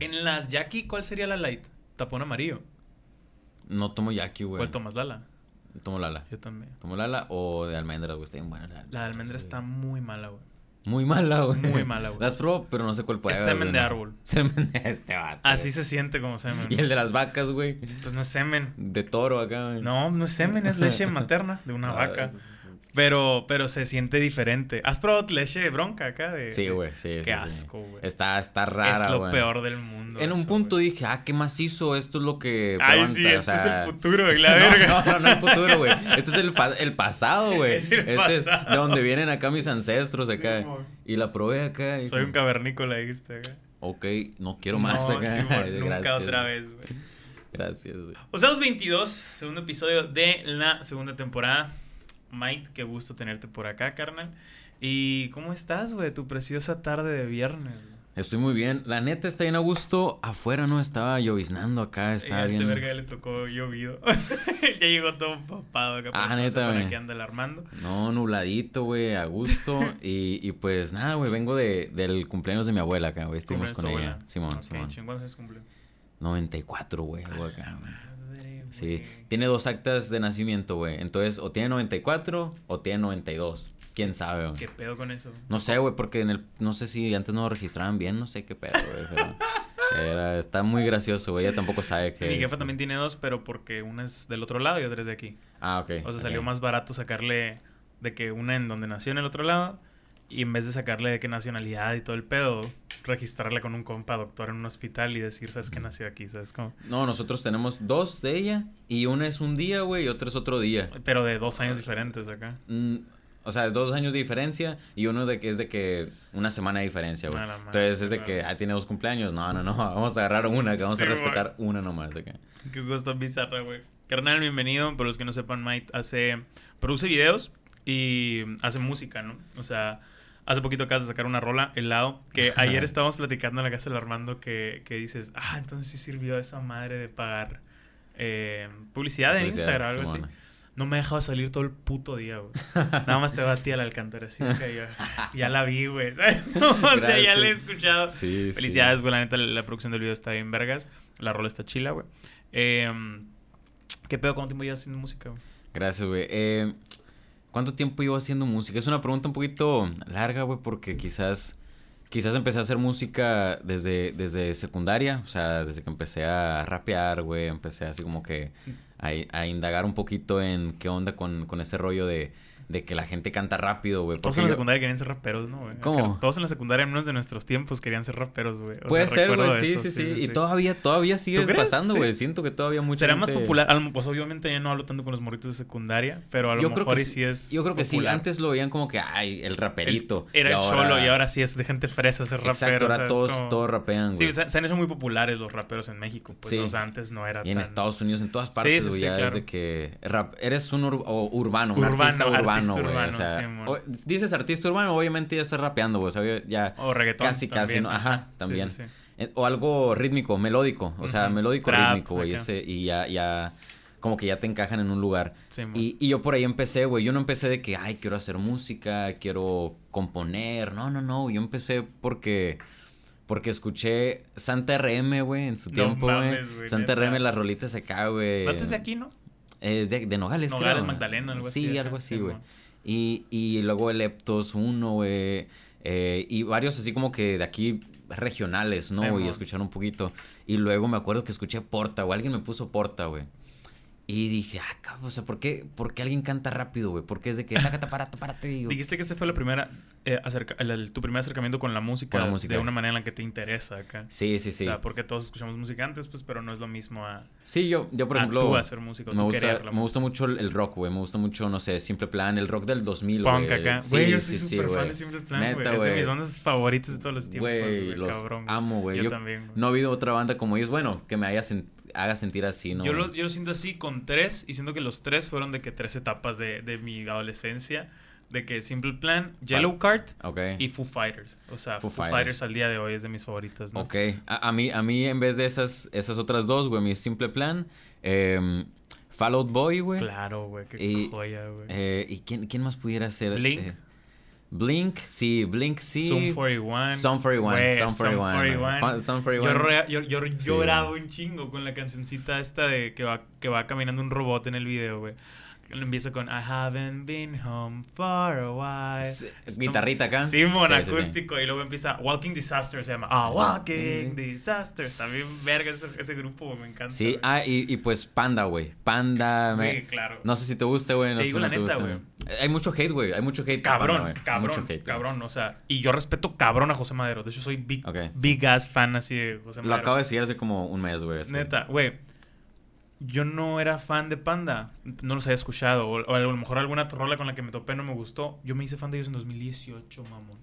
En las Jackie, ¿cuál sería la light? Tapón amarillo. No tomo Jackie, güey. ¿Cuál tomas, Lala? Tomo Lala. Yo también. Tomo Lala o de almendras, güey. Está bien buena la La de almendra está muy mala, güey. Muy mala, güey. Muy mala, güey. Las probó, pero no sé cuál puede Es semen de árbol. Semen de este vato. Así güey. se siente como semen. Y el de las vacas, güey. Pues no es semen. De toro acá, güey. No, no es semen, es leche materna de una Ah, vaca. Pero, pero se siente diferente. ¿Has probado leche de bronca acá? De, Sí, güey, sí. Qué sí, asco, güey. Está, está rara, es lo peor del mundo. En un punto dije, ah, qué macizo, esto es lo que. Ay, aguanta", sí, o este sea, es el futuro, güey, la verga. No, no, no el futuro, güey. Este es el, fa- el pasado, güey. Es el este pasado. es de donde vienen acá mis ancestros acá. Sí, y la probé acá. y Soy un cavernícola, dijiste acá. Ok, no quiero más No, acá. nunca gracias, otra vez, güey. Gracias, güey. Osados 22, segundo episodio de la segunda temporada. Mike, qué gusto tenerte por acá, carnal. ¿Y cómo estás, güey? Tu preciosa tarde de viernes. Estoy muy bien. La neta está bien a gusto. Afuera no estaba lloviznando acá. Estaba este bien. verga ya le tocó llovido. ya llegó todo empapado acá. Ah, pues, sé neta, güey. anda el Armando. No, nubladito, güey, a gusto. y, y pues nada, güey, vengo de, del cumpleaños de mi abuela acá, güey. Estuvimos con ¿Cumpleaños ella. Simón, abuela? Simón. Ok, chingón, ¿cuántos años cumplió? 94, güey, algo acá, güey. Sí, tiene dos actas de nacimiento, güey. Entonces, o tiene 94 o tiene 92. ¿Quién sabe, güey? ¿Qué pedo con eso? No sé, güey, porque en el... No sé si antes no lo registraban bien, no sé qué pedo, güey, pero... Era, está muy gracioso, güey. Ella tampoco sabe que... Mi jefa también tiene dos, pero porque una es del otro lado y otra es de aquí. Ah, ok. O sea, salió más barato sacarle de que una en donde nació en el otro lado y en vez de sacarle de qué nacionalidad y todo el pedo, registrarla con un compa doctor en un hospital y decir, ¿sabes qué nació aquí? ¿Sabes cómo? No, nosotros tenemos dos de ella y una es un día, güey, y otra es otro día. Pero de dos años diferentes acá. Mm, o sea, dos años de diferencia y uno de que es de que una semana de diferencia, güey. Entonces es de que ah, tiene dos cumpleaños. No, no, no, vamos a agarrar una, que vamos a respetar una nomás. Que... Qué gusto bizarra, güey. Carnal, bienvenido. Por los que no sepan, Mike hace... Produce videos y hace música, ¿no? O sea... Hace poquito acabas de sacar una rola, helado, que ayer estábamos platicando en la casa del Armando que, que dices, ah, entonces sí sirvió esa madre de pagar eh, publicidad en Instagram, algo Simona. así. No me dejaba salir todo el puto día, güey. Nada más te batía la alcántara, así que ya, ya la vi, güey. ¿sabes? o sea, ya la he escuchado. Sí, Felicidades, güey. La neta, la producción del video está bien vergas. La rola está chila, güey. Eh, ¿Qué pedo? ¿Cuánto tiempo llevas haciendo música, güey? Gracias, güey. Eh, ¿Cuánto tiempo llevo haciendo música? Es una pregunta un poquito larga, güey, porque quizás... Quizás empecé a hacer música desde, desde secundaria, o sea, desde que empecé a rapear, güey, empecé así como que a, a indagar un poquito en qué onda con, con ese rollo de, de que la gente canta rápido, güey. Todos en la yo- secundaria querían ser raperos, ¿no, güey? ¿Cómo? Todos en la secundaria, en unos de nuestros tiempos, querían ser raperos, güey. Puede sea, ser, güey, sí, sí, sí, Y todavía, todavía sigue pasando, Sí. güey. Siento que todavía mucha Será más popular. Pues obviamente ya no hablo tanto con los morritos de secundaria, pero a lo Yo mejor creo que y sí, es. Yo creo que sí. Antes lo veían como que, ay, el raperito. El- era Y el ahora- cholo y ahora sí es de gente fresa ser rapero. Exacto, ahora ¿sabes? todos, Como- todos rapean, güey. Sí, se, han hecho muy populares los raperos en México. Pues, Sí. antes no era y en Estados Unidos, en todas partes, güey, ya es de que rap- eres un urbano, un artista urbano, artista güey. urbano, o sea, sí, mon. o- dices artista urbano, obviamente ya estás rapeando, güey. O sea, ya O reggaetón. casi, casi, ¿no? Ajá, también. Sí, sí, sí. Eh, O algo rítmico, melódico. O sea, melódico, Trap, rítmico, güey. ese- Y ya, ya, como que ya te encajan en un lugar. Y, y yo por ahí empecé, güey. Yo no empecé de que, ay, quiero hacer música, quiero componer. No, no, no. Yo empecé porque... Porque escuché Santa RM, güey, en su No tiempo, güey. Santa. RM, las rolitas acá, güey. ¿No de aquí, no? Es de, de Nogales, Nogales, creo. Magdalena, algo así, Sí, algo así, sí, güey. Y, y luego el Eptos 1, güey. eh, y varios así como que de aquí regionales, ¿no? Sí, mon. escuchar un poquito. Y luego me acuerdo que escuché Porta, güey. Alguien me puso Porta, güey. Y dije, ah, cabrón, o sea, ¿por qué, ¿por qué alguien canta rápido, güey? Porque es de que, tácate, párate, párate. Yo, Dijiste que esta fue la primera, eh, acerca- el- el- tu primer acercamiento con la música, Con la música. de una manera en la que te interesa acá. sí, sí, sí. O sea, porque todos escuchamos música antes, pues, pero no es lo mismo a, sí, yo, yo por a ejemplo... tú hacer música, Me gusta, querer la me gusta mucho el el rock, güey. Me gusta mucho, no sé, Simple Plan, el rock del 2000, Punk güey. acá. Sí, Güey, yo soy sí, sí, súper fan de Simple Plan, güey. Es de mis bandas favoritas de todos los tiempos, Güey, los cabrón. amo, güey. Yo, Yo, también, no ha habido otra banda como ellos, bueno, que me haya sen- haga sentir así, ¿no? Yo lo, yo lo siento así con tres, y siento que los tres fueron de que tres etapas de, de mi adolescencia. De que Simple Plan, Yellow Card y Foo Fighters. O sea, Foo Foo, Fighters. Fighters. al día de hoy es de mis favoritas, ¿no? Ok. A, a mí, a mí, en vez de esas, esas otras dos, güey, mi simple plan, eh, Fall Out Boy, güey. Claro, güey, qué Y- joya, güey. Eh, ¿Y quién, quién más pudiera ser? Blink. Eh, Blink, sí, Blink, sí. Sum 41. Sum 41, Güey, Sum 41. Fa- Sum 41. Yo, rea- yo, yo Sí. lloraba un chingo con la cancioncita esta de que va, que va caminando un robot en el video, güey. Lo Empieza con I haven't been home for a while. Sí, Guitarrita acá. Sí, mon, Sí, acústico. Y luego empieza Walking Disaster, se llama. Ah, Walking Disaster. Está bien verga ese, ese grupo, me encanta. Sí, ah, y, y pues Panda, güey. Panda. me- claro. No sé si te guste, güey. No Te digo si la no neta, güey. Hay mucho hate, güey. Hay mucho hate. Cabrón, Panda, cabrón, Mucho hate, cabrón. O sea, y yo respeto cabrón a José Madero. De hecho, soy big, big ass fan así de José Lo Madero. acabo de seguir hace como un mes, güey. Neta, güey. Yo no era fan de Panda. No los había escuchado. O, a lo mejor alguna rola con la que me topé no me gustó. Yo me hice fan de ellos en 2018, mamón.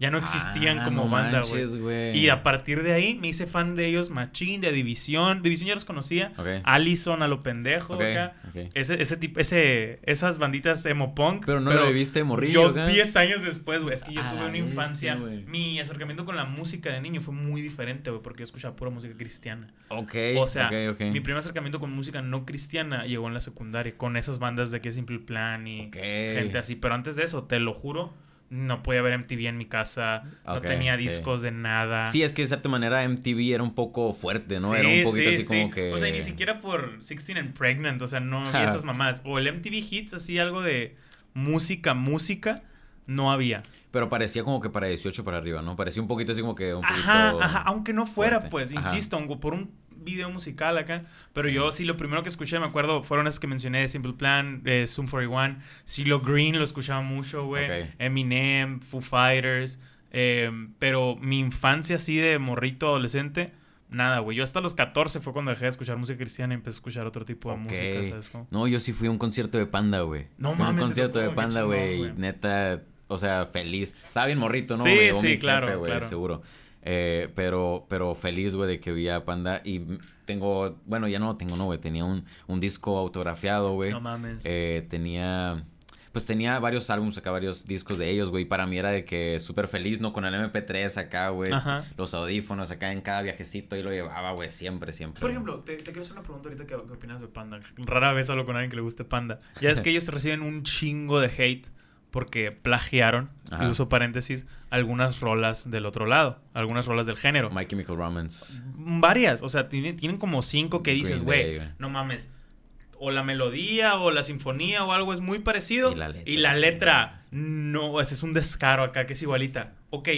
Ya no existían Ah, como no banda, güey. Y a partir de ahí me hice fan de ellos, Machín, de División. División ya los conocía. Ok. Allison a lo pendejo Ok, acá. ok. Ese, ese tipo, ese, esas banditas emo punk. Pero no lo viviste morrillo, Yo acá. 10 años después, güey. Es que yo tuve una infancia. mi acercamiento con la música de niño fue muy diferente, güey, porque yo escuchaba pura música cristiana. Ok. O sea, mi primer acercamiento con música no cristiana llegó en la secundaria, con esas bandas de que Simple Plan y gente así. Pero antes de eso, te lo juro, no podía ver MTV en mi casa, no tenía sí. discos de nada. Sí, es que de cierta manera MTV era un poco fuerte, ¿no? era un poquito sí, así sí. como que. O sea, ni siquiera por 16 and Pregnant, o sea, no había esas mamás. O el MTV Hits, así algo de música, música, no había. Pero parecía como que para 18 para arriba, ¿no? Parecía un poquito así como que un poquito. Ajá, ajá, aunque no fuera, fuerte. pues, Ajá. insisto, aunque por un video musical acá. Pero yo sí, lo primero que escuché, me acuerdo, fueron esas que mencioné, Simple Plan, eh, Zoom 41, CeeLo Green lo escuchaba mucho, güey. Eminem, Foo Fighters. eh, pero mi infancia así de morrito adolescente, nada, güey. Yo hasta los 14 fue cuando dejé de escuchar música cristiana y empecé a escuchar otro tipo de música, ¿sabes cómo? No, yo sí fui a un concierto de Panda, güey. No Fui mames, Un concierto de Panda, güey. Neta, o sea, feliz. Estaba bien morrito, ¿no? Sí, Me llevó sí, mi claro, jefe, güey, claro. seguro. Eh, pero, pero feliz, güey, de que vi a Panda. Y tengo, bueno, ya no lo tengo, no, güey. Tenía un, un disco autografiado, güey. No mames. Eh, tenía. Pues tenía varios álbumes acá, varios discos de ellos, güey. Para mí era de que súper feliz, ¿no? Con el MP3 acá, güey. Ajá. Los audífonos acá en cada viajecito y lo llevaba, güey, siempre, siempre. Por ejemplo, te, te quiero hacer una pregunta ahorita. ¿qué, qué opinas de Panda? Rara vez hablo con alguien que le guste Panda. Ya es que ellos reciben un chingo de hate porque plagiaron, Ajá. y uso paréntesis, algunas rolas del otro lado, algunas rolas del género. My Chemical Romance. Varias, o sea, tienen, tienen como cinco que dices, güey. no mames. O la melodía o la sinfonía o algo es muy parecido. Y la letra. Y la letra, no, ese es un descaro acá que es igualita. Ok,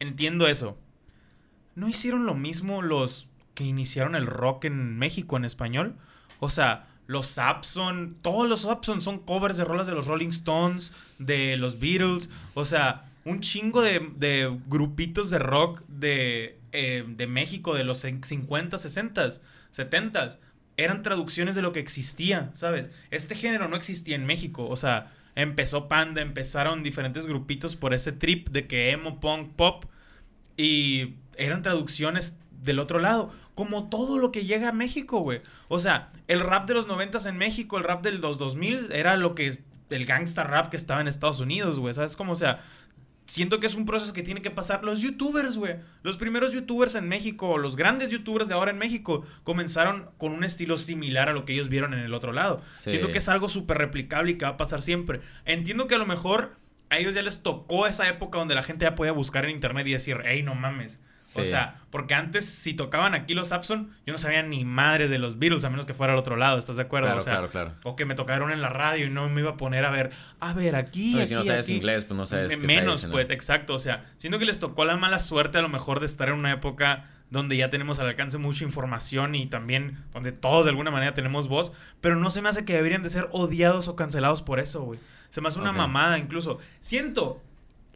entiendo eso. ¿No hicieron lo mismo los que iniciaron el rock en México en español? O sea, los Sapson, todos los Sapson son covers de rolas de los Rolling Stones, de los Beatles. O sea, un chingo de, de grupitos de rock de, eh, de México de los 50, 60, 70 eran traducciones de lo que existía, ¿sabes? Este género no existía en México, o sea, empezó Panda, empezaron diferentes grupitos por ese trip de que emo, punk, pop, y eran traducciones del otro lado, como todo lo que llega a México, güey. O sea, el rap de los noventas en México, el rap de los 2000 era lo que el gangsta rap que estaba en Estados Unidos, güey, ¿sabes? Como, o sea, siento que es un proceso que tiene que pasar los youtubers, güey. Los primeros youtubers en México, los grandes youtubers de ahora en México, comenzaron con un estilo similar a lo que ellos vieron en el otro lado. Sí. Siento que es algo súper replicable y que va a pasar siempre. Entiendo que a lo mejor a ellos ya les tocó esa época donde la gente ya podía buscar en internet y decir, hey, no mames. O sea, porque antes si tocaban aquí los Sapson, yo no sabía ni madres de los Beatles, a menos que fuera al otro lado, ¿estás de acuerdo? Claro, o sea, claro, claro. O que me tocaron en la radio y no me iba a poner a ver, a ver, aquí, No, aquí, si no sabes aquí. inglés, pues no sabes Menos, pues, exacto. O sea, siento que les tocó la mala suerte a lo mejor de estar en una época donde ya tenemos al alcance mucha información y también donde todos de alguna manera tenemos voz, pero no se me hace que deberían de ser odiados o cancelados por eso, güey. Se me hace una mamada incluso. Siento,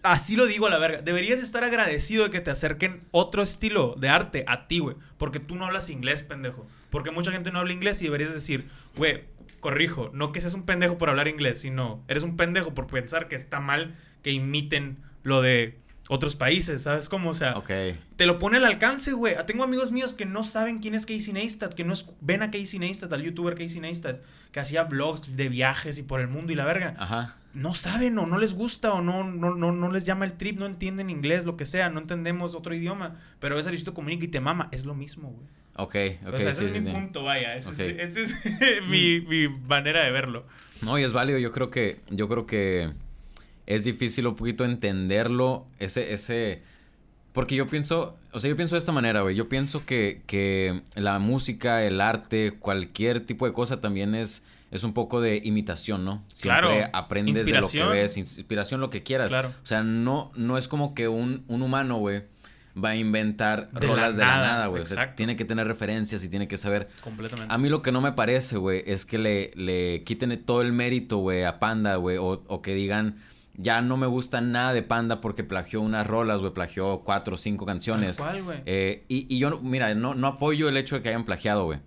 así lo digo a la verga, deberías estar agradecido de que te acerquen otro estilo de arte a ti, güey, porque tú no hablas inglés, pendejo. Porque mucha gente no habla inglés y deberías decir, güey, corrijo, no que seas un pendejo por hablar inglés, sino eres un pendejo por pensar que está mal que imiten lo de otros países, ¿sabes cómo? O sea, Ok. te lo pone al alcance, güey. Tengo amigos míos que no saben quién es Casey Neistat, que no es- ven a Casey Neistat, al youtuber Casey Neistat, que hacía vlogs de viajes y por el mundo y la verga. Ajá. No saben o no les gusta o no, no, no, no les llama el trip, no entienden inglés, lo que sea, no entendemos otro idioma, pero ves a Luisito Comunica y te mama, es lo mismo, güey. Ok, ok. o sea, sí, ese es sí, mi sí. punto, vaya, ese es, ese es mi, mi manera de verlo. No, y es válido. Yo creo que, yo creo que es difícil un poquito entenderlo, ese, ese... Porque yo pienso, o sea, yo pienso de esta manera, güey. Yo pienso que, que la música, el arte, cualquier tipo de cosa también es, es un poco de imitación, ¿no? Siempre Claro. aprendes de lo que ves, inspiración, lo que quieras. Claro. O sea, no, no es como que un, un humano, güey, va a inventar De la rolas de la nada, güey. O sea, tiene que tener referencias y tiene que saber Completamente. a mí lo que no me parece, güey, es que le, le quiten todo el mérito, güey, a Panda, güey, o, o que digan, ya no me gusta nada de Panda porque plagió unas rolas, güey, plagió cuatro o cinco canciones. ¿Cuál, güey? Eh, y, y yo, no- mira, no, no apoyo el hecho de que hayan plagiado, güey.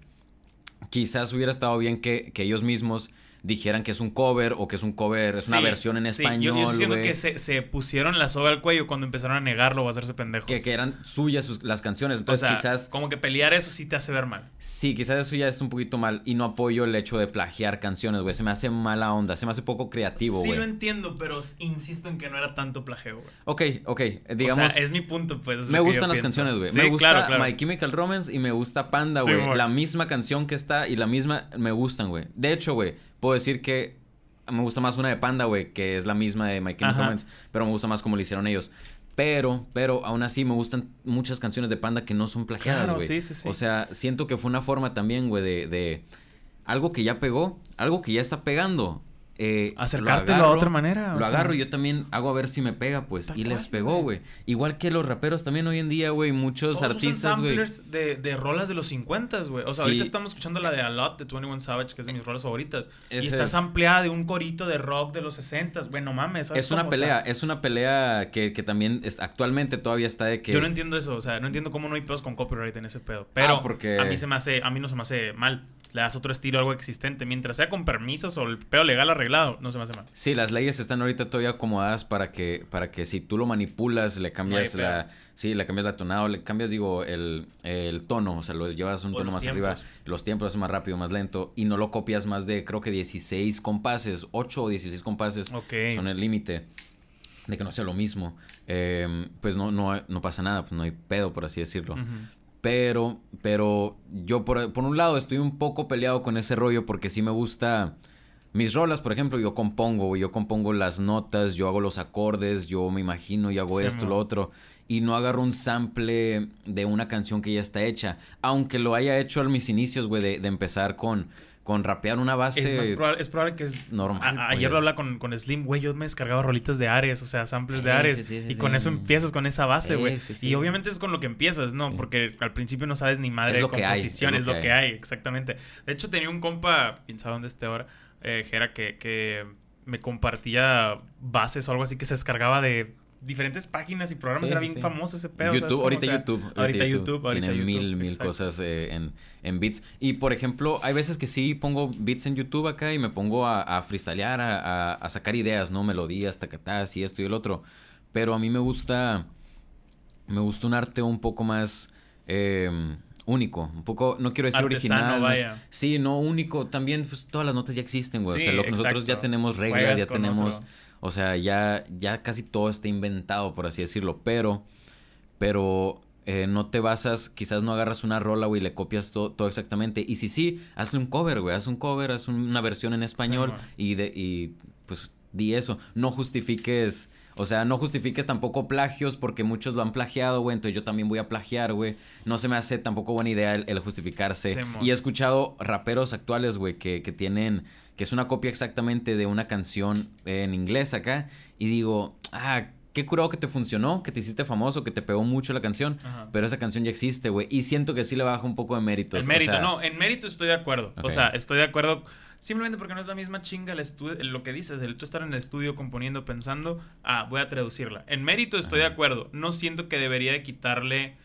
Quizás hubiera estado bien que, que ellos mismos dijeran que es un cover o que es un cover, es una Sí, versión en sí, yo- español, Yo, siento que se, se pusieron la soga al cuello cuando empezaron a negarlo o a hacerse pendejos. que, que eran suyas sus- las canciones. o Entonces, sea, quizás como que pelear eso sí te hace ver mal. Sí, quizás eso ya es un poquito mal. Y no apoyo el hecho de plagiar canciones, güey. Se me hace mala onda. Se me hace poco creativo, sí güey. lo entiendo, pero insisto en que no era tanto plagio, güey. Ok, ok. Digamos, o sea, es mi punto, pues. es me gustan las pienso. canciones, güey. Sí, me gusta claro, claro. My Chemical Romance y me gusta Panda, Sí, güey. la misma canción que está y la misma me gustan, güey. De hecho, güey, puedo decir que me gusta más una de Panda, güey, que es la misma de My Chemical. Romance. Pero me gusta más como lo hicieron ellos. Pero, pero aún así me gustan muchas canciones de Panda que no son plagiadas, Claro, güey. sí, sí, sí. O sea, siento que fue una forma también, güey, de, de algo que ya pegó, algo que ya está pegando. Eh, lo Acercártelo a otra manera, Lo sea. agarro y yo también hago a ver si me pega, pues. Tal y les pegó, güey. Igual que los raperos también hoy en día, güey. Muchos Todos artistas, güey. samplers de, de rolas de los 50, güey. O sea, Sí. ahorita estamos escuchando la de A Lot de 21 Savage, que es de mis rolas favoritas. Ese y está es- ampliada de un corito de rock de los 60. Güey, no mames. ¿sabes Es una cómo? O sea, pelea, es una pelea que, que también es- actualmente todavía está de que... Yo no entiendo eso, o sea, no entiendo cómo no hay pedos con copyright en ese pedo. Pero Ah, porque- a mí se me hace, a mí no se me hace mal. Le das otro estilo a algo existente. Mientras sea con permisos o el pedo legal arreglado, no se me hace mal. Sí, las leyes están ahorita todavía acomodadas para que, para que si tú lo manipulas, le cambias No la... Sí, le cambias la tonada, o le cambias, digo, el, el tono, o sea, lo llevas un O tono más arriba, los tiempos más rápido, más lento, y no lo copias más de, creo que 16 compases, 8 o 16 compases Ok. son el límite de que no sea lo mismo, eh, pues no, no, no pasa nada, pues no hay pedo, por así decirlo. Ujú. Pero, pero yo por, por un lado estoy un poco peleado con ese rollo porque sí me gusta mis rolas, por ejemplo, yo compongo, yo compongo las notas, yo hago los acordes, yo me imagino y hago Sí, esto, mo. lo otro. Y no agarro un sample de una canción que ya está hecha. Aunque lo haya hecho a mis inicios, güey, de, de empezar con, con rapear una base. Es, más probable, es probable que es normal, a- ayer lo hablaba con, con Slim, güey. Yo me descargaba rolitas de Ares, o sea, samples Sí, de Ares. sí, sí, sí, y con eso empiezas con esa base, güey. sí, sí. Y obviamente es con lo que empiezas, ¿no? Porque al principio no sabes ni madre Es de lo que hay, composición, es es lo que que hay. exactamente. De hecho, tenía un compa, sabe dónde esté ahora, eh, que era que, que me compartía bases o algo así que se descargaba de diferentes páginas y programas. Sí, era bien sí. famoso ese pedo. ¿sabes YouTube, ahorita O sea, YouTube. Ahorita YouTube, ahorita Tiene YouTube, mil, mil exacto. cosas eh, en, en beats. Y por ejemplo, hay veces que sí pongo beats en YouTube acá y me pongo a, a freestylear, a, a- a sacar ideas, ¿no? Melodías, tacatás y esto y el otro. Pero a mí me gusta. Me gusta un arte un poco más. eh, único, un poco, no quiero decir Artesano, original. vaya. sí, no único. También, pues todas las notas ya existen, güey. o sea, lo que nosotros ya tenemos reglas, Juegas ya tenemos. otro. O sea, ya, ya casi todo está inventado, por así decirlo. Pero, pero eh, no te basas, quizás no agarras una rola, güey, y le copias to- todo exactamente. Y si sí, hazle un cover, güey. Haz un cover, haz un- una versión en español y, de, y pues di eso. No justifiques. O sea, no justifiques tampoco plagios porque muchos lo han plagiado, güey. Entonces yo también voy a plagiar, güey. No se me hace tampoco buena idea el, el justificarse. Sí, y he escuchado raperos actuales, güey, que, que tienen... Que es una copia exactamente de una canción en inglés acá. Y digo, ah, qué curado que te funcionó, que te hiciste famoso, que te pegó mucho la canción. Ajá. Pero esa canción ya existe, güey. Y siento que sí le baja un poco de méritos. El o mérito, sea, no, en mérito estoy de acuerdo. O sea, estoy de acuerdo simplemente porque no es la misma chinga el lo que dices, el tú estar en el estudio componiendo, pensando, ah, voy a traducirla. En mérito estoy de acuerdo. No siento que debería de quitarle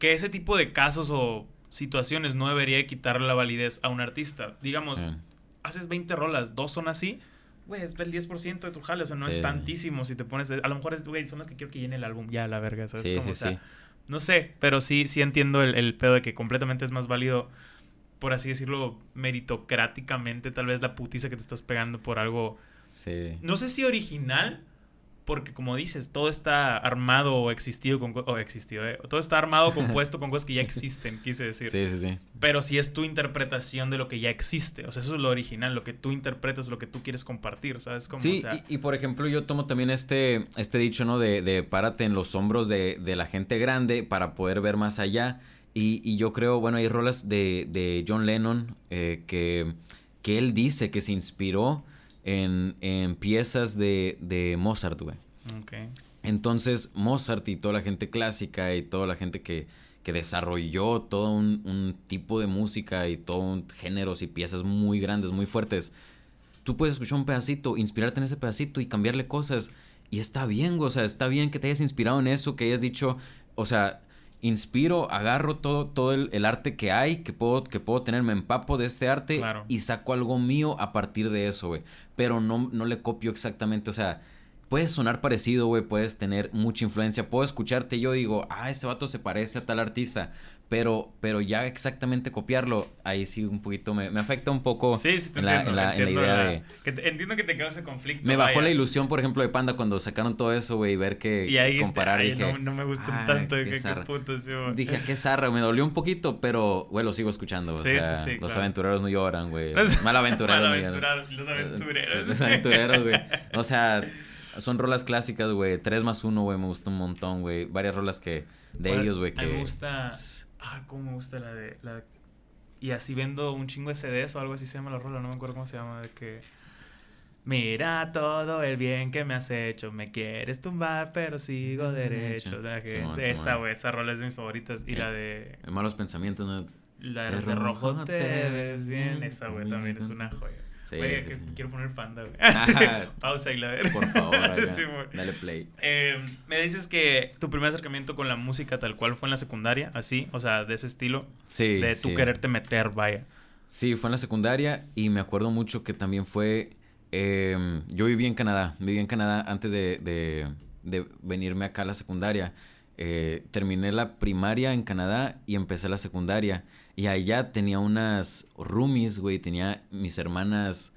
que ese tipo de casos o situaciones no debería de quitarle la validez a un artista. Digamos, eh, haces 20 rolas, dos son así, güey, es el 10% de tu jale, o sea, no Sí. es tantísimo si te pones, a lo mejor es, güey, son las que quiero que llene el álbum, ya, la verga, ¿sabes? Sí, Como, sí, o sea, no sé, pero sí, sí entiendo el, el pedo de que completamente es más válido, por así decirlo, meritocráticamente, tal vez la putiza que te estás pegando por algo, Sí. no sé si original, porque como dices, todo está armado o existido con... O existido, eh, Todo está armado, compuesto con cosas que ya existen, quise decir. Sí, sí, sí. Pero si es tu interpretación de lo que ya existe. O sea, eso es lo original, lo que tú interpretas, lo que tú quieres compartir, ¿sabes? Como, sí, o sea, y, y, por ejemplo, yo tomo también este, este dicho, ¿no? De, de párate en los hombros de, de la gente grande para poder ver más allá. Y, y yo creo, bueno, hay rolas de, de John Lennon eh, que, que él dice que se inspiró en, en piezas de, de Mozart, güey. ok. Entonces, Mozart y toda la gente clásica y toda la gente que, que desarrolló todo un, un tipo de música y todo un géneros y piezas muy grandes, muy fuertes, tú puedes escuchar un pedacito, inspirarte en ese pedacito y cambiarle cosas. Y está bien, güey, o sea, está bien que te hayas inspirado en eso, que hayas dicho, o sea, inspiro, agarro todo, todo el, el arte que hay, que puedo, que puedo tener, me empapo de este arte Claro. y saco algo mío a partir de eso, güey. Pero no, no le copio exactamente, o sea, puedes sonar parecido, güey, puedes tener mucha influencia, puedo escucharte y yo digo, ah, ese vato se parece a tal artista, pero, pero ya exactamente copiarlo, ahí sí un poquito me, me afecta un poco Sí, sí, te en, la, entiendo. en, la, en la entiendo idea de... que te- entiendo que te causa conflicto. Me bajó la ilusión, por ejemplo, de Panda cuando sacaron todo eso, güey, y ver que Y ahí comparar, está, ay, dije, no, no me gustan "Ah, tanto. qué qué zarra". puto, sí, güey. Dije, qué zarra, me dolió un poquito, pero, güey, lo sigo escuchando. O Sí, sea, sí, sí, los claro. aventureros no lloran, güey. Los- Malaventureros. Malaventurados, los aventureros. Los aventureros, güey. O sea, son rolas clásicas, güey. 3 más 1, güey, me gusta un montón, güey. Varias rolas que de ellos, güey, mí me que... gusta. Ah, cómo me gusta la de. La... Y así vendo un chingo de CDs o algo así se llama la rola, no me acuerdo cómo se llama. De que. Mira todo el bien que me has hecho. Me quieres tumbar, pero sigo derecho. Derecho. La que- Simón, esa, güey. Esa rola es de mis favoritas. Y Eh, la de. Malos pensamientos, ¿no? La de de, rojo rojo te ves bien. ves Esa, güey, bien, también es bien. una joya. Sí, Güey, sí, que sí. quiero poner panda, güey. Pausa y la ver. Por favor, dale play. Eh, me dices que tu primer acercamiento con la música tal cual fue en la secundaria, así, o sea, de ese estilo, Sí, de tú quererte meter, vaya. Sí, fue en la secundaria y me acuerdo mucho que también fue... eh, yo viví en Canadá, viví en Canadá antes de, de- de venirme acá a la secundaria. Eh, terminé la primaria en Canadá y empecé la secundaria. Y allá tenía unas roomies, güey, tenía mis hermanas...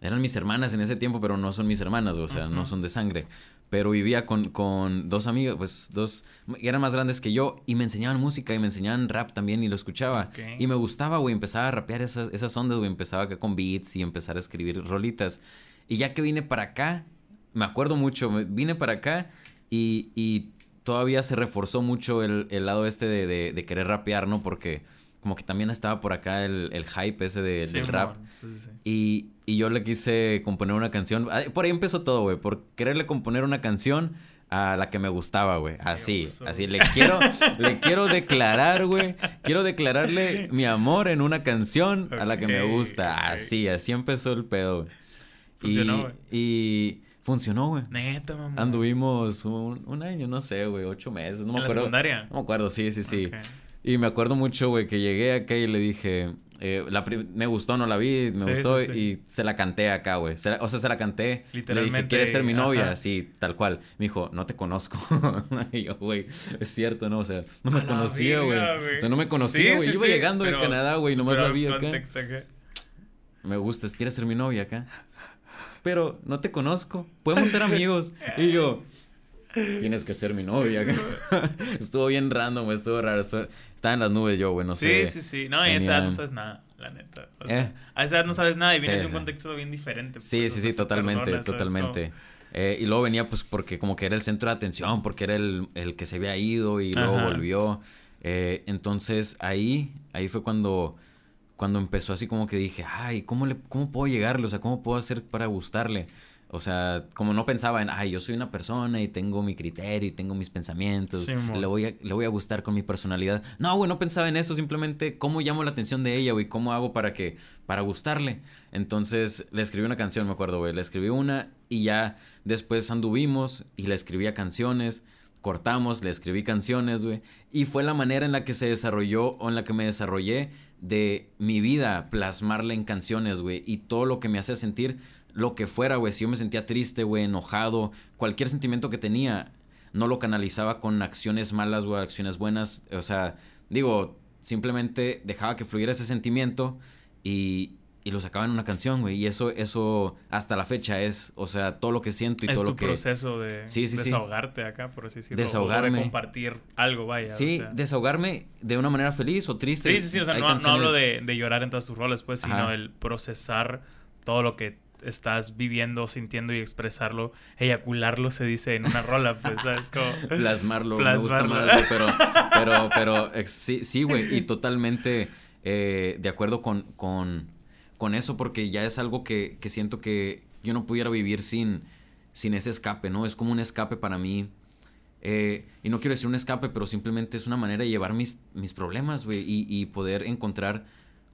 Eran mis hermanas en ese tiempo, pero no son mis hermanas, o sea, no son de sangre. Pero vivía con, con dos amigos, pues dos, eran más grandes que yo y me enseñaban música y me enseñaban rap también y lo escuchaba. Y me gustaba, güey, empezaba a rapear esas, esas ondas, güey, empezaba acá con beats y empezar a escribir rolitas. Y ya que vine para acá, me acuerdo mucho, vine para acá y, y todavía se reforzó mucho el, el lado este de, de- de querer rapear, ¿no? Porque como que también estaba por acá el, el hype ese de- del rap. sí, sí, sí. Y, y yo le quise componer una canción. ah, Por ahí empezó todo, güey. Por quererle componer una canción a la que me gustaba, güey. Así, oso, así. güey. Le quiero, le quiero declarar, güey. Quiero declararle mi amor en una canción a la que me gusta. Así, así empezó el pedo, güey. Funcionó, Y- güey. Y funcionó, güey. Neta, mamá. Anduvimos un, un año, no sé, güey, ocho meses. No ¿En me la acuerdo. secundaria? No me acuerdo, sí, sí, sí. Ok. Y me acuerdo mucho, güey, que llegué acá y le dije, eh, la me gustó, no la vi, me Sí, gustó sí, sí. y se la canté acá, güey. Se O sea, se la canté. Le dije, Literalmente, ¿quieres ser mi novia? ajá. Así, tal cual. Me dijo, no te conozco. y yo, güey, es cierto, ¿no? O sea, no me A conocía, güey. O sea, no me conocía, Sí, güey. sí, Iba sí, llegando de Canadá, güey, nomás la vi acá. Me gustas, ¿quieres ser mi novia acá? Pero no te conozco, podemos ser amigos. Y yo, tienes que ser mi novia. estuvo bien random, estuvo raro. estuvo- Estaba en las nubes yo, güey, no sí, sé. sí, sí. No, y a esa edad no sabes nada, la neta. O sea, Eh. A esa edad no sabes nada y vienes Sí, de un contexto bien diferente. Sí, pues, sí, sí, totalmente, totalmente. Eh, y luego venía pues porque como que era el centro de atención, porque era el, el que se había ido y luego Ajá. volvió. Eh, entonces ahí, ahí fue cuando, cuando empezó así como que dije, ay, ¿cómo, le, ¿cómo puedo llegarle? O sea, ¿cómo puedo hacer para gustarle? O sea, como no pensaba en, ay, yo soy una persona y tengo mi criterio y tengo mis pensamientos, Sí, le, voy a, le voy a gustar con mi personalidad. No, güey, no pensaba en eso, simplemente cómo llamo la atención de ella, güey, cómo hago para que, para gustarle. Entonces le escribí una canción, me acuerdo, güey, le escribí una y ya después anduvimos y le escribía canciones, cortamos, le escribí canciones, güey, y fue la manera en la que se desarrolló o en la que me desarrollé de mi vida, plasmarla en canciones, güey, y todo lo que me hacía sentir lo que fuera, güey, si yo me sentía triste, güey, enojado, cualquier sentimiento que tenía, no lo canalizaba con acciones malas o acciones buenas, o sea, digo, simplemente dejaba que fluyera ese sentimiento y, y lo sacaba en una canción, güey. Y eso, eso hasta la fecha es, o sea, todo lo que siento y es todo tu lo que... proceso de desahogarte acá, por así decirlo. Desahogarme. O de compartir algo, vaya. Sí, desahogarme de una manera feliz o triste. Sí, sí, sí. O sea, no, no, hablo de, de, llorar en todas tus roles, pues, sino el procesar todo lo que estás viviendo, sintiendo y expresarlo, eyacularlo se dice en una rola, pues, ¿sabes? Como... Plasmarlo, me gusta más, pero, pero, pero, sí, sí, güey, y totalmente eh, de acuerdo con, con, con, eso, porque ya es algo que, que, siento que yo no pudiera vivir sin, sin ese escape, ¿no? Es como un escape para mí. Eh, y no quiero decir un escape, pero simplemente es una manera de llevar mis, mis problemas, güey, y, y poder encontrar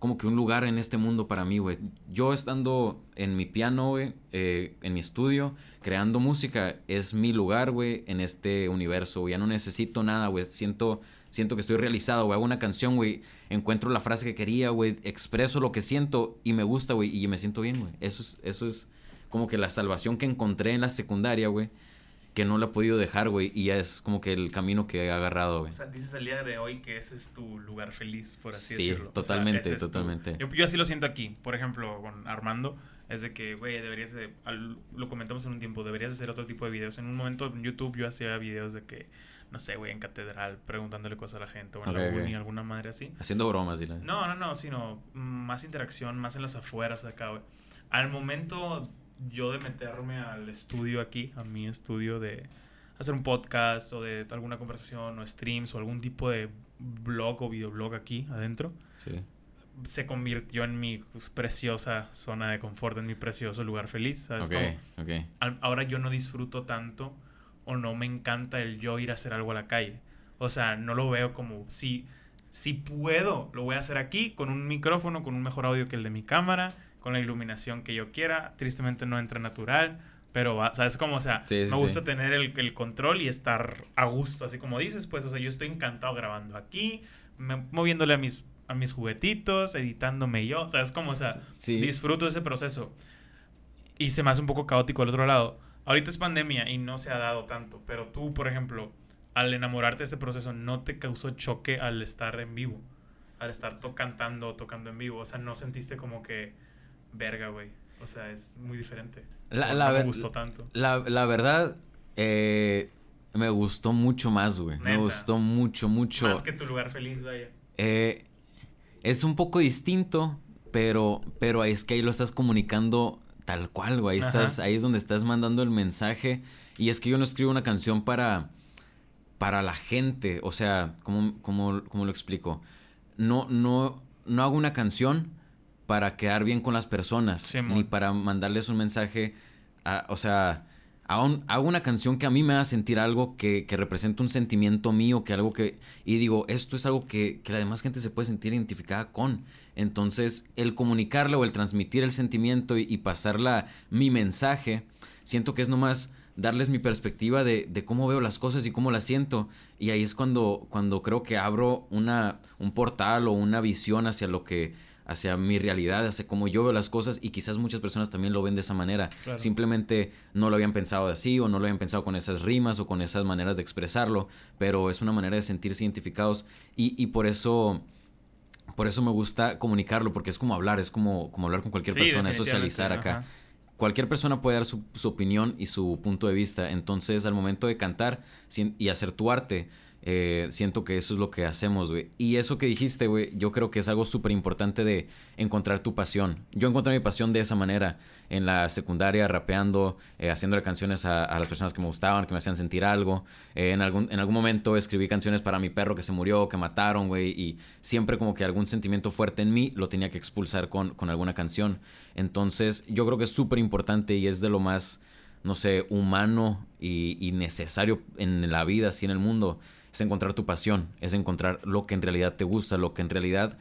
como que un lugar en este mundo para mí, güey. Yo estando en mi piano, güey, eh, en mi estudio, creando música, es mi lugar, güey, en este universo. Ya no necesito nada, güey. Siento, siento que estoy realizado, güey. Hago una canción, güey. Encuentro la frase que quería, güey. Expreso lo que siento y me gusta, güey. Y me siento bien, güey. Eso es, eso es como que la salvación que encontré en la secundaria, güey que no lo he podido dejar, güey, y ya es como que el camino que he agarrado, güey. O sea, dices el día de hoy que ese es tu lugar feliz, por así sí, decirlo. Sí, totalmente, totalmente. Yo, yo, así lo siento aquí, por ejemplo, con Armando, es de que, güey, deberías de, lo comentamos en un tiempo, deberías hacer otro tipo de videos. En un momento en YouTube yo hacía videos de que, no sé, güey, en catedral, preguntándole cosas a la gente, o en la uni, alguna madre así. Haciendo bromas, dile. No, no, no, sino más interacción, más en las afueras acá, güey. Al momento yo de meterme al estudio aquí, a mi estudio de hacer un podcast o de alguna conversación o streams o algún tipo de blog o videoblog aquí adentro, sí. se convirtió en mi pues, preciosa zona de confort, en mi precioso lugar feliz. ¿sabes? Okay, ahora yo no disfruto tanto o no me encanta el yo ir a hacer algo a la calle. O sea, no lo veo como si, si puedo, lo voy a hacer aquí con un micrófono, con un mejor audio que el de mi cámara, con la iluminación que yo quiera. Tristemente no entra natural pero, ¿sabes cómo? O sea, me gusta tener el, el, control y estar a gusto, así como dices, pues, o sea, yo estoy encantado grabando aquí, moviéndole a mis, a mis juguetitos, editándome yo, ¿sabes cómo? O sea, disfruto de ese proceso. Y se me hace un poco caótico al otro lado. Ahorita es pandemia y no se ha dado tanto, pero tú, por ejemplo, al enamorarte de ese proceso, ¿no te causó choque al estar en vivo? Al estar to cantando, tocando en vivo. O sea, ¿no sentiste como que, verga, güey? O sea, es muy diferente. La, me gustó tanto. La, verdad, eh, me gustó mucho más, güey. Me gustó mucho, mucho. Más que tu lugar feliz, vaya. Eh, es un poco distinto, pero, pero es que ahí lo estás comunicando tal cual, güey. Ahí, estás, ahí es donde estás mandando el mensaje. Y es que yo no escribo una canción para, para la gente. O sea, ¿cómo, cómo, cómo lo explico? No, no, no hago una canción para quedar bien con las personas, ni para mandarles un mensaje, o sea, hago una canción que a mí me haga sentir algo que, que representa un sentimiento mío, que algo que, y digo, esto es algo que, que la demás gente se puede sentir identificada con. Entonces, el comunicarlo o el transmitir el sentimiento y, pasarla mi mensaje, siento que es nomás darles mi perspectiva de, de, cómo veo las cosas y cómo las siento. Y ahí es cuando, cuando creo que abro una, un portal o una visión hacia lo que hacia mi realidad, hacia cómo yo veo las cosas y quizás muchas personas también lo ven de esa manera. Simplemente no lo habían pensado así o no lo habían pensado con esas rimas o con esas maneras de expresarlo, pero es una manera de sentirse identificados y, y por eso... Por eso me gusta comunicarlo, porque es como hablar, es como, como hablar con cualquier persona, es socializar acá. Cualquier persona puede dar su, su, opinión y su punto de vista. Entonces, al momento de cantar y hacer tu arte, eh, siento que eso es lo que hacemos, güey. Y eso que dijiste, güey, yo creo que es algo súper importante de encontrar tu pasión. Yo encontré mi pasión de esa manera, en la secundaria, rapeando, eh, haciéndole canciones a, las personas que me gustaban, que me hacían sentir algo. Eh, en, algún, en algún momento escribí canciones para mi perro que se murió, que mataron, güey. Y siempre como que algún sentimiento fuerte en mí lo tenía que expulsar con, con alguna canción. Entonces, yo creo que es súper importante y es de lo más, no sé, humano y, y necesario en la vida, así en el mundo es encontrar tu pasión, es encontrar lo que en realidad te gusta, lo que en realidad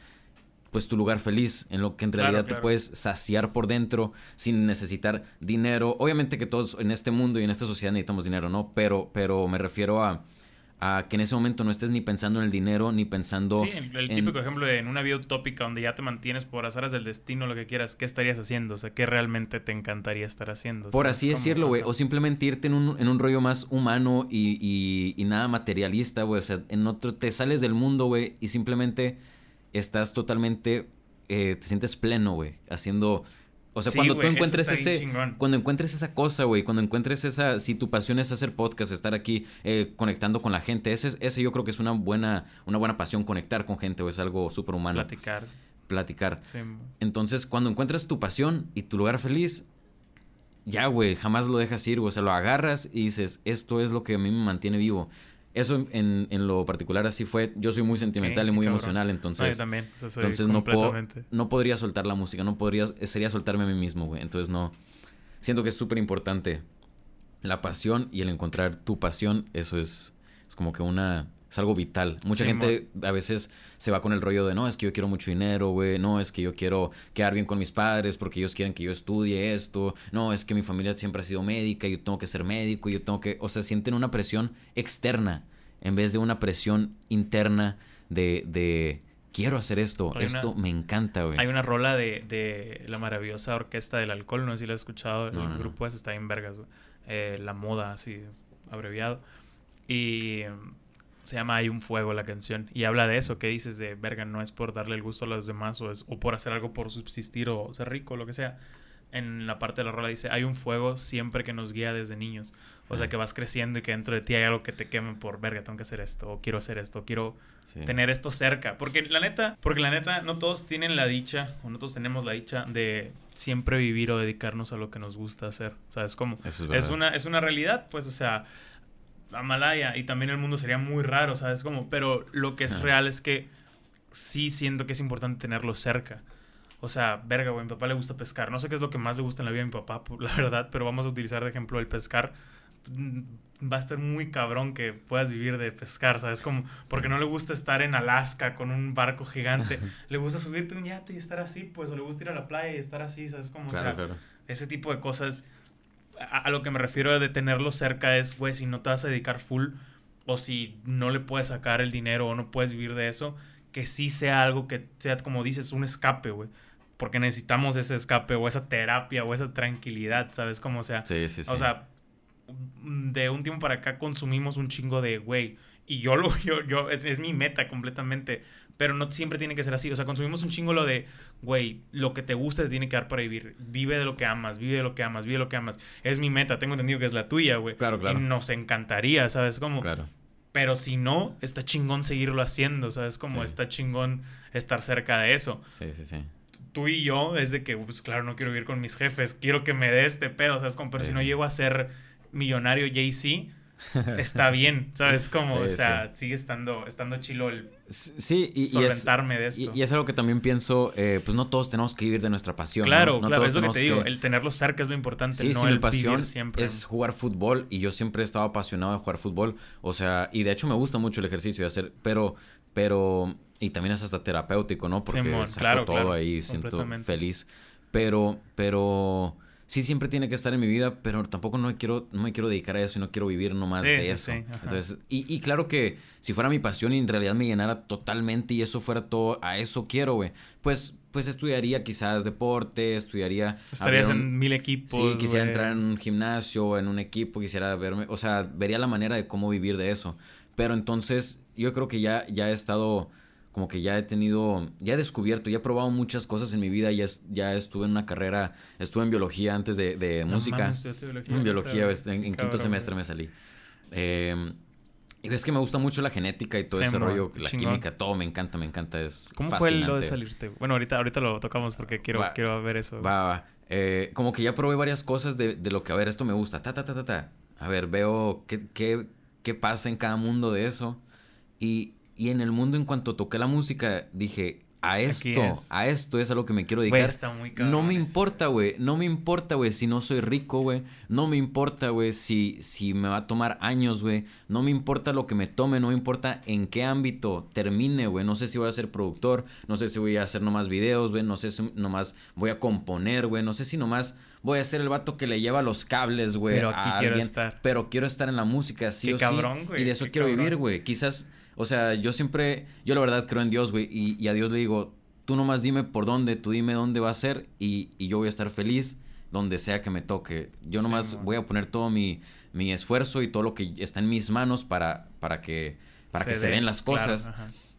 pues tu lugar feliz, en lo que en realidad te puedes saciar por dentro sin necesitar dinero. Obviamente que todos en este mundo y en esta sociedad necesitamos dinero, ¿no? Pero, pero me refiero a a que en ese momento no estés ni pensando en el dinero, ni pensando... Sí, el, típico ejemplo de en una vida utópica donde ya te mantienes por azares del destino, lo que quieras, ¿qué estarías haciendo? O sea, ¿qué realmente te encantaría estar haciendo? Por así decirlo, güey. O simplemente irte en un, en un rollo más humano y, y, nada materialista, güey. O sea, en otro... Te sales del mundo, güey, y simplemente estás totalmente eh, te sientes pleno, güey, haciendo... O sea, cuando tú encuentres ese... Cuando encuentres esa cosa, güey, cuando encuentres esa... Si tu pasión es hacer podcast, estar aquí eh, conectando con la gente, ese, ese yo creo que es una buena, una buena pasión, conectar con gente, o es algo súper humano. Platicar. Platicar. Entonces, cuando encuentras tu pasión y tu lugar feliz, ya, güey, jamás lo dejas ir, güey. O sea, lo agarras y dices, esto es lo que a mí me mantiene vivo. Eso en, en lo particular así fue. Yo soy muy sentimental y muy emocional, entonces. yo también. entonces no, no podría soltar la música, no podría, sería soltarme a mí mismo, güey. Entonces no. Siento que es súper importante la pasión y el encontrar tu pasión, eso es, es como que una es algo vital. Mucha gente a veces se va con el rollo de, no, es que yo quiero mucho dinero, güey, no, es que yo quiero quedar bien con mis padres porque ellos quieren que yo estudie esto, no, es que mi familia siempre ha sido médica y yo tengo que ser médico yo tengo que, o sea, sienten una presión externa en vez de una presión interna de, de quiero hacer esto, esto me encanta, güey. Hay una rola de, de, la maravillosa orquesta del alcohol, no sé si la has escuchado, el grupo ese está en vergas, güey. Eh, la moda, así, abreviado. Y se llama Hay un fuego la canción y habla de eso que dices de verga no es por darle el gusto a los demás o es o por hacer algo por subsistir o ser rico o lo que sea en la parte de la rola dice hay un fuego siempre que nos guía desde niños o sea que vas creciendo y que dentro de ti hay algo que te queme por verga tengo que hacer esto o quiero hacer esto o quiero tener esto cerca porque la neta porque la neta no todos tienen la dicha o no todos tenemos la dicha de siempre vivir o dedicarnos a lo que nos gusta hacer. Sabes cómo es, es una es una realidad pues o sea Amalaya y también el mundo sería muy raro, ¿sabes? Como, pero lo que es real es que sí siento que es importante tenerlo cerca. O sea, verga, güey, a mi papá le gusta pescar. No sé qué es lo que más le gusta en la vida a mi papá, la verdad, pero vamos a utilizar de ejemplo el pescar. Mm, va a ser muy cabrón que puedas vivir de pescar, ¿sabes? Como, porque no le gusta estar en Alaska con un barco gigante. le gusta subirte un yate y estar así, pues, o le gusta ir a la playa y estar así, ¿sabes? Como, o sea, ese tipo de cosas a, lo que me refiero de tenerlo cerca es, güey, si no te vas a dedicar full o si no le puedes sacar el dinero o no puedes vivir de eso, que sí sea algo que sea, como dices, un escape, güey. Porque necesitamos ese escape o esa terapia o esa tranquilidad, ¿sabes? Como sea. Sí, sí, sí. O sea, de un tiempo para acá consumimos un chingo de, güey, y yo lo, yo, yo, es, es mi meta completamente pero no siempre tiene que ser así. O sea, consumimos un chingo lo de, güey, lo que te gusta te tiene que dar para vivir. Vive de lo que amas, vive de lo que amas, vive de lo que amas. Es mi meta, tengo entendido que es la tuya, güey. Claro, claro. Y nos encantaría, ¿sabes? Como, claro. Pero si no, está chingón seguirlo haciendo, ¿sabes? Como está chingón estar cerca de eso. Sí, sí, sí. Tú y yo, es de que, pues claro, no quiero vivir con mis jefes, quiero que me dé este pedo, ¿sabes? Como, pero si no llego a ser millonario Jay-Z, está bien, ¿sabes? Como, o sea, sigue estando, estando chilo el sí, y, solventarme de esto. Y, es algo que también pienso, eh, pues no todos tenemos que vivir de nuestra pasión. Claro, ¿no? claro, es lo que te digo, el tenerlo cerca es lo importante, sí, no el pasión siempre. Es jugar fútbol y yo siempre he estado apasionado de jugar fútbol, o sea, y de hecho me gusta mucho el ejercicio de hacer, pero, pero, y también es hasta terapéutico, ¿no? Porque saco claro, todo ahí, siento feliz, pero, pero sí siempre tiene que estar en mi vida, pero tampoco no me quiero, no me quiero dedicar a eso y no quiero vivir nomás de eso. Entonces, y, y, claro que si fuera mi pasión y en realidad me llenara totalmente y eso fuera todo, a eso quiero, güey, pues, pues estudiaría quizás deporte, estudiaría... Estarías en mil equipos. Sí, quisiera entrar en un gimnasio, en un equipo, quisiera verme, o sea, vería la manera de cómo vivir de eso. Pero entonces, yo creo que ya, ya he estado como que ya he tenido, ya he descubierto, ya he probado muchas cosas en mi vida, ya, ya estuve en una carrera, estuve en biología antes de, de música. biología, en biología, este, en, quinto semestre me salí. Eh, y es que me gusta mucho la genética y todo ese rollo, la química, todo me encanta, me encanta, es ¿Cómo fue lo de salirte? Bueno, ahorita, ahorita lo tocamos porque quiero, quiero ver eso. Va, va. Eh, como que ya probé varias cosas de, de, lo que, a ver, esto me gusta, ta, ta, ta, ta, ta. A ver, veo qué, qué, qué pasa en cada mundo de eso. Y, y en el mundo, en cuanto toqué la música, dije, a esto, a esto es a lo que me quiero dedicar. no me importa, güey. No me importa, güey, si no soy rico, güey. No me importa, güey, si, si me va a tomar años, güey. No me importa lo que me tome, no me importa en qué ámbito termine, güey. No sé si voy a ser productor, no sé si voy a hacer nomás videos, güey. No sé si nomás voy a componer, güey. No sé si nomás voy a ser el vato que le lleva los cables, güey. Pero aquí quiero estar. Pero quiero estar en la música, sí o sí. Y de eso quiero vivir, güey. Quizás o sea, yo siempre, yo la verdad creo en Dios, güey, y, a Dios le digo, tú nomás dime por dónde, tú dime dónde va a ser y, yo voy a estar feliz donde sea que me toque. Yo nomás voy a poner todo mi, mi, esfuerzo y todo lo que está en mis manos para, para que, para se que se den las cosas.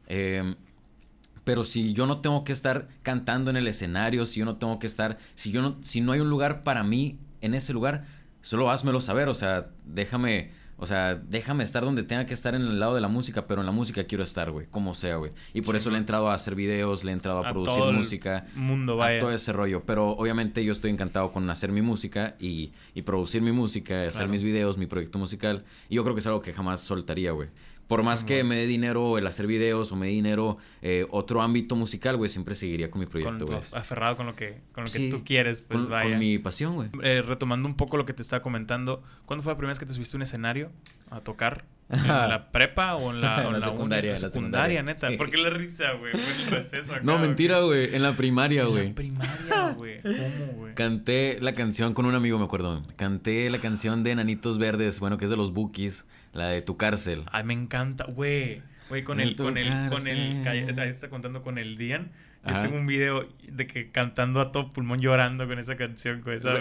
Em, Pero si yo no tengo que estar cantando en el escenario, si yo no tengo que estar, si yo no, si no hay un lugar para mí en ese lugar, solo házmelo saber, o sea, déjame, o sea, déjame estar donde tenga que estar en el lado de la música, pero en la música quiero estar, güey, como sea, güey. Y por Sí, eso le he entrado a hacer videos, le he entrado a, A producir todo el música, mundo, a vaya. todo ese rollo. Pero obviamente yo estoy encantado con hacer mi música y, y producir mi música, hacer mis videos, mi proyecto musical. Y yo creo que es algo que jamás soltaría, güey. Por más Sí, que man. me dé dinero el hacer videos o me dé dinero eh, otro ámbito musical, güey, siempre seguiría con mi proyecto, güey. aferrado con lo que, con lo que tú quieres, pues con, vaya. con mi pasión, güey. Eh, retomando un poco lo que te estaba comentando, ¿cuándo fue la primera vez que te subiste a un escenario a tocar? ¿En la prepa o en la, En o la en la secundaria, en la secundaria, neta. Sí. ¿Por qué la risa, güey? Fue en el receso acá, No, mentira, güey. En la primaria, En güey. la primaria, güey. ¿Cómo, güey? Canté la canción con un amigo, me acuerdo. Canté la canción de Enanitos Verdes, bueno, que es de los Bookies, la de Tu Cárcel. Ay, me encanta, güey. Güey, con el, con el, con el, cárcel. ahí está contando con el Dian. Yo tengo un video de que cantando a todo pulmón llorando con esa canción, O sea,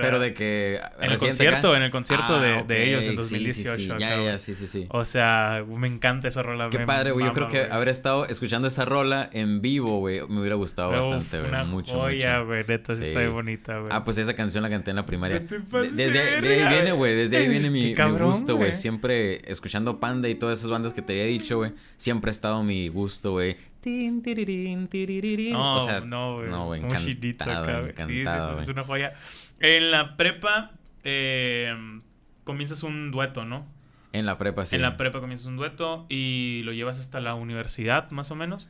pero de que... en el concierto, acá. en el concierto Ah, de, de ok, ellos en sí, 2018. Sí, sí, acá, Ya, ya, sí, sí, sí. O sea, me encanta esa rola. Qué me padre, güey. Yo creo que güey. haber estado escuchando esa rola en vivo, güey, me hubiera gustado Uf, bastante, güey. Mucho, joya, güey. Neta, sí. Sí. está bien bonita, güey. Ah, pues esa canción la canté en la primaria. De- desde, de de ahí viene, güey. Desde ahí viene mi, gusto, güey. Siempre escuchando Panda y todas esas bandas que te había dicho, güey. Siempre ha estado mi gusto, güey. Tin, tirirín, tirirín. No, o sea, no, güey. no, güey, encantado, acá, güey. Sí, sí, sí, es una joya. En la prepa, eh, comienzas un dueto, ¿no? En la prepa, sí. En la prepa comienzas un dueto y lo llevas hasta la universidad, más o menos.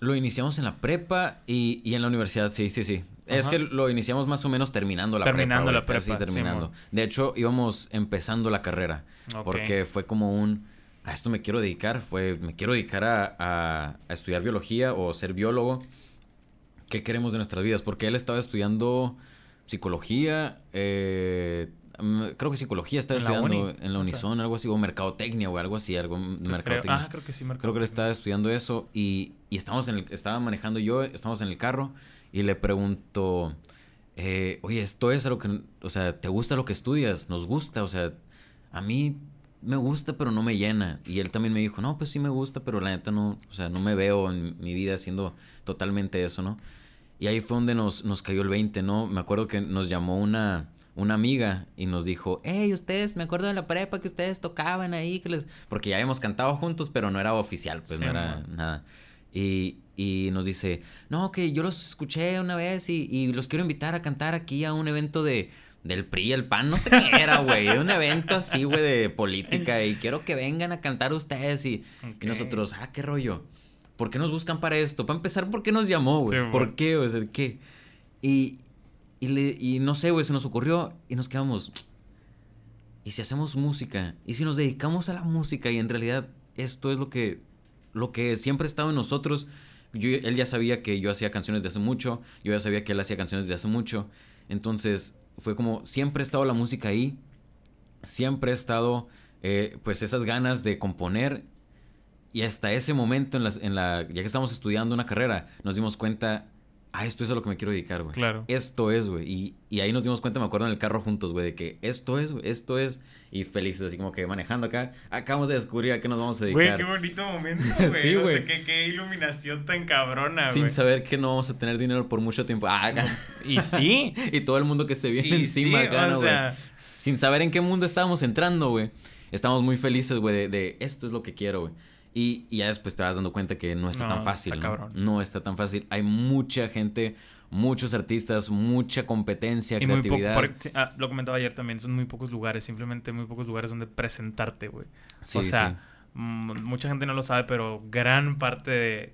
Lo iniciamos en la prepa y, y en la universidad, sí, sí, sí. Es que lo iniciamos más o menos terminando la Terminando prepa. la güey, casi prepa, terminando. De hecho, íbamos empezando la carrera. Porque fue como un. A esto me quiero dedicar. Fue. Me quiero dedicar a, a- a estudiar biología o ser biólogo. ¿Qué queremos de nuestras vidas? Porque él estaba estudiando psicología. eh, mm, creo que psicología estaba ¿En la estudiando en la Unison, algo así. O mercadotecnia o algo así. Algo de Creo- mercadotecnia. ah, creo que sí, Creo que él mercadotecnia. estaba estudiando eso y, y estamos en el, estaba manejando yo, estamos en el carro y le pregunto, eh, oye, esto es a lo que, o sea, ¿te gusta lo que estudias? Nos gusta, o sea, a mí me gusta pero no me llena. Y él también me dijo, no, pues sí me gusta, pero la neta no, o sea, no me veo en mi vida haciendo totalmente eso, ¿no? Y ahí fue donde nos, nos cayó el 20, ¿no? Me acuerdo que nos llamó una, una amiga y nos dijo, hey, ustedes, me acuerdo de la prepa que ustedes tocaban ahí, que les... porque ya habíamos cantado juntos, pero no era oficial, pues Sí, no era man. nada. Y, y nos dice, no, que yo los escuché una vez y, y los quiero invitar a cantar aquí a un evento de... Del PRI, el PAN, no sé qué era, güey. Un evento así, güey, de política. Y quiero que vengan a cantar ustedes. Y, Ok. y nosotros, ah, qué rollo. ¿Por qué nos buscan para esto? Para empezar, ¿por qué nos llamó, güey? Sí, ¿Por qué? O sea, ¿qué? Y, y, le, y no sé, güey, se nos ocurrió y nos quedamos. ¿Y si hacemos música? ¿Y si nos dedicamos a la música? Y en realidad esto es lo que, lo que siempre ha estado en nosotros. Yo- él ya sabía que yo hacía canciones de hace mucho. Yo ya sabía que él hacía canciones de hace mucho. Entonces fue como, siempre ha estado la música ahí. Siempre ha estado, eh, pues, esas ganas de componer. Y hasta ese momento, en la, en la, ya que estábamos estudiando una carrera, nos dimos cuenta, ah, esto es a lo que me quiero dedicar, güey. Claro. Esto es, güey. Y, y ahí nos dimos cuenta, me acuerdo en el carro juntos, güey, de que esto es, güey, esto es. Y felices, así como que manejando acá, acabamos de descubrir a qué nos vamos a Güey, dedicar. qué bonito momento, güey. Sí, O sea, güey. qué, qué iluminación tan cabrona, sin güey. saber que no vamos a tener dinero por mucho tiempo. Ah, acá. Y sí. y todo el mundo que se viene Y encima sí, acá, o ¿no, güey? sea- Sin saber en qué mundo estábamos entrando, güey. Estamos muy felices, güey, de, de esto es lo que quiero, güey. Y, y ya después te vas dando cuenta que no está No, tan fácil. está ¿no? no está tan fácil. Hay mucha gente, muchos artistas, mucha competencia, Y muy poco, creatividad. por- sí, ah, lo comentaba ayer también, son muy pocos lugares, simplemente muy pocos lugares donde presentarte, güey. Sí, o sea, sí. mm, mucha gente no lo sabe, pero gran parte de,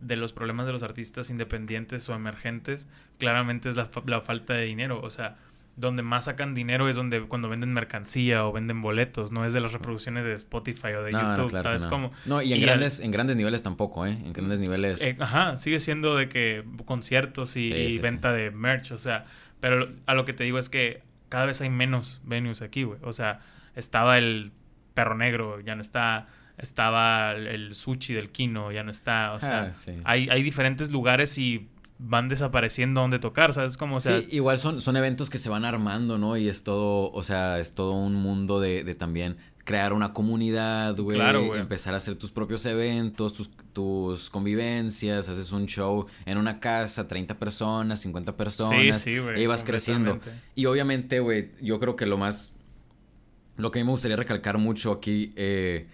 de los problemas de los artistas independientes o emergentes claramente es la, fa- la falta de dinero. O sea, donde más sacan dinero es donde cuando venden mercancía o venden boletos, no es de las reproducciones de Spotify o de No, no, YouTube, claro que ¿sabes no. cómo? No, y en Y al- grandes, en grandes niveles tampoco, ¿eh? En grandes niveles. Eh, ajá, sigue siendo de que conciertos y, Sí, y sí, venta de merch, o sea, pero a lo que te digo es que cada vez hay menos venues aquí, güey. O sea, estaba el Perro Negro, ya no está, estaba el, Sushi del Kino, ya no está, o sea, Ah, sí. hay, hay diferentes lugares y van desapareciendo donde tocar, ¿sabes? Como, o sea, sí, igual son, son eventos que se van armando, ¿no? Y es todo, o sea, es todo un mundo de, de también crear una comunidad, güey. Claro, güey. empezar a hacer tus propios eventos, tus, tus convivencias, haces un show en una casa, 30 personas, 50 personas. Sí, sí, güey, Y vas creciendo. Y obviamente, güey, yo creo que lo más... Lo que a mí me gustaría recalcar mucho aquí eh,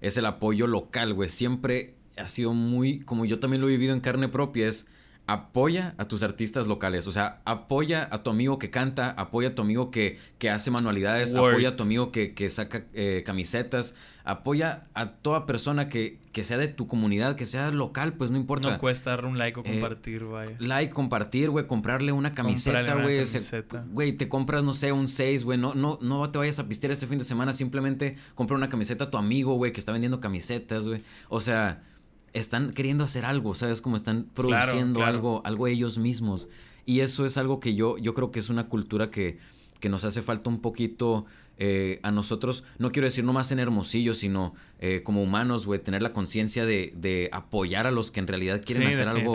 es el apoyo local, güey. Siempre ha sido muy... Como yo también lo he vivido en carne propia, es apoya a tus artistas locales. O sea, apoya a tu amigo que canta, apoya a tu amigo que, que hace manualidades, Word. apoya a tu amigo que, que saca eh, camisetas, apoya a toda persona que, que sea de tu comunidad, que sea local, pues no importa. No cuesta dar un like o Eh, compartir, vaya. Like, compartir, güey, comprarle una camiseta, güey. Güey, te compras, no sé, un 6, güey. No, no, no te vayas a pistear ese fin de semana. Simplemente compra una camiseta a tu amigo, güey, que está vendiendo camisetas, güey. O sea, están queriendo hacer algo, ¿sabes? Como están produciendo claro. algo, algo ellos mismos. Y eso es algo que yo, yo creo que es una cultura que, que nos hace falta un poquito eh, a nosotros. No quiero decir nomás en Hermosillo, sino eh, como humanos, güey, tener la conciencia de, de apoyar a los que en realidad quieren Sí, hacer algo.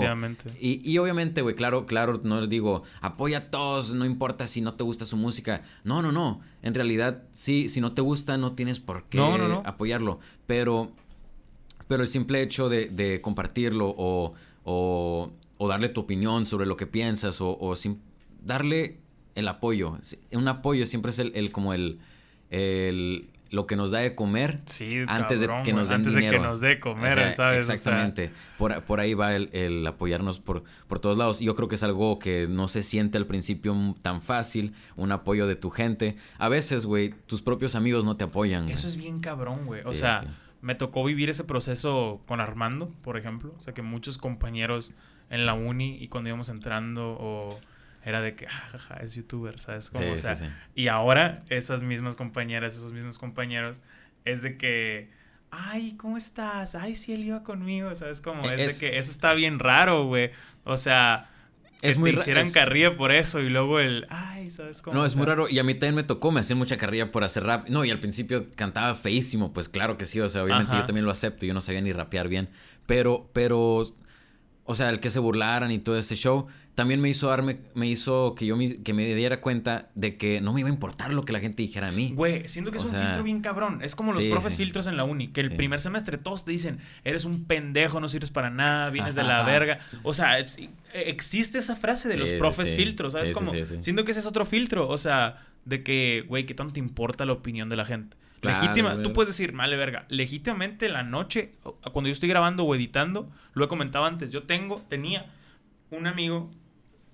Y, y obviamente, güey, claro, claro, no digo, apoya a todos, no importa si no te gusta su música. No, no, no. En realidad, sí, si no te gusta, no tienes por qué No, no, no. apoyarlo. Pero, pero el simple hecho de, de compartirlo o, o, o darle tu opinión sobre lo que piensas o, o sim- darle el apoyo. Un apoyo siempre es el, el como el, el lo que nos da de comer Sí, antes cabrón, de que nos den antes dinero. de que nos dé comer, O sea, ¿sabes? O sea, Exactamente. por, por ahí va el, el apoyarnos por, por todos lados. Yo creo que es algo que no se siente al principio tan fácil, un apoyo de tu gente. A veces, güey, tus propios amigos no te apoyan. Eso es bien cabrón, güey. O Sí, sea, sí. Me tocó vivir ese proceso con Armando, por ejemplo. O sea, que muchos compañeros en la uni y cuando íbamos entrando o era de que, ah, jaja, es youtuber, ¿sabes? Como, Sí, o sea, sí, sí. Y ahora esas mismas compañeras, esos mismos compañeros, es de que, ay, ¿cómo estás? Ay, sí, él iba conmigo, ¿sabes? Como, es, Es- de que eso está bien raro, güey. O sea, que Es muy te hicieran es- carrilla por eso y luego el, ay, ¿sabes cómo? No, es muy raro. Y a mí también me tocó, me hacían mucha carrilla por hacer rap. No, y al principio cantaba feísimo, pues claro que sí. O sea, obviamente Ajá. yo también lo acepto. Yo no sabía ni rapear bien. Pero, pero, o sea, el que se burlaran y todo ese show, también me hizo darme, me hizo que yo me, que me diera cuenta de que no me iba a importar lo que la gente dijera a mí. Güey, siento que es un filtro bien cabrón. Es como los sí, profes sí. filtros en la uni, que el Sí. primer semestre todos te dicen, eres un pendejo, no sirves para nada, vienes de la verga. O sea, es- e- existe esa frase de los profes filtros, ¿sabes? Como, siento que ese es otro filtro, o sea, de que, güey, ¿qué tanto te importa la opinión de la gente? Claro, Legítima, tú puedes decir, vale, verga, legítimamente la noche, cuando yo estoy grabando o editando, lo he comentado antes, yo tengo, tenía un amigo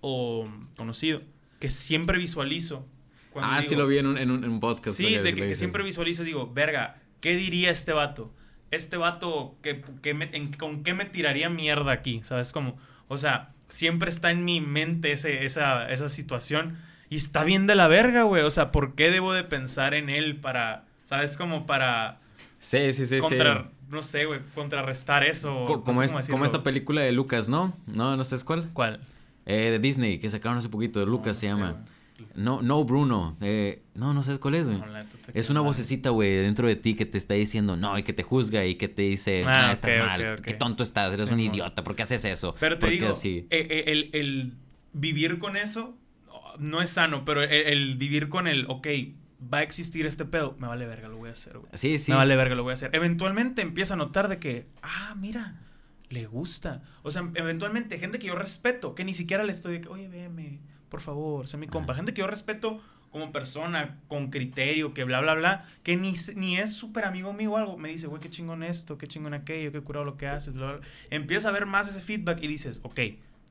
o conocido que siempre visualizo. cuando Ah, sí digo- lo vi en un, en un, en un podcast. Sí, de que, que siempre visualizo y digo, verga, ¿qué diría este vato? Este vato, ¿qué, qué me- en- ¿con qué me tiraría mierda aquí? ¿Sabes cómo? O sea, siempre está en mi mente ese, esa, esa situación y está bien de la verga, güey. O sea, ¿por qué debo de pensar en él para, ¿sabes? Como para Sí, sí, sí, contra, sí. no sé, güey, contrarrestar eso. Co- no como, sé es, como esta película de Lucas, ¿no? No, no sé cuál. ¿Cuál? Eh, de Disney, que sacaron hace poquito, de Lucas No, se sé, llama. No, no, Bruno. Eh, no, no sabes cuál es, güey. No, Es una vocecita, güey, dentro de ti que te está diciendo no y que te juzga y que te dice, Ah, ah, estás mal, ok, ok. qué tonto estás, eres Sí, un idiota, ¿por qué haces eso? Pero te ¿Por qué digo, así? eh, eh, el, el vivir con eso no es sano, pero el, el vivir con el, ok, va a existir este pedo, me vale verga, lo voy a hacer, güey. Sí, sí. Me vale verga, lo voy a hacer. Eventualmente empieza a notar de que, ah, mira, le gusta. O sea, eventualmente, gente que yo respeto, que ni siquiera le estoy de que, oye, veme, por favor, sé mi compa. Ajá. Gente que yo respeto como persona, con criterio, que bla, bla, bla, que ni, ni es súper amigo mío o algo, me dice, güey, qué chingón esto, qué chingón aquello, qué curado lo que haces, bla, bla. Empieza a ver más ese feedback y dices, ok,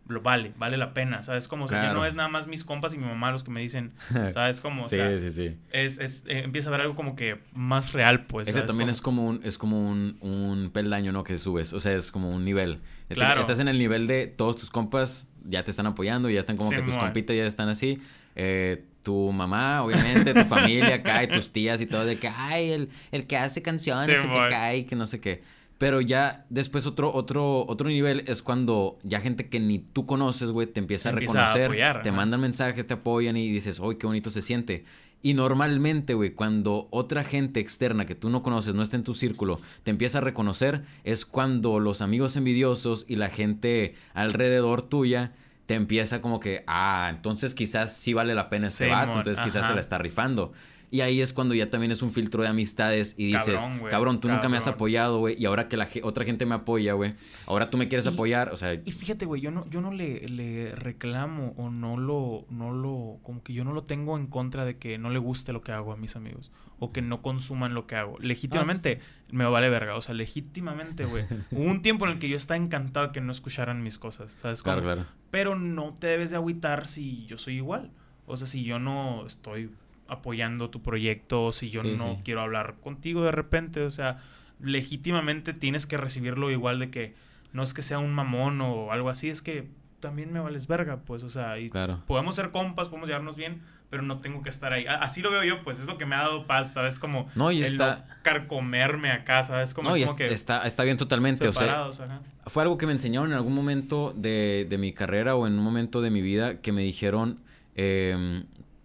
lo vale, vale la pena, ¿sabes? Como, o sea, ya Claro. no es nada más mis compas y mi mamá los que me dicen, ¿sabes? Como, o sí, sea, sí, sí. es, es, eh, empieza a ver algo como que más real, pues. Ese ¿sabes? también Como- es como un, es como un, un peldaño, ¿no? Que subes. O sea, es como un nivel. Claro. Estás en el nivel de todos tus compas ya te están apoyando, ya están como que tus compitas ya están así. Eh, tu mamá, obviamente, tu familia acá y tus tías y todo de que, ay, el, el que hace canciones, el que cae, que no sé qué. Pero ya después otro, otro, otro nivel es cuando ya gente que ni tú conoces, güey, te empieza a Te empieza a reconocer, apoyar, te mandan mensajes, te apoyan y dices, ¡ay, qué bonito se siente! Y normalmente, güey, cuando otra gente externa que tú no conoces, no está en tu círculo, te empieza a reconocer, es cuando los amigos envidiosos y la gente alrededor tuya te empieza como que, ah, entonces quizás sí vale la pena Simón, vato, entonces quizás se la está rifando. Y ahí es cuando ya también es un filtro de amistades y dices, Cabrón, cabrón, güey, tú nunca me has cabrón. apoyado, güey, y ahora que la otra gente me apoya, güey, ahora tú me quieres Y- apoyar, o sea, Y fíjate, güey, yo no, yo no le, le reclamo o no lo, no lo, como que yo no lo tengo en contra de que no le guste lo que hago a mis amigos o que no consuman lo que hago. Legítimamente me vale verga, o sea, legítimamente, güey. Hubo un tiempo en el que yo estaba encantado que no escucharan mis cosas, ¿sabes? claro, cómo? claro. Pero no te debes de agüitar si yo soy igual. O sea, si yo no estoy apoyando tu proyecto, si yo Sí, no sí. quiero hablar contigo de repente, o sea, legítimamente tienes que recibirlo igual de que no es que sea un mamón o algo así, es que también me vales verga, pues, o sea, y Claro. podemos ser compas, podemos llevarnos bien, pero no tengo que estar ahí. Así lo veo yo, pues es lo que me ha dado paz, ¿sabes? Como No, y el está- carcomerme acá, ¿sabes? Como no, es y como es- que está, está bien totalmente, o sea, ajá. fue algo que me enseñaron en algún momento de, de mi carrera o en un momento de mi vida que me dijeron, em,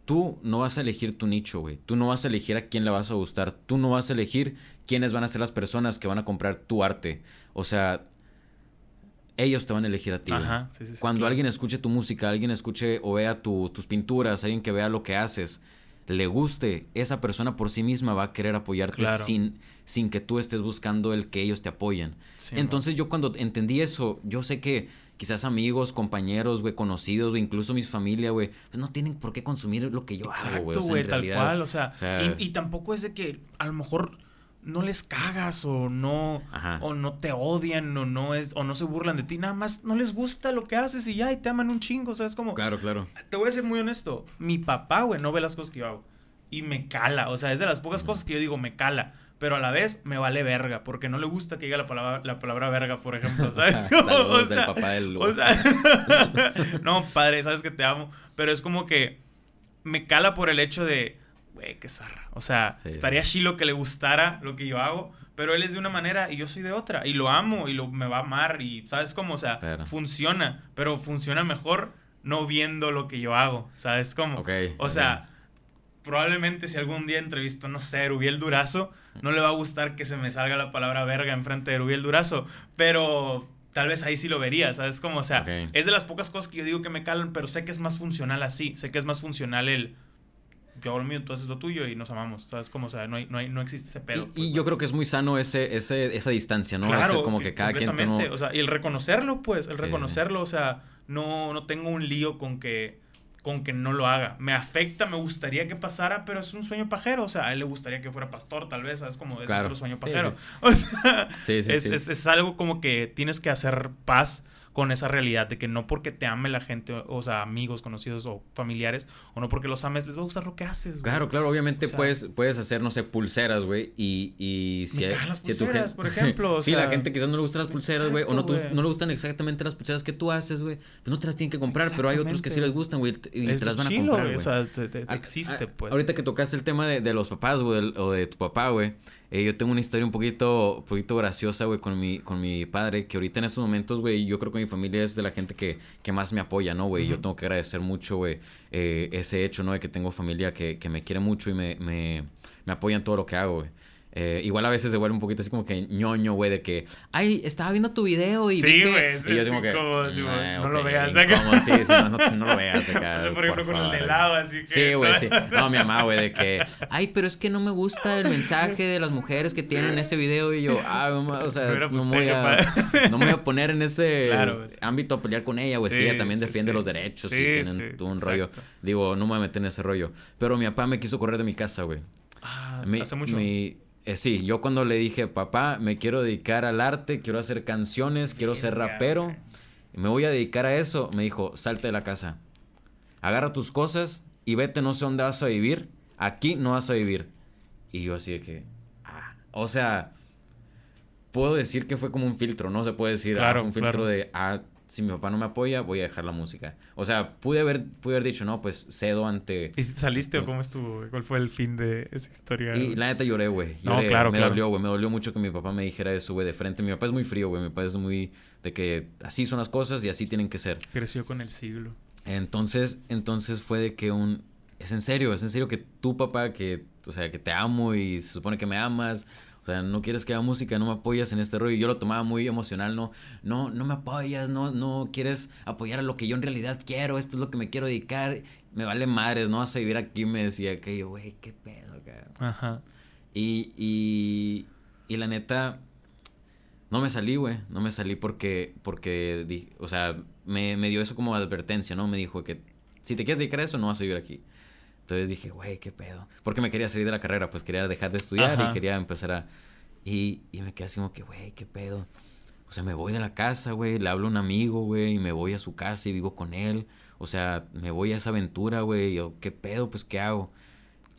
tú no vas a elegir tu nicho, güey. Tú no vas a elegir a quién le vas a gustar. Tú no vas a elegir quiénes van a ser las personas que van a comprar tu arte. O sea, ellos te van a elegir a ti. Ajá, sí, sí, sí, Cuando claro. alguien escuche tu música, alguien escuche o vea tu- tus pinturas, alguien que vea lo que haces, le guste, esa persona por sí misma va a querer apoyarte Claro. sin, sin que tú estés buscando el que ellos te apoyen. Entonces yo cuando entendí eso, yo sé que quizás amigos, compañeros, güey, conocidos, güey, incluso mis familia, güey, pues no tienen por qué consumir lo que yo hago, güey. Exacto, O sea, güey, tal realidad, cual, o sea, o sea- y, y tampoco es de que a lo mejor no les cagas o no Ajá. o no te odian o no es o no se burlan de ti, nada más no les gusta lo que haces y ya y te aman un chingo, o sea, es como Claro, claro. te voy a ser muy honesto, mi papá, güey, no ve las cosas que yo hago y me cala, o sea, es de las pocas cosas que yo digo me cala. Pero a la vez me vale verga, porque no le gusta que diga la palabra, la palabra verga, por ejemplo, ¿sabes? Saludos del papá del- O sea, no, padre, sabes que te amo. Pero es como que me cala por el hecho de, güey, qué zarra. O sea, Sí, estaría chilo que le gustara lo que yo hago, pero él es de una manera y yo soy de otra. Y lo amo y lo, me va a amar y, ¿sabes cómo? O sea, funciona, pero funciona mejor no viendo lo que yo hago, ¿sabes cómo? Ok, O sea, probablemente si algún día entrevisto, no sé, a Erubiel Durazo, no le va a gustar que se me salga la palabra verga enfrente de Erubiel Durazo, pero tal vez ahí sí lo vería, ¿sabes? Como, o sea, es de las pocas cosas que yo digo que me calan, pero sé que es más funcional así, sé que es más funcional el yo hago lo mío, tú haces lo tuyo y nos amamos, ¿sabes? Como, o sea, no, hay, no, hay, no existe ese pedo. Y, pues, y yo creo que es muy sano ese, ese, esa distancia, ¿no? Claro, Ese como que cada quien. O sea, y el reconocerlo, pues, el Sí, reconocerlo, o sea, no, no tengo un lío con que, con que no lo haga. Me afecta, me gustaría que pasara, pero es un sueño pajero. O sea, a él le gustaría que fuera pastor, tal vez, ¿sabes? Como es Claro. otro sueño pajero. sí. O sea, Sí, sí, es, sí. Es, es algo como que tienes que hacer paz con esa realidad de que no porque te ame la gente, o sea, amigos, conocidos o familiares, o no porque los ames, les va a gustar lo que haces. güey. Claro, claro, obviamente O sea- puedes, puedes hacer, no sé, pulseras, güey, y, y si... Me hay- las si a tu por ejemplo, o sí, sea, la gente quizás no le gustan las pulseras, güey, o no, güey. no le gustan exactamente las pulseras que tú haces, güey, pues no te las tienen que comprar, pero hay otros que sí les gustan, güey, y Es te las van a comprar, güey. O sea, te- te- te A- existe, a- pues. Ahorita que tocaste el tema de, de los papás, güey, o de tu papá, güey. Eh, yo tengo una historia un poquito, un poquito graciosa, güey, con mi, con mi padre, que ahorita en estos momentos, güey, yo creo que mi familia es de la gente que, que más me apoya, ¿no, güey? Yo tengo que agradecer mucho, güey, eh, ese hecho, ¿no? De que tengo familia que, que me quiere mucho y me, me, me apoya en todo lo que hago, güey. Eh, igual a veces se vuelve un poquito así como que ñoño, güey, de que, ay, estaba viendo tu video y Sí, que-" güey, Y sí, yo así sí, como que, como, sí, "Mm, güey, no lo veas acá". incómodo, Sí, sí, no, no, no lo veas acá, O sea, por ejemplo, con el helado, así que... Sí, güey, sí. No, mi mamá, güey, de que, ay, pero es que no me gusta el mensaje de las mujeres que tienen en ese video. Y yo, ah, mamá, o sea, No era no me, voy a, pusteño, no me voy a poner en ese Claro, ámbito a pelear con ella, güey. Sí, ella también defiende los derechos y Sí, tienen sí, todo un rollo. Digo, no me voy a meter en ese rollo. Pero mi papá me quiso correr de mi casa, güey. Ah, Mi- hace mucho. mi- eh, sí, yo cuando le dije, papá, me quiero dedicar al arte, quiero hacer canciones, quiero ser rapero, me voy a dedicar a eso, me dijo, salte de la casa. Agarra tus cosas y vete, no sé dónde vas a vivir. Aquí no vas a vivir. Y yo así de que, ah, o sea, puedo decir que fue como un filtro, ¿no? Se puede decir, ah, fue un filtro de, ah, si mi papá no me apoya, voy a dejar la música. O sea, pude haber, pude haber dicho, no, pues cedo ante... ¿Y si te saliste o cómo estuvo? ¿Cuál fue el fin de esa historia? Y la neta lloré, güey. No, claro, me claro. dolió, güey. Me dolió mucho que mi papá me dijera eso, güey, de frente. Mi papá es muy frío, güey. Mi papá es muy de que así son las cosas y así tienen que ser. Creció con el siglo. Entonces, entonces fue de que un... Es en serio, es en serio que tu papá, que, o sea, que te amo y se supone que me amas. O sea, no quieres que haga música, no me apoyas en este rollo. Y yo lo tomaba muy emocional, no, no, no me apoyas, no, no quieres apoyar a lo que yo en realidad quiero, esto es lo que me quiero dedicar. Me vale madres, ¿no? Vas a vivir aquí, me decía que yo, güey, qué pedo, acá. Ajá. Y, y, y la neta, no me salí, güey. No me salí porque, porque, dije, o sea, me, me dio eso como advertencia, ¿no? Me dijo que si te quieres dedicar a eso, no vas a vivir aquí. Entonces dije, güey, qué pedo. Porque me quería salir de la carrera, pues quería dejar de estudiar y quería empezar a... Y, y me quedé así como que, güey, qué pedo. O sea, me voy de la casa, güey, le hablo a un amigo, güey, y me voy a su casa y vivo con él. O sea, me voy a esa aventura, güey. Yo, ¿qué pedo? Pues, ¿qué hago?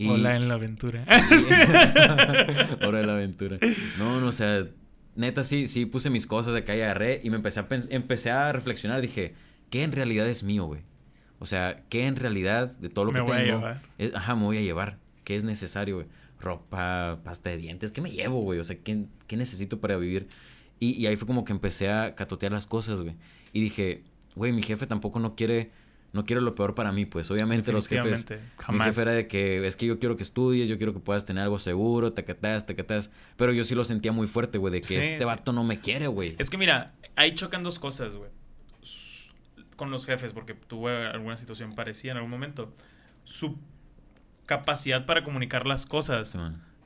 Hola en la aventura. Hola en la aventura. No, no, o sea, neta sí, sí puse mis cosas de acá y agarré y me empecé a, empecé a reflexionar. Dije, ¿qué en realidad es mío, güey? O sea, ¿qué en realidad de todo lo que tengo? Voy a llevar. ajá, me voy a llevar. ¿Qué es necesario, güey? Ropa, pasta de dientes, ¿qué me llevo, güey? O sea, ¿qué, ¿qué, necesito para vivir? Y, y ahí fue como que empecé a catotear las cosas, güey. Y dije, güey, mi jefe tampoco no quiere no quiero lo peor para mí, pues obviamente los jefes. Mi jefe era de que es que yo quiero que estudies, yo quiero que puedas tener algo seguro, te tacatas, tacatas. Pero yo sí lo sentía muy fuerte, güey, de que este vato no me quiere, güey. Es que mira, ahí chocan dos cosas, güey con los jefes, porque tuve alguna situación parecida en algún momento, su capacidad para comunicar las cosas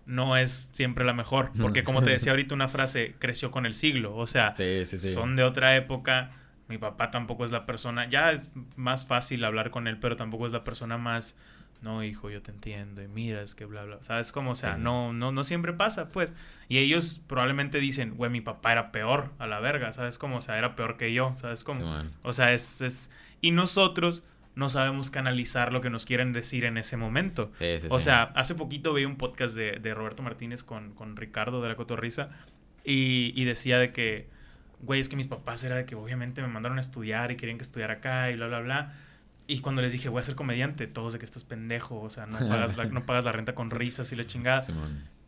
no es siempre la mejor. Porque como te decía ahorita una frase, creció con el siglo. O sea, son de otra época. Mi papá tampoco es la persona, ya es más fácil hablar con él, pero tampoco es la persona más no, hijo, yo te entiendo, y mira, es que bla, bla, ¿sabes cómo? O sea, no, no, no siempre pasa, pues. Y ellos probablemente dicen, güey, mi papá era peor a la verga, ¿sabes cómo? O sea, era peor que yo, ¿sabes cómo? o sea, es, es... Y nosotros no sabemos canalizar lo que nos quieren decir en ese momento. o sea, hace poquito vi un podcast de, de Roberto Martínez con, con, Ricardo de la Cotorrisa y, y decía de que, güey, es que mis papás era de que obviamente me mandaron a estudiar y querían que estudiara acá y bla, bla, bla y cuando les dije, voy a ser comediante, todos de que estás pendejo, o sea, no pagas la, no pagas la renta con risas y la chingada.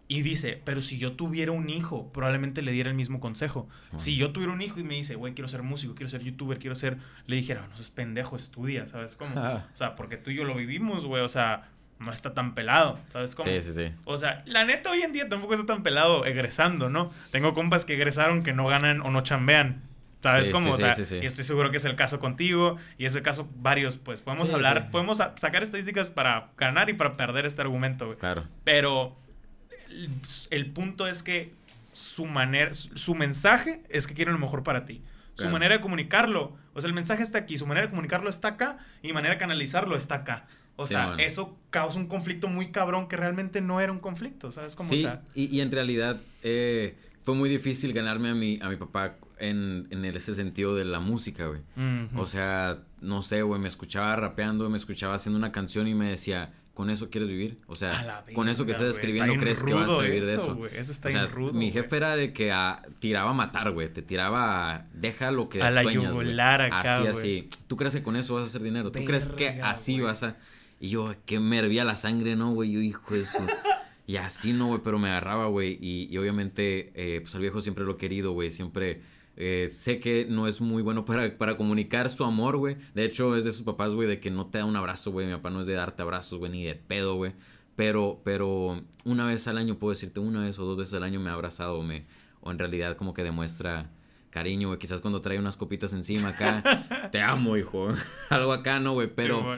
y dice, pero si yo tuviera un hijo, probablemente le diera el mismo consejo. Si yo tuviera un hijo y me dice, güey, quiero ser músico, quiero ser youtuber, quiero ser... Le dijera, no, es pendejo, estudia, ¿sabes cómo? o sea, porque tú y yo lo vivimos, güey, o sea, no está tan pelado, ¿sabes cómo? Sí, sí, sí. O sea, la neta hoy en día tampoco está tan pelado egresando, ¿no? Tengo compas que egresaron que no ganan o no chambean ¿Sabes cómo? o sea, y estoy seguro que es el caso contigo y es el caso varios, pues podemos hablar, podemos sacar estadísticas para ganar y para perder este argumento, güey. Claro. Pero el, punto es que su manera, su, mensaje es que quieren lo mejor para ti. Su manera de comunicarlo, o sea, el mensaje está aquí, su manera de comunicarlo está acá y manera de canalizarlo está acá. O sea, eso causa un conflicto muy cabrón que realmente no era un conflicto, ¿sabes? cómo sí, y, y, en realidad eh, fue muy difícil ganarme a mi, a mi papá en, en ese sentido de la música, güey. O sea, no sé, güey, me escuchaba rapeando, me escuchaba haciendo una canción y me decía, ¿con eso quieres vivir? O sea, con eso que estás escribiendo, ¿crees que vas a vivir de eso? Eso está o sea, rudo, Mi jefe era de que a, tiraba a matar, güey. Te tiraba a, deja lo que a sueñas, la acá, Así, así. ¿Tú crees que con eso vas a hacer dinero? ¿Tú crees que así vas a...? Y yo, que me hervía la sangre, ¿no, güey? Yo, hijo de y así, no, güey, pero me agarraba, güey. Y, y, obviamente, eh, pues al viejo siempre lo he querido, güey. Siempre eh, sé que no es muy bueno para, para comunicar su amor, güey. De hecho, es de sus papás, güey, de que no te da un abrazo, güey. Mi papá no es de darte abrazos, güey, ni de pedo, güey. Pero, pero una vez al año, puedo decirte, una vez o dos veces al año me ha abrazado, me, o en realidad como que demuestra cariño, güey. Quizás cuando trae unas copitas encima acá, te amo, hijo. Algo acá, no, güey. Pero,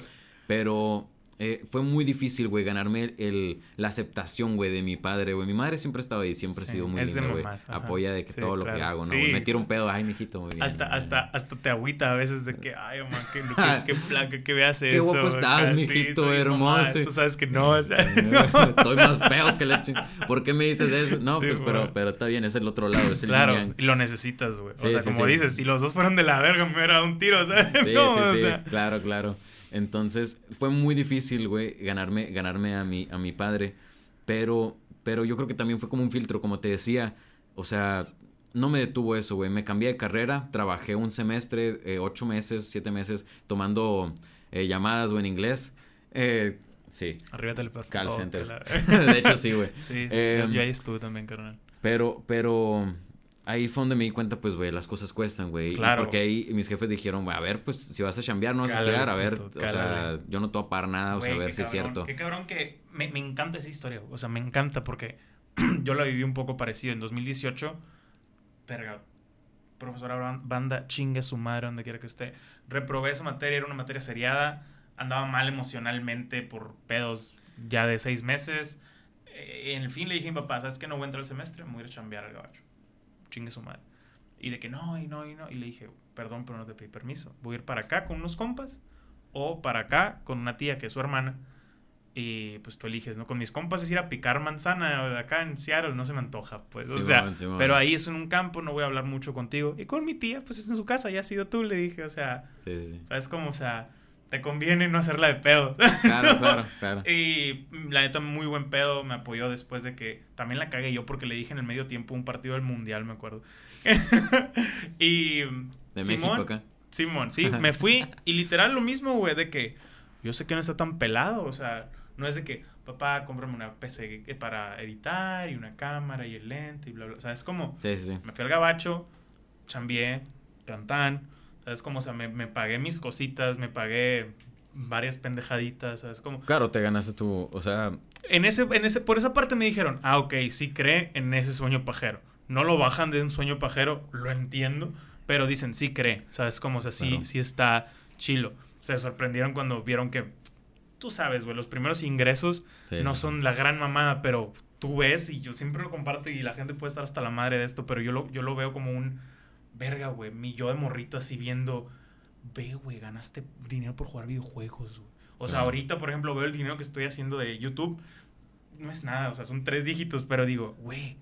pero eh, fue muy difícil, güey, ganarme el, la aceptación, güey, de mi padre, güey. Mi madre siempre estaba ahí, siempre ha sido muy linda, güey. Apoya de que todo lo que hago, ¿no? Me tiro un pedo, ay, mijito, muy bien. Hasta, hasta, hasta te agüita a veces de que, ay, mamá, qué, qué, placa, que veas eso. Qué guapo estás, mijito, hermoso. tú sabes que no, o sea, Estoy más feo que la chingada. ¿Por qué me dices eso? No, pues, pero, pero está bien, es el otro lado, es el Claro, y lo necesitas, güey. o sea, como dices, si los dos fueron de la verga, me hubiera dado un tiro, ¿sabes? Sí, sí, sí, claro, claro. Entonces fue muy difícil, güey, ganarme, ganarme a, mi, a mi padre. Pero, pero yo creo que también fue como un filtro, como te decía. O sea, no me detuvo eso, güey. Me cambié de carrera, trabajé un semestre, eh, ocho meses, siete meses, tomando eh, llamadas, o en inglés. Eh, sí. Arriba del Call centers. de hecho, sí, güey. Sí, sí. Em, yo ahí estuve también, carnal. Pero, pero ahí fue donde me di cuenta, pues, güey, las cosas cuestan, güey. Claro. porque ahí mis jefes dijeron, güey, a ver, pues, si vas a chambear, no vas a estudiar, a ver, o sea, yo no te voy a pagar nada, o sea, a ver si es cierto. Qué cabrón que me, me encanta esa historia, o sea, me encanta porque yo la viví un poco parecido. En 2018, verga, profesora banda, chingue su madre donde quiera que esté. Reprobé esa materia, era una materia seriada. Andaba mal emocionalmente por pedos ya de seis meses. Eh, en el fin le dije a mi papá, ¿sabes que no voy a entrar semestre? Me voy a ir a chambear al gabacho. Chingue su madre. Y de que no, y no, y no. Y le dije, perdón, pero no te pedí permiso. Voy a ir para acá con unos compas o para acá con una tía que es su hermana y pues tú eliges, ¿no? Con mis compas es ir a picar manzana acá en Seattle, no se me antoja, pues. o sea, pero ahí es en un campo, no voy a hablar mucho contigo. Y con mi tía, pues es en su casa, ya ha sido tú, le dije, o sea. Sí, sí. ¿Sabes cómo? O sea, te conviene no hacerla de pedo. Claro, claro, claro. Y la neta, muy buen pedo, me apoyó después de que también la cagué yo porque le dije en el medio tiempo un partido del mundial, me acuerdo. y. De México acá. Simón, sí, me fui y literal lo mismo, güey, de que yo sé que no está tan pelado, o sea no es de que, papá, cómprame una PC para editar y una cámara y el lente y bla, bla. O sea, es como, sí, sí. me fui al gabacho, chambié, tan tan. ¿Sabes? Como, o sea, me, me pagué mis cositas, me pagué varias pendejaditas, ¿sabes? Como... Claro, te ganaste tu, o sea... En ese, en ese, por esa parte me dijeron, ah, ok, sí cree en ese sueño pajero. No lo bajan de un sueño pajero, lo entiendo, pero dicen, sí cree, ¿sabes? Como, o sea, sí, sí está chilo. Se sorprendieron cuando vieron que tú sabes, güey, los primeros ingresos no son la gran mamada, pero tú ves, y yo siempre lo comparto y la gente puede estar hasta la madre de esto, pero yo lo, yo lo veo como un, verga, güey, mi yo de morrito así viendo, ve, güey, ganaste dinero por jugar videojuegos, güey. O sea, ahorita, por ejemplo, veo el dinero que estoy haciendo de YouTube, no es nada, o sea, son tres dígitos, pero digo, güey,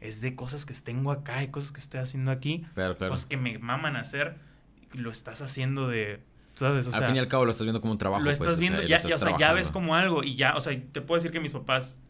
es de cosas que tengo acá y cosas que estoy haciendo aquí, claro, claro. cosas que me maman hacer, lo estás haciendo de al fin y al cabo lo estás viendo como un trabajo. Lo estás pues, viendo, ya, o sea, ya ves como algo y ya, o sea, te puedo decir que mis papás,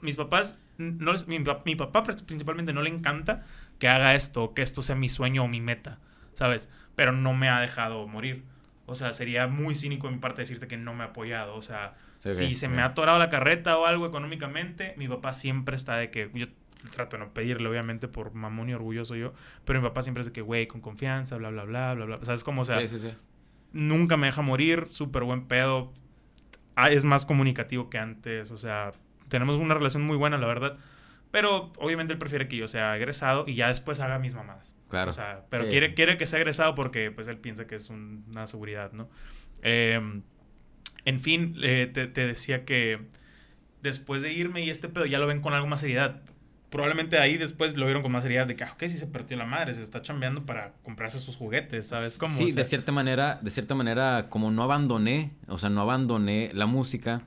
mis papás, no mi, mi, papá principalmente no le encanta que haga esto, que esto sea mi sueño o mi meta, ¿sabes? Pero no me ha dejado morir. O sea, sería muy cínico de mi parte decirte que no me ha apoyado. O sea, si se me ha atorado la carreta o algo económicamente, mi papá siempre está de que yo trato de no pedirle, obviamente, por mamón y orgulloso yo, pero mi papá siempre es de que, güey, con confianza, bla, bla, bla, bla, bla. ¿Sabes cómo? O sea, sí, sí, sí nunca me deja morir, súper buen pedo. Ah, es más comunicativo que antes, o sea, tenemos una relación muy buena, la verdad. Pero obviamente él prefiere que yo sea egresado y ya después haga mis mamadas. Claro. O sea, pero quiere, quiere que sea egresado porque pues él piensa que es una seguridad, ¿no? Em, en fin, eh, te, te, decía que después de irme y este pedo ya lo ven con algo más seriedad probablemente ahí después lo vieron con más seriedad de que, ah, ok, sí se perdió la madre, se está chambeando para comprarse sus juguetes, ¿sabes? cómo? sí, de cierta manera, de cierta manera, como no abandoné, o sea, no abandoné la música,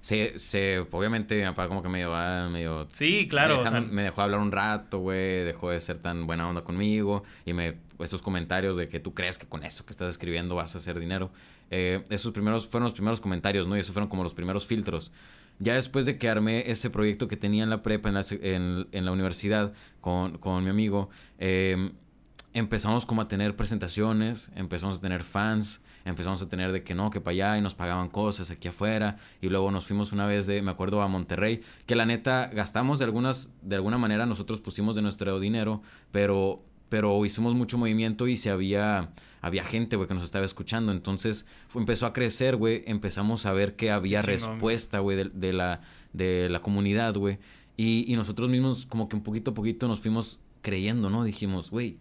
se, se obviamente mi papá como que medio va, medio... Sí, claro. Me, dejó hablar un rato, güey, dejó de ser tan buena onda conmigo y me, estos comentarios de que tú crees que con eso que estás escribiendo vas a hacer dinero. Eh, esos primeros fueron los primeros comentarios, ¿no? Y esos fueron como los primeros filtros. Ya después de que armé ese proyecto que tenía en la prepa, en la, en, la universidad, con, con, mi amigo, em, empezamos como a tener presentaciones, empezamos a tener fans, empezamos a tener de que no, que para allá y nos pagaban cosas aquí afuera y luego nos fuimos una vez de, me acuerdo, a Monterrey, que la neta gastamos de algunas, de alguna manera nosotros pusimos de nuestro dinero, pero, pero hicimos mucho movimiento y se había había gente, güey, que nos estaba escuchando. Entonces empezó a crecer, güey. Empezamos a ver que había respuesta, güey, de, la, de la comunidad, güey. Y, y, nosotros mismos, como que un poquito a poquito, nos fuimos creyendo, ¿no? Dijimos, güey,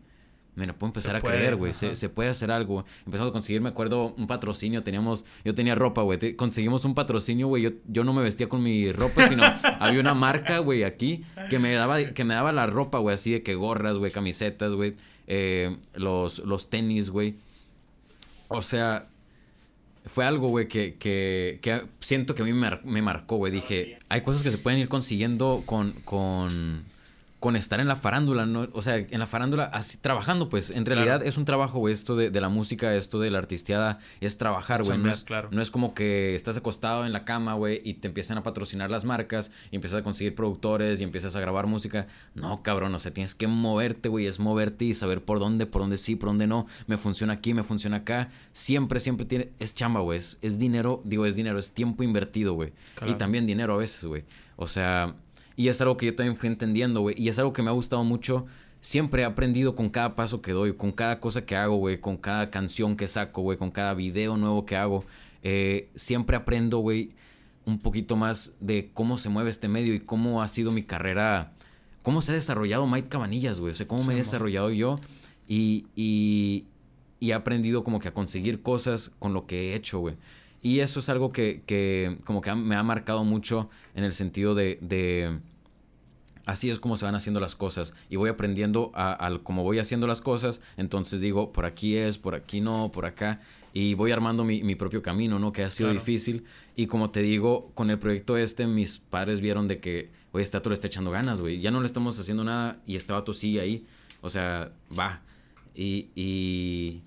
me lo puedo empezar a creer, güey. Se, se, puede hacer algo. Empezamos a conseguir, me acuerdo, un patrocinio. Teníamos, yo tenía ropa, güey. Conseguimos un patrocinio, güey. Yo, yo no me vestía con mi ropa, sino había una marca, güey, aquí que me daba, que me daba la ropa, güey, así de que gorras, güey, camisetas, güey. Eh, los, los tenis, güey. O sea, fue algo, güey, que, que, que, siento que a mí me, me marcó, güey. Dije, hay cosas que se pueden ir consiguiendo con, con, con estar en la farándula, ¿no? O sea, en la farándula, así, trabajando, pues. En realidad es un trabajo, güey, esto de, de, la música, esto de la artisteada, es trabajar, güey. No, es, no es como que estás acostado en la cama, güey, y te empiezan a patrocinar las marcas, y empiezas a conseguir productores, y empiezas a grabar música. No, cabrón, o sea, tienes que moverte, güey, es moverte y saber por dónde, por dónde sí, por dónde no. Me funciona aquí, me funciona acá. Siempre, siempre tiene, es chamba, güey. Es, es dinero, digo, es dinero, es tiempo invertido, güey. Y también dinero a veces, güey. O sea, y es algo que yo también fui entendiendo, güey. Y es algo que me ha gustado mucho. Siempre he aprendido con cada paso que doy, con cada cosa que hago, güey, con cada canción que saco, güey, con cada video nuevo que hago. Eh, siempre aprendo, güey, un poquito más de cómo se mueve este medio y cómo ha sido mi carrera, cómo se ha desarrollado Mike Cabanillas, güey. O sea, cómo me he desarrollado yo y, y, y, he aprendido como que a conseguir cosas con lo que he hecho, güey. Y eso es algo que, que como que me ha marcado mucho en el sentido de, de así es como se van haciendo las cosas. Y voy aprendiendo a, cómo voy haciendo las cosas, entonces digo, por aquí es, por aquí no, por acá. Y voy armando mi, mi propio camino, ¿no? Que ha sido difícil. Y como te digo, con el proyecto este mis padres vieron de que, oye, este le está echando ganas, güey, ya no le estamos haciendo nada y este vato sigue ahí, o sea, va. Y, y,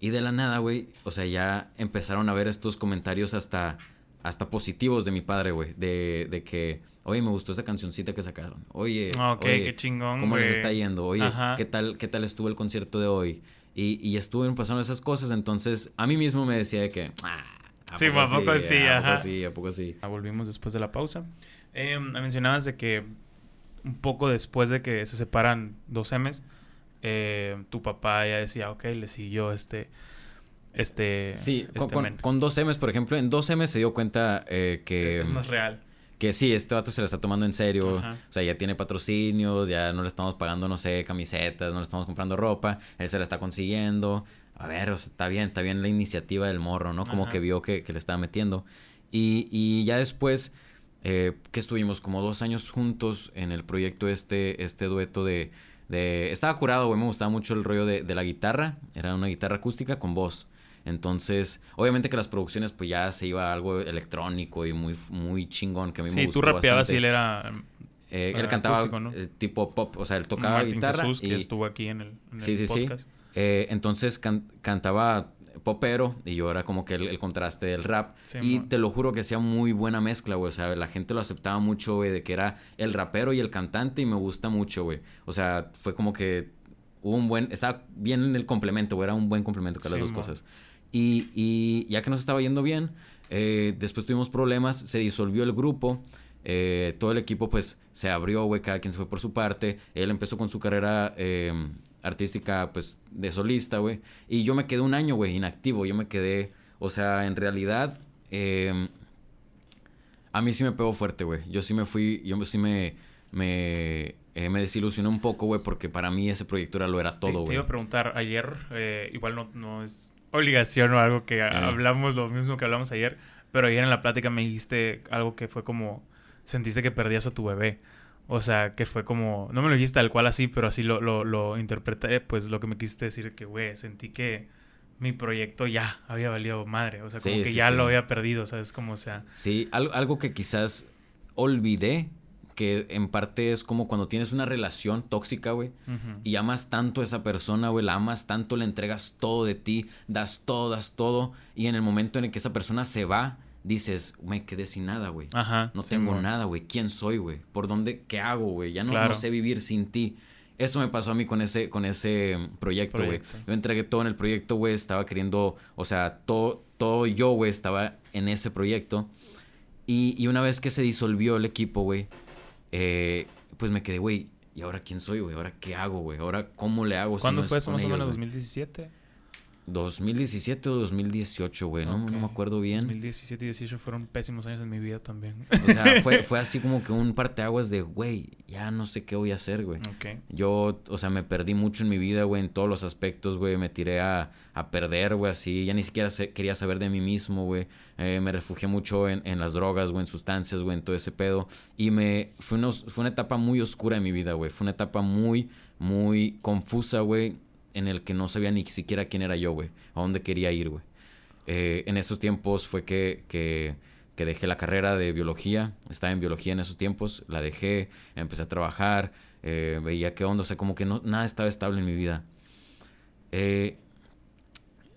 y de la nada, güey, o sea, ya empezaron a ver estos comentarios hasta, hasta positivos de mi padre, güey, de, de que Oye, me gustó esa cancioncita que sacaron. Oye, ok, qué chingón, ¿Cómo les está yendo? Oye, ¿qué tal, ¿qué tal estuvo el concierto de hoy? Y, y estuve pasando esas cosas, entonces a mí mismo me decía de que... Ah, sí, a poco sí, a poco sí, a poco sí. Volvimos después de la pausa. Eh, mencionabas de que un poco después de que se separan dos M's, eh, tu papá ya decía, ok, le siguió este... Este, sí, con, este con, dos M's, por ejemplo, en dos M's se dio cuenta eh, que... Es más real que sí, este vato se la está tomando en serio. O sea, ya tiene patrocinios, ya no le estamos pagando, no sé, camisetas, no le estamos comprando ropa. Él se la está consiguiendo. A ver, o sea, está bien, está bien la iniciativa del morro, ¿no? Como que vio que, le estaba metiendo. Y, y ya después, eh, que estuvimos como dos años juntos en el proyecto este, este dueto de... de... Estaba curado, güey, me gustaba mucho el rollo de, de la guitarra. Era una guitarra acústica con voz. Entonces, obviamente que las producciones pues ya se iba a algo electrónico y muy, muy chingón que a mí me gustó Sí, tú rapeabas y él era... Eh, él cantaba eh, tipo pop, o sea, él tocaba guitarra. Jesús, y... que estuvo aquí en el, en sí, sí, podcast. Sí. Eh, entonces cantaba popero y yo era como que el, contraste del rap. y te lo juro que hacía muy buena mezcla, güey. O sea, la gente lo aceptaba mucho, güey, de que era el rapero y el cantante y me gusta mucho, güey. O sea, fue como que hubo un buen... Estaba bien en el complemento, güey. Era un buen complemento con las dos cosas. Y, y ya que nos estaba yendo bien, eh, después tuvimos problemas, se disolvió el grupo. Eh, todo el equipo pues se abrió, güey, cada quien se fue por su parte. Él empezó con su carrera eh, artística pues de solista, güey. Y yo me quedé un año, güey, inactivo. Yo me quedé, o sea, en realidad... a mí sí me pegó fuerte, güey. Yo sí me fui, yo sí me... me me desilusioné un poco, güey, porque para mí ese proyecto era lo era todo, güey. Te, iba a preguntar ayer, igual no, no es obligación o algo que hablamos lo mismo que hablamos ayer, pero ayer en la plática me dijiste algo que fue como, sentiste que perdías a tu bebé. O sea, que fue como, no me lo dijiste tal cual así, pero así lo, lo, lo interpreté, pues lo que me quisiste decir que, güey, sentí que mi proyecto ya había valido madre, o sea, como que ya lo había perdido, ¿sabes? Como, o sea... Sí, algo, algo que quizás olvidé que en parte es como cuando tienes una relación tóxica, güey, y amas tanto a esa persona, güey, la amas tanto, le entregas todo de ti, das todo, das todo, y en el momento en el que esa persona se va, dices, me quedé sin nada, güey. Ajá. No tengo nada, güey. ¿Quién soy, güey? ¿Por dónde? ¿Qué hago, güey? Ya no, sé vivir sin ti. Eso me pasó a mí con ese, con ese proyecto, güey. Yo entregué todo en el proyecto, güey. Estaba queriendo, o sea, todo, todo yo, güey, estaba en ese proyecto. Y, y una vez que se disolvió el equipo, güey, eh, pues me quedé, güey, ¿y ahora quién soy, güey? ¿Ahora qué hago, güey? ¿Ahora cómo le hago? ¿Cuándo fue eso más o menos? ¿2017? 2017 o 2018, güey, no, no me acuerdo bien. 2017 y 2018 fueron pésimos años en mi vida también. O sea, fue, fue así como que un parteaguas de, güey, ya no sé qué voy a hacer, güey. Yo, o sea, me perdí mucho en mi vida, güey, en todos los aspectos, güey. Me tiré a, a perder, güey, así. Ya ni siquiera quería saber de mí mismo, güey. Eh, me refugié mucho en, en las drogas, güey, en sustancias, güey, en todo ese pedo. Y me, fue, fue una etapa muy oscura en mi vida, güey. Fue una etapa muy, muy confusa, güey en el que no sabía ni siquiera quién era yo, güey, a dónde quería ir, güey. Eh, en esos tiempos fue que, que, dejé la carrera de biología, estaba en biología en esos tiempos, la dejé, empecé a trabajar, eh, veía qué onda, o sea, como que no, nada estaba estable en mi vida. Eh,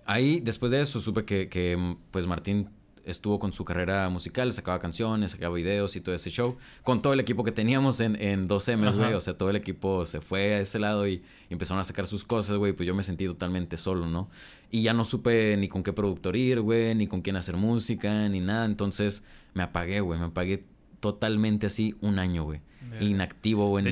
ahí, después de eso, supe que, que pues Martín estuvo con su carrera musical, sacaba canciones, sacaba videos y todo ese show, con todo el equipo que teníamos en, en 2M, güey, o sea, todo el equipo se fue a ese lado y, empezaron a sacar sus cosas, güey, pues yo me sentí totalmente solo, ¿no? Y ya no supe ni con qué productor ir, güey, ni con quién hacer música, ni nada, entonces me apagué, güey, me apagué totalmente así un año, güey, inactivo, güey,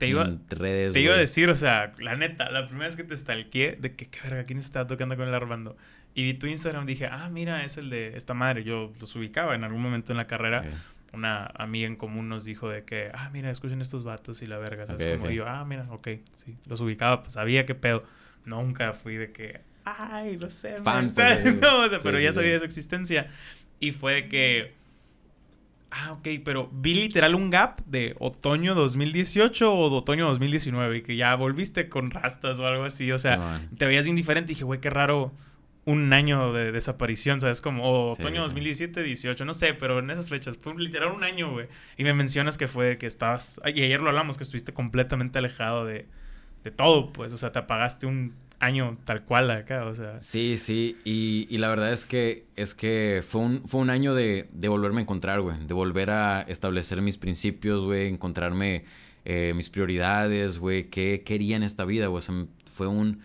te iba, en redes. Te iba a decir, o sea, la neta, la primera vez que te stalkeé, de que, qué verga, ¿quién estaba tocando con el Armando? Y vi tu Instagram, dije, ah, mira, es el de esta madre. Yo los ubicaba en algún momento en la carrera. Una amiga en común nos dijo de que, ah, mira, escuchen estos vatos y la verga. ¿sabes? Como ok. yo, ah, mira, ok, sí, los ubicaba, pues sabía qué pedo. Nunca fui de que, ay, lo sé, Fan, man", pues. No, o sea, Sí, pero sí, ya sí. sabía de su existencia. Y fue de que, ah, ok, pero vi literal un gap de otoño 2018 o de otoño 2019 y que ya volviste con rastas o algo así, o sea, te veías bien diferente y dije, güey, qué raro un año de desaparición, ¿sabes? Como o Sí, otoño sí. 2017, 18, no sé, pero en esas fechas fue literal un año, güey. Y me mencionas que fue que estabas, y ayer lo hablamos, que estuviste completamente alejado de, de todo, pues, o sea, te apagaste un año tal cual acá, o sea. Sí, sí, y, y la verdad es que es que fue un, fue un año de, de volverme a encontrar, güey, de volver a establecer mis principios, güey, encontrarme eh, mis prioridades, güey, qué quería en esta vida, güey, o sea, fue un,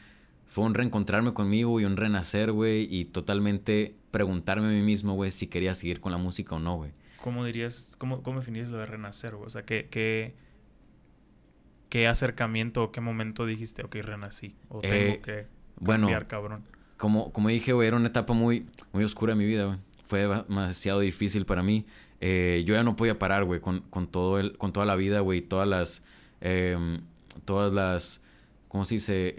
fue un reencontrarme conmigo y un renacer, güey, y totalmente preguntarme a mí mismo, güey, si quería seguir con la música o no, güey. ¿Cómo dirías, cómo, cómo definirías lo de renacer, güey? O sea, ¿qué, qué, qué acercamiento o qué momento dijiste, ok, renací? O tengo Eh, que Bueno, cambiar, cabrón. como, como dije, güey, era una etapa muy, muy oscura de mi vida, güey. Fue demasiado difícil para mí. Eh, yo ya no podía parar, güey, con, con, todo el, con toda la vida, güey, todas las, em, todas las, ¿cómo se dice?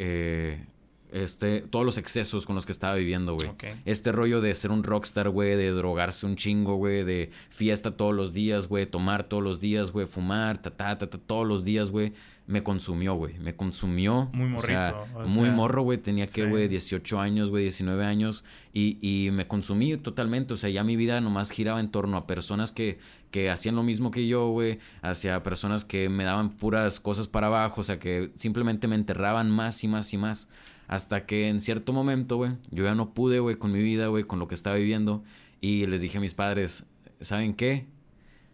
Este, todos los excesos con los que estaba viviendo, güey. Este rollo de ser un rockstar, güey, de drogarse un chingo, güey, de fiesta todos los días, güey, tomar todos los días, güey, fumar, ta, ta, ta, ta, todos los días, güey, me consumió, güey, me consumió. Muy o sea, morrito, o muy sea, morro, güey, tenía sí. que, güey, 18 años, güey, 19 años, y, y me consumí totalmente, o sea, ya mi vida nomás giraba en torno a personas que, que hacían lo mismo que yo, güey, hacia personas que me daban puras cosas para abajo, o sea, que simplemente me enterraban más y más y más. Hasta que en cierto momento, güey, yo ya no pude, güey, con mi vida, güey, con lo que estaba viviendo. Y les dije a mis padres, ¿saben qué?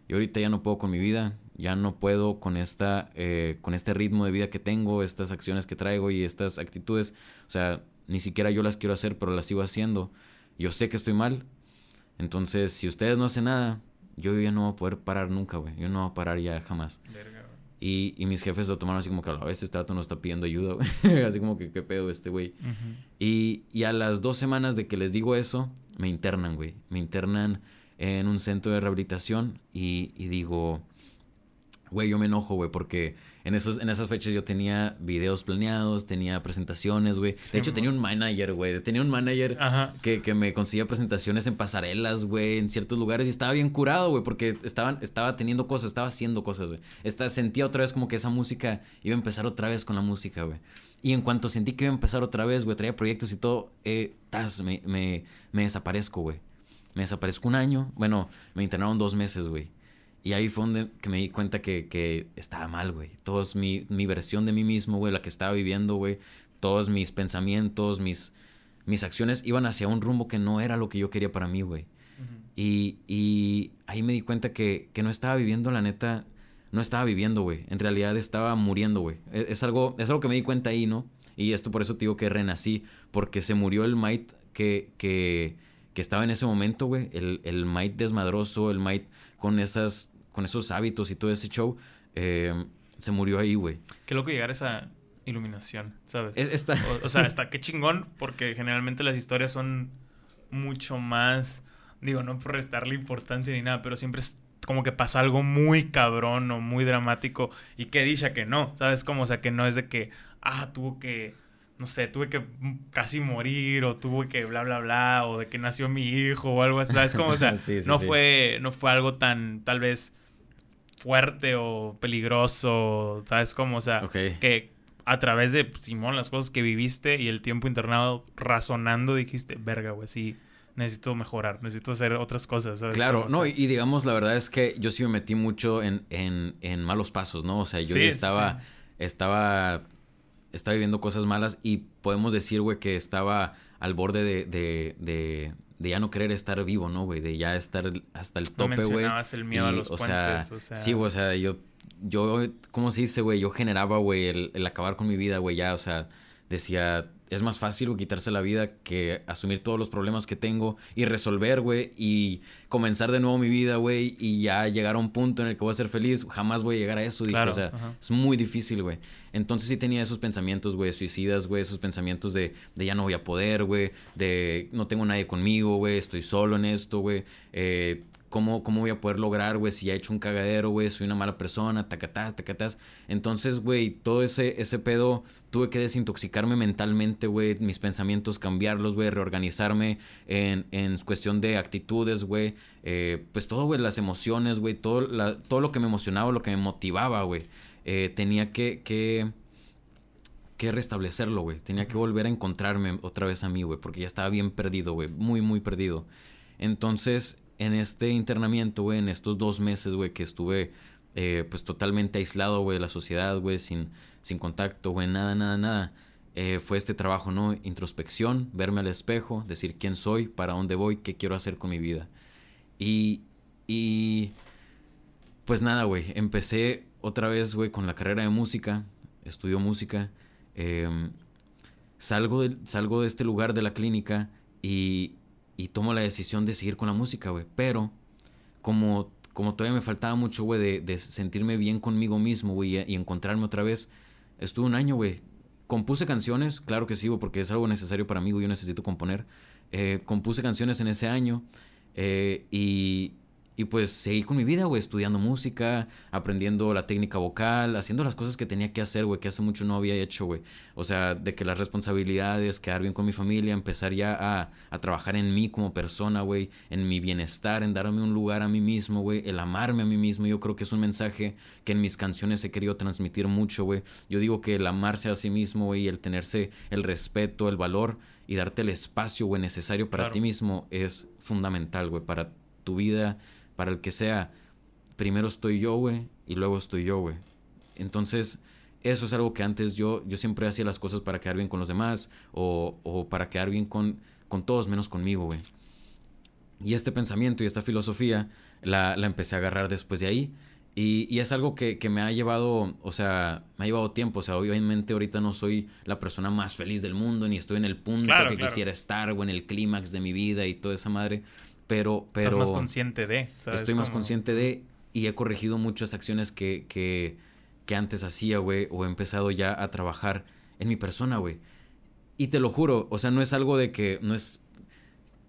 Yo ahorita ya no puedo con mi vida, ya no puedo con esta, eh, con este ritmo de vida que tengo, estas acciones que traigo y estas actitudes. O sea, ni siquiera yo las quiero hacer, pero las sigo haciendo. Yo sé que estoy mal. Entonces, si ustedes no hacen nada, yo ya no voy a poder parar nunca, güey. Yo no voy a parar ya jamás. Y, y mis jefes lo tomaron así como que a la vez este dato no está pidiendo ayuda, güey. así como que qué pedo este güey. Y, y a las dos semanas de que les digo eso, me internan, güey. Me internan en un centro de rehabilitación y, y digo, güey, yo me enojo, güey, porque en, esos, en esas fechas yo tenía videos planeados, tenía presentaciones, güey. Sí, de hecho, tenía un manager, güey. Tenía un manager Ajá. que, que me conseguía presentaciones en pasarelas, güey, en ciertos lugares y estaba bien curado, güey, porque estaban, estaba teniendo cosas, estaba haciendo cosas, güey. Sentía otra vez como que esa música iba a empezar otra vez con la música, güey. Y en cuanto sentí que iba a empezar otra vez, güey, traía proyectos y todo, eh, tas, me, me, me desaparezco, güey. Me desaparezco un año, bueno, me internaron dos meses, güey. Y ahí fue donde que me di cuenta que, que estaba mal, güey. Todo es mi, mi versión de mí mismo, güey, la que estaba viviendo, güey. Todos mis pensamientos, mis, mis acciones iban hacia un rumbo que no era lo que yo quería para mí, güey. Y, y ahí me di cuenta que, que no estaba viviendo, la neta, no estaba viviendo, güey. En realidad estaba muriendo, güey. Es, es algo, es algo que me di cuenta ahí, ¿no? Y esto por eso te digo que renací, porque se murió el Might que, que, que estaba en ese momento, güey. El, el Might desmadroso, el Might con, esas, con esos hábitos y todo ese show, eh, se murió ahí, güey. Qué loco llegar a esa iluminación, ¿sabes? Es- Esta... O, o sea, está qué chingón, porque generalmente las historias son mucho más, digo, no por restarle importancia ni nada, pero siempre es como que pasa algo muy cabrón o muy dramático y que dicha que no, ¿sabes? Como, o sea, que no es de que, ah, tuvo que, no sé, tuve que casi morir o tuve que bla, bla, bla, o de que nació mi hijo o algo así, ¿sabes? Como, o sea, Sí, sí, no, sí. Fue, no fue algo tan, tal vez, fuerte o peligroso, ¿sabes? Como, o sea, que a través de Simón, las cosas que viviste y el tiempo internado razonando, dijiste, verga, güey, sí, necesito mejorar, necesito hacer otras cosas, ¿sabes? Claro, no, y, digamos, la verdad es que yo sí me metí mucho en, en, en malos pasos, ¿no? O sea, yo Sí, ya estaba, sí. estaba, estaba viviendo cosas malas y podemos decir, güey, que estaba al borde de, de, de, de ya no querer estar vivo, ¿no, güey? De ya estar hasta el no tope, güey. mencionabas el miedo a Y, los o puentes, sea, o sea... Sí, güey, o sea, yo, yo, ¿cómo se dice, güey? Yo generaba, güey, el, el acabar con mi vida, güey, ya, o sea, decía, es más fácil güey, quitarse la vida que asumir todos los problemas que tengo y resolver, güey, y comenzar de nuevo mi vida, güey, y ya llegar a un punto en el que voy a ser feliz. Jamás voy a llegar a eso, dije. o sea, es muy difícil, güey. Entonces sí tenía esos pensamientos, güey, suicidas, güey, esos pensamientos de, de ya no voy a poder, güey, de no tengo nadie conmigo, güey, estoy solo en esto, güey. Eh, ¿Cómo, ¿Cómo voy a poder lograr, güey, si ya he hecho un cagadero, güey, soy una mala persona, tacatás, tacatás? Entonces, güey, todo ese, ese pedo, tuve que desintoxicarme mentalmente, güey, mis pensamientos, cambiarlos, güey, reorganizarme en, en cuestión de actitudes, güey, eh, pues todo, güey, las emociones, güey, todo, la, todo lo que me emocionaba, lo que me motivaba, güey, eh, tenía que, que, que restablecerlo, güey, tenía que volver a encontrarme otra vez a mí, güey, porque ya estaba bien perdido, güey, muy, muy perdido. Entonces, en este internamiento, güey, en estos dos meses, güey, que estuve eh, pues totalmente aislado, güey, de la sociedad, güey, sin, sin contacto, güey, nada, nada, nada. Eh, fue este trabajo, ¿no? Introspección, verme al espejo, decir quién soy, para dónde voy, qué quiero hacer con mi vida. Y, y pues nada, güey, empecé otra vez, güey, con la carrera de música, estudio música, em, salgo, de, salgo de este lugar de la clínica y, y tomo la decisión de seguir con la música, güey. Pero como, como todavía me faltaba mucho, güey, de, sentirme bien conmigo mismo, güey, y, encontrarme otra vez, estuve un año, güey. Compuse canciones, claro que sí, porque es algo necesario para mí, güey, yo necesito componer. Eh, compuse canciones en ese año eh, y, y pues seguí con mi vida, güey, estudiando música, aprendiendo la técnica vocal, haciendo las cosas que tenía que hacer, güey, que hace mucho no había hecho, güey. O sea, de que las responsabilidades, quedar bien con mi familia, empezar ya a, a trabajar en mí como persona, güey, en mi bienestar, en darme un lugar a mí mismo, güey, el amarme a mí mismo. Yo creo que es un mensaje que en mis canciones he querido transmitir mucho, güey. Yo digo que el amarse a sí mismo, güey, el tenerse el respeto, el valor y darte el espacio, güey, necesario para claro. ti mismo es fundamental, güey, para tu vida para el que sea, primero estoy yo, güey, y luego estoy yo, güey. Entonces, eso es algo que antes yo, yo siempre hacía las cosas para quedar bien con los demás o, o para quedar bien con, con todos menos conmigo, güey. Y este pensamiento y esta filosofía la, la empecé a agarrar después de ahí. Y, y, es algo que, que, me ha llevado, o sea, me ha llevado tiempo. O sea, obviamente ahorita no soy la persona más feliz del mundo, ni estoy en el punto claro, que claro. quisiera estar, o en el clímax de mi vida y toda esa madre. Pero, pero... Estás más consciente de, ¿sabes? Estoy más consciente de y he corregido muchas acciones que, que, que antes hacía, güey, o he empezado ya a trabajar en mi persona, güey. Y te lo juro, o sea, no es algo de que, no es...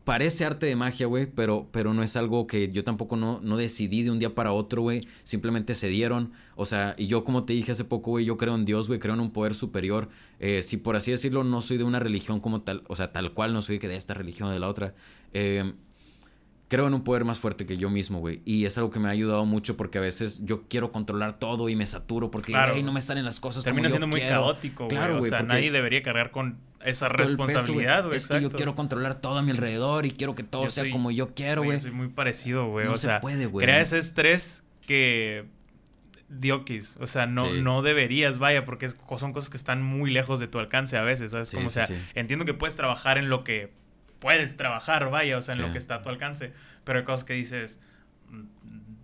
Parece arte de magia, güey, pero, pero no es algo que yo tampoco no, no decidí de un día para otro, güey. Simplemente se dieron. O sea, y yo como te dije hace poco, güey, yo creo en Dios, güey, creo en un poder superior. Eh, si por así decirlo, no soy de una religión como tal, o sea, tal cual, no soy que de esta religión o de la otra. Eh, creo en un poder más fuerte que yo mismo, güey. Y es algo que me ha ayudado mucho porque a veces yo quiero controlar todo y me saturo porque claro. no me salen las cosas Termina como siendo yo muy quiero. caótico, claro, güey. O sea, nadie debería cargar con esa responsabilidad, güey. Es que yo quiero controlar todo a mi alrededor y quiero que todo yo sea soy, como yo quiero, güey. Soy muy parecido, güey. No o se sea, puede, güey. crea ese estrés que diokis, o sea, no, sí. no deberías, vaya, porque es, son cosas que están muy lejos de tu alcance a veces, ¿sabes? Sí, como, sí, o sea, entiendo que puedes trabajar en lo que puedes trabajar, vaya, o sea, en sí. lo que está a tu alcance. Pero hay cosas que dices,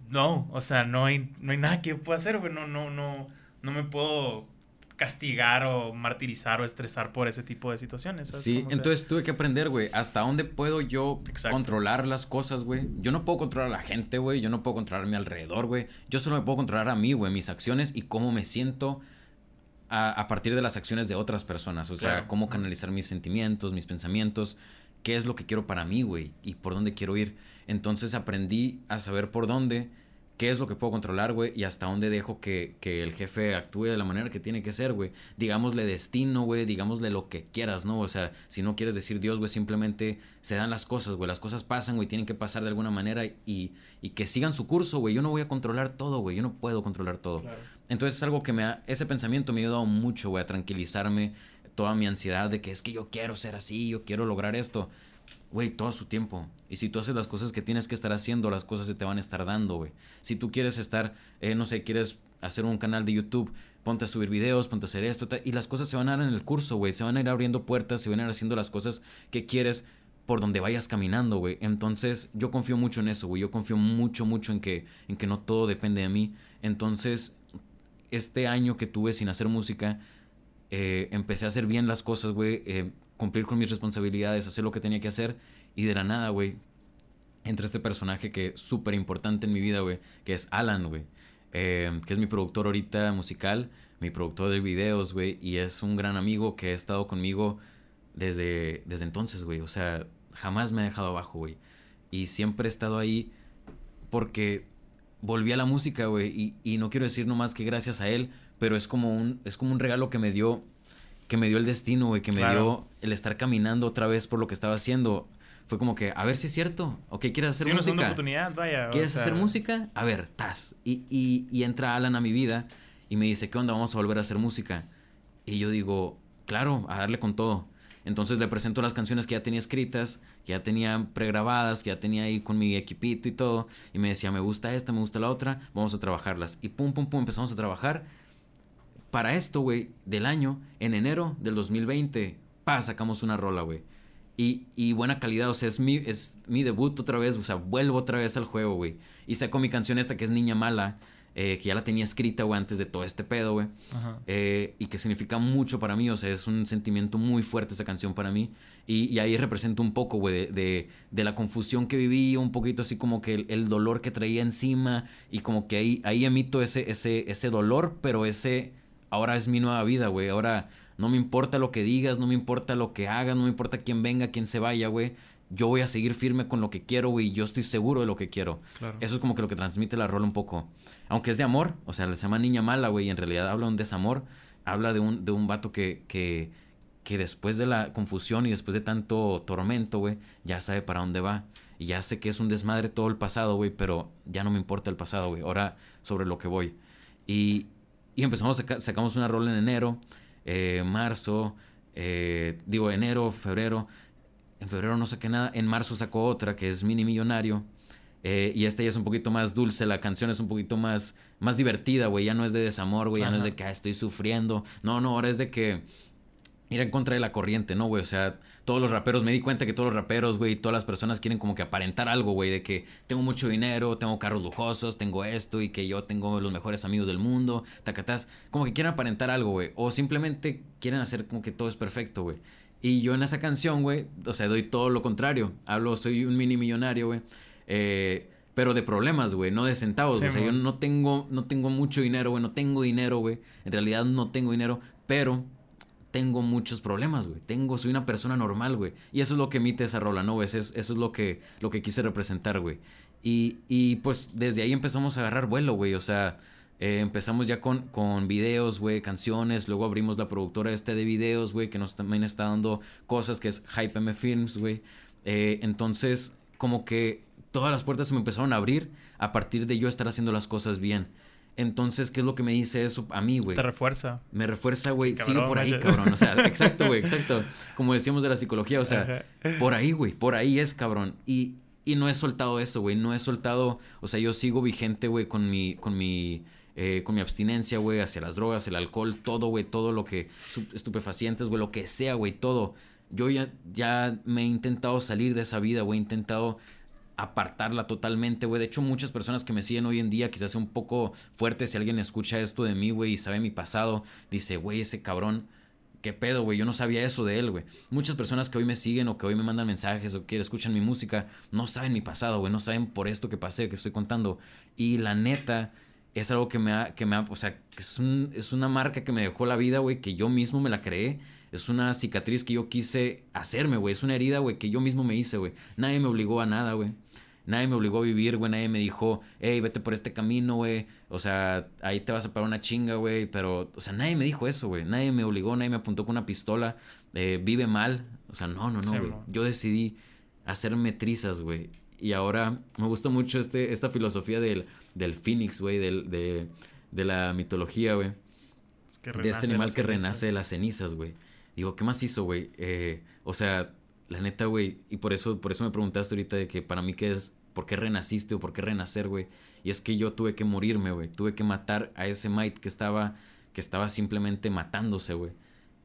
no, o sea, no hay, no hay nada que yo pueda hacer, güey, no, no, no, no me puedo castigar o martirizar o estresar por ese tipo de situaciones. ¿sabes? Sí, entonces tuve que aprender, güey, hasta dónde puedo yo Exacto. controlar las cosas, güey. Yo no puedo controlar a la gente, güey, yo no puedo controlar a mi alrededor, güey. Yo solo me puedo controlar a mí, güey, mis acciones y cómo me siento a, a, partir de las acciones de otras personas. O sea, claro. cómo canalizar mis sentimientos, mis pensamientos, qué es lo que quiero para mí, güey, y por dónde quiero ir. Entonces aprendí a saber por dónde, qué es lo que puedo controlar, güey, y hasta dónde dejo que, que, el jefe actúe de la manera que tiene que ser, güey. Digámosle destino, güey, digámosle lo que quieras, ¿no? O sea, si no quieres decir Dios, güey, simplemente se dan las cosas, güey. Las cosas pasan, güey, tienen que pasar de alguna manera y, y que sigan su curso, güey. Yo no voy a controlar todo, güey. Yo no puedo controlar todo. Claro. Entonces es algo que me ha, ese pensamiento me ha ayudado mucho, güey, a tranquilizarme toda mi ansiedad de que es que yo quiero ser así, yo quiero lograr esto güey, todo su tiempo. Y si tú haces las cosas que tienes que estar haciendo, las cosas se te van a estar dando, güey. Si tú quieres estar, eh, no sé, quieres hacer un canal de YouTube, ponte a subir videos, ponte a hacer esto, y las cosas se van a dar en el curso, güey. Se van a ir abriendo puertas, se van a ir haciendo las cosas que quieres por donde vayas caminando, güey. Entonces, yo confío mucho en eso, güey. Yo confío mucho, mucho en que, en que no todo depende de mí. Entonces, este año que tuve sin hacer música, eh, empecé a hacer bien las cosas, güey, eh, cumplir con mis responsabilidades, hacer lo que tenía que hacer y de la nada, güey, entra este personaje que es súper importante en mi vida, güey, que es Alan, güey, eh, que es mi productor ahorita musical, mi productor de videos, güey, y es un gran amigo que ha estado conmigo desde, desde entonces, güey, o sea, jamás me ha dejado abajo, güey, y siempre he estado ahí porque volví a la música, güey, y, y no quiero decir nomás que gracias a él, pero es como un, es como un regalo que me dio, que me dio el destino, güey, que me dio el estar caminando otra vez por lo que estaba haciendo. Fue como que, a ver si es cierto. Ok, ¿quieres hacer Sí, una música? segunda oportunidad, vaya. o ¿Quieres sea, hacer música? A ver, tas. Y, y, y entra Alan a mi vida y me dice, ¿qué onda? Vamos a volver a hacer música. Y yo digo, claro, a darle con todo. Entonces le presento las canciones que ya tenía escritas, que ya tenía pregrabadas, que ya tenía ahí con mi equipito y todo. Y me decía, me gusta esta, me gusta la otra, vamos a trabajarlas. Y pum, pum, pum, empezamos a trabajar. Para esto, güey, del año, en enero del 2020, pa, sacamos una rola, güey. Y, y buena calidad, o sea, es mi, es mi debut otra vez, o sea, vuelvo otra vez al juego, güey. Y saco mi canción esta que es Niña Mala, eh, que ya la tenía escrita, güey, antes de todo este pedo, güey. Eh, y que significa mucho para mí, o sea, es un sentimiento muy fuerte esa canción para mí. Y, y ahí represento un poco, güey, de, de, de la confusión que viví, un poquito así como que el, el dolor que traía encima, y como que ahí, ahí emito ese, ese, ese dolor, pero ese ahora es mi nueva vida, güey. Ahora no me importa lo que digas, no me importa lo que hagas, no me importa quién venga, quién se vaya, güey. Yo voy a seguir firme con lo que quiero, güey, y yo estoy seguro de lo que quiero. Claro. Eso es como que lo que transmite la rola un poco. Aunque es de amor, o sea, se llama Niña Mala, güey, y en realidad habla de un desamor. Habla de un, de un vato que, que, que después de la confusión y después de tanto tormento, güey, ya sabe para dónde va. Y ya sé que es un desmadre todo el pasado, güey, pero ya no me importa el pasado, güey. Ahora sobre lo que voy. Y, y empezamos, a saca- sacamos una rola en enero, eh, marzo, eh, digo enero, febrero. En febrero no saqué nada. En marzo sacó otra que es Mini Millonario. Eh, y esta ya es un poquito más dulce, la canción es un poquito más, más divertida, güey. Ya no es de desamor, güey. Ya no es de que "Ah, estoy sufriendo. No, no, ahora es de que ir en contra de la corriente, ¿no, güey? O sea, todos los raperos, me di cuenta que todos los raperos, güey, todas las personas quieren como que aparentar algo, güey, de que tengo mucho dinero, tengo carros lujosos, tengo esto y que yo tengo los mejores amigos del mundo, tacatás, como que quieren aparentar algo, güey, o simplemente quieren hacer como que todo es perfecto, güey. Y yo en esa canción, güey, o sea, doy todo lo contrario. Hablo, soy un mini millonario, güey. Eh, pero de problemas, güey, no de centavos. Sí, o sea, yo no tengo, no tengo mucho dinero, güey, no tengo dinero, güey. En realidad no tengo dinero, pero tengo muchos problemas, güey. Tengo, soy una persona normal, güey. Y eso es lo que emite esa rola, ¿no? es, eso es lo que, lo que quise representar, güey. Y, y pues desde ahí empezamos a agarrar vuelo, güey. O sea, eh, empezamos ya con, con videos, güey, canciones. Luego abrimos la productora este de videos, güey, que nos también está dando cosas, que es Hype M Films, güey. Eh, entonces, como que todas las puertas se me empezaron a abrir a partir de yo estar haciendo las cosas bien. Entonces, ¿qué es lo que me dice eso a mí, güey? Te refuerza. Me refuerza, güey. Sigue por ahí, cabrón. O sea, exacto, güey, exacto. Como decíamos de la psicología, o sea, Ajá. por ahí, güey. Por ahí es, cabrón. Y, y no he soltado eso, güey. No he soltado. O sea, yo sigo vigente, güey, con mi. con mi. eh, con mi abstinencia, güey, hacia las drogas, el alcohol, todo, güey, todo lo que. estupefacientes, güey, lo que sea, güey, todo. Yo ya, ya me he intentado salir de esa vida, güey. He intentado apartarla totalmente, güey. De hecho, muchas personas que me siguen hoy en día, quizás sea un poco fuerte si alguien escucha esto de mí, güey, y sabe mi pasado, dice, güey, ese cabrón, qué pedo, güey, yo no sabía eso de él, güey. Muchas personas que hoy me siguen o que hoy me mandan mensajes o que escuchan mi música, no saben mi pasado, güey, no saben por esto que pasé, que estoy contando. Y la neta, es algo que me ha, que me ha, o sea, es, un, es una marca que me dejó la vida, güey, que yo mismo me la creé. Es una cicatriz que yo quise hacerme, güey. Es una herida, güey, que yo mismo me hice, güey. Nadie me obligó a nada, güey. Nadie me obligó a vivir, güey. Nadie me dijo, hey, vete por este camino, güey. O sea, ahí te vas a parar una chinga, güey. Pero, o sea, nadie me dijo eso, güey. Nadie me obligó, nadie me apuntó con una pistola. Eh, vive mal. O sea, no, no, no, güey. Yo decidí hacerme trizas, güey. Y ahora me gusta mucho este, esta filosofía del, del Phoenix, güey. Del, de, de la mitología, güey Es que de este animal que renace de las cenizas, güey. Digo, ¿qué más hizo, güey? Eh, o sea, la neta, güey, y por eso, por eso me preguntaste ahorita de que para mí qué es, ¿por qué renaciste o por qué renacer, güey? Y es que yo tuve que morirme, güey. Tuve que matar a ese Might que estaba, que estaba simplemente matándose, güey.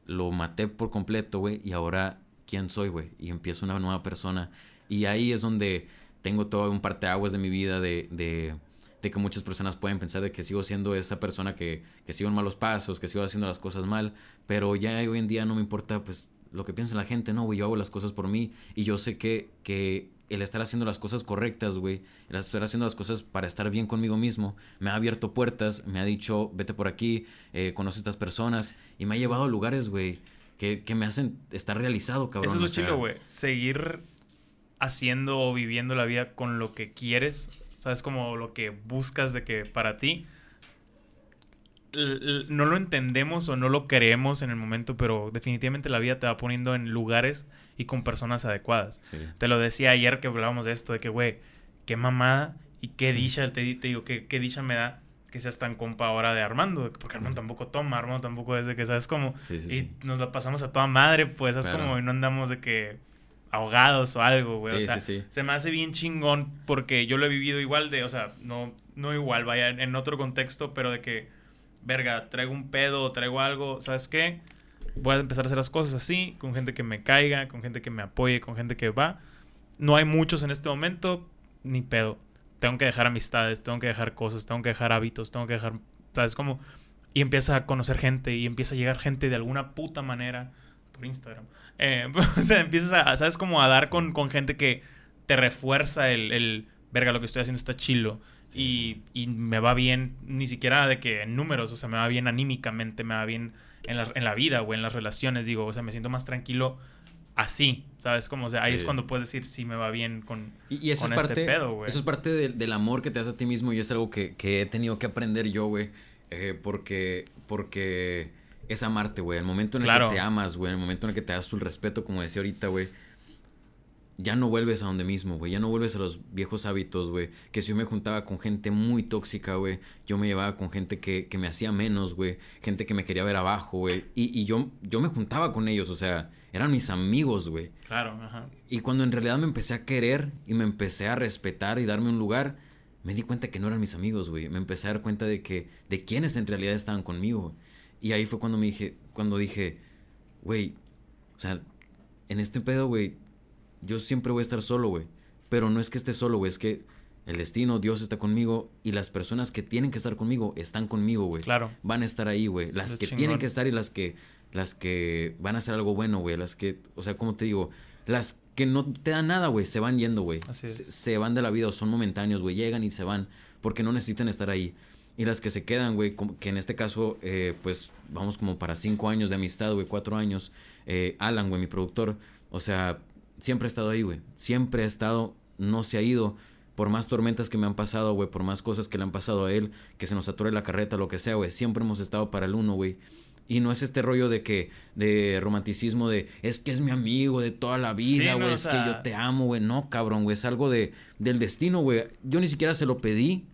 Lo maté por completo, güey, y ahora, ¿quién soy, güey? Y empiezo una nueva persona. Y ahí es donde tengo todo un parteaguas de mi vida de, de, de que muchas personas pueden pensar de que sigo siendo esa persona que, que sigo en malos pasos, que sigo haciendo las cosas mal, pero ya hoy en día no me importa pues lo que piensa la gente, no, güey, yo hago las cosas por mí y yo sé que, que el estar haciendo las cosas correctas, güey, el estar haciendo las cosas para estar bien conmigo mismo, me ha abierto puertas, me ha dicho, vete por aquí, eh, conoce a estas personas y me ha llevado a lugares, güey, que, que, me hacen estar realizado, cabrón. Eso es lo chido, güey. Seguir haciendo o viviendo la vida con lo que quieres, ¿sabes? Como lo que buscas de que para ti no lo entendemos o no lo creemos en el momento, pero definitivamente la vida te va poniendo en lugares y con personas adecuadas. Te lo decía ayer que hablábamos de esto, de que, güey, qué mamada y qué dicha, te, digo, qué, qué dicha me da que seas tan compa ahora de Armando, porque Armando tampoco toma, Armando tampoco desde que, ¿sabes cómo? y nos lo pasamos a toda madre, pues, ¿sabes como Y no andamos de que ahogados o algo, güey. o sea, se me hace bien chingón porque yo lo he vivido igual de, o sea, no, no igual, vaya, en otro contexto, pero de que verga, traigo un pedo, traigo algo, ¿sabes qué? Voy a empezar a hacer las cosas así, con gente que me caiga, con gente que me apoye, con gente que va. No hay muchos en este momento, ni pedo. Tengo que dejar amistades, tengo que dejar cosas, tengo que dejar hábitos, tengo que dejar, ¿sabes cómo? Y empieza a conocer gente y empieza a llegar gente de alguna puta manera por Instagram. Eh, o sea, empiezas a, ¿sabes? Como a dar con, con gente que te refuerza el, el, verga, lo que estoy haciendo está chilo y, y, me va bien, ni siquiera de que en números, o sea, me va bien anímicamente, me va bien en la, en la vida o en las relaciones, digo, o sea, me siento más tranquilo así, ¿sabes? Como, o sea, ahí es cuando puedes decir si me va bien con, y, eso es este parte, pedo, güey. Eso es parte del amor que te das a ti mismo y es algo que, que he tenido que aprender yo, güey, eh, porque, porque es amarte, güey. El momento en el que te amas, güey, el momento en el que te das tu respeto, como decía ahorita, güey, ya no vuelves a donde mismo, güey. Ya no vuelves a los viejos hábitos, güey. Que si yo me juntaba con gente muy tóxica, güey, yo me llevaba con gente que, que me hacía menos, güey. Gente que me quería ver abajo, güey. Y, y yo, yo me juntaba con ellos, o sea, eran mis amigos, güey. Claro, ajá. Y cuando en realidad me empecé a querer y me empecé a respetar y darme un lugar, me di cuenta que no eran mis amigos, güey. Me empecé a dar cuenta de que, de quiénes en realidad estaban conmigo. Y ahí fue cuando me dije, cuando dije, güey, o sea, en este pedo, güey, yo siempre voy a estar solo, güey. Pero no es que esté solo, güey, es que el destino, Dios está conmigo y las personas que tienen que estar conmigo están conmigo, güey. Claro. Van a estar ahí, güey. Las que tienen que estar y las que las que van a hacer algo bueno, güey. Las que, o sea, como te digo, las que no te dan nada, güey, se van yendo, güey. Se, se, van de la vida o son momentáneos, güey. Llegan y se van porque no necesitan estar ahí. Y las que se quedan, güey, que en este caso, eh, pues vamos como para cinco años de amistad, güey, cuatro años. Eh, Alan, güey, mi productor. O sea, siempre ha estado ahí, güey. Siempre ha estado, no se ha ido. Por más tormentas que me han pasado, güey, por más cosas que le han pasado a él, que se nos atore la carreta, lo que sea, güey, siempre hemos estado para el uno, güey. Y no es este rollo de que, de romanticismo de, es que es mi amigo de toda la vida, güey, es que yo te amo, güey. No, cabrón, güey, es algo de, del destino, güey. Yo ni siquiera se lo pedí.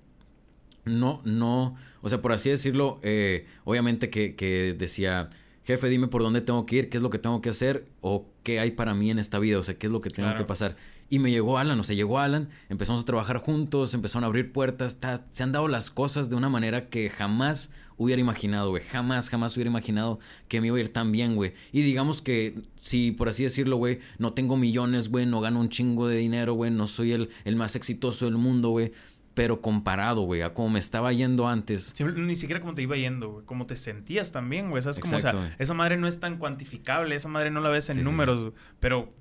No, no, o sea, por así decirlo, eh, obviamente que, que decía, jefe, dime por dónde tengo que ir, qué es lo que tengo que hacer o qué hay para mí en esta vida, o sea, qué es lo que tengo que pasar. Y me llegó Alan, o sea, llegó Alan, empezamos a trabajar juntos, empezaron a abrir puertas, se han dado las cosas de una manera que jamás hubiera imaginado, güey, jamás, jamás hubiera imaginado que me iba a ir tan bien, güey. Y digamos que, si por así decirlo, güey, no tengo millones, güey, no gano un chingo de dinero, güey, no soy el, el más exitoso del mundo, güey pero comparado, güey, a cómo me estaba yendo antes. ni siquiera como te iba yendo, güey, cómo te sentías también, güey. ¿Sabes? Como, o sea, esa madre no es tan cuantificable, esa madre no la ves en números, pero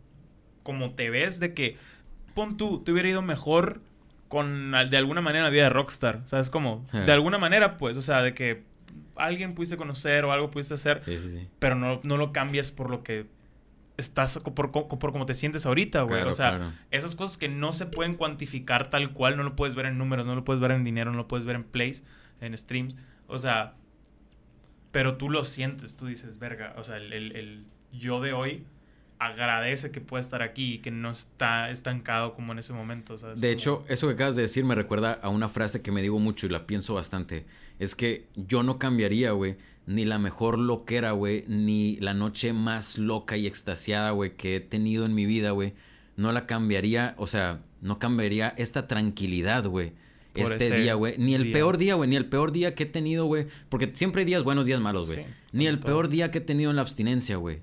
como te ves de que, pon tú, te hubiera ido mejor con, de alguna manera, la vida de Rockstar, ¿sabes? Como, de alguna manera, pues, o sea, de que alguien pudiste conocer o algo pudiste hacer, sí, sí, sí. pero no, no lo cambias por lo que estás por, por, cómo te sientes ahorita, güey. o sea, esas cosas que no se pueden cuantificar tal cual, no lo puedes ver en números, no lo puedes ver en dinero, no lo puedes ver en plays, en streams. O sea, pero tú lo sientes, tú dices, verga, o sea, el, el, yo de hoy agradece que pueda estar aquí y que no está estancado como en ese momento, ¿sabes? De hecho, eso que acabas de decir me recuerda a una frase que me digo mucho y la pienso bastante. Es que yo no cambiaría, güey, ni la mejor loquera, güey, ni la noche más loca y extasiada, güey, que he tenido en mi vida, güey. No la cambiaría, o sea, no cambiaría esta tranquilidad, güey. Este día, güey. Ni el peor día, güey. Ni el peor día que he tenido, güey. Porque siempre hay días buenos, días malos, güey. ni el peor día que he tenido en la abstinencia, güey.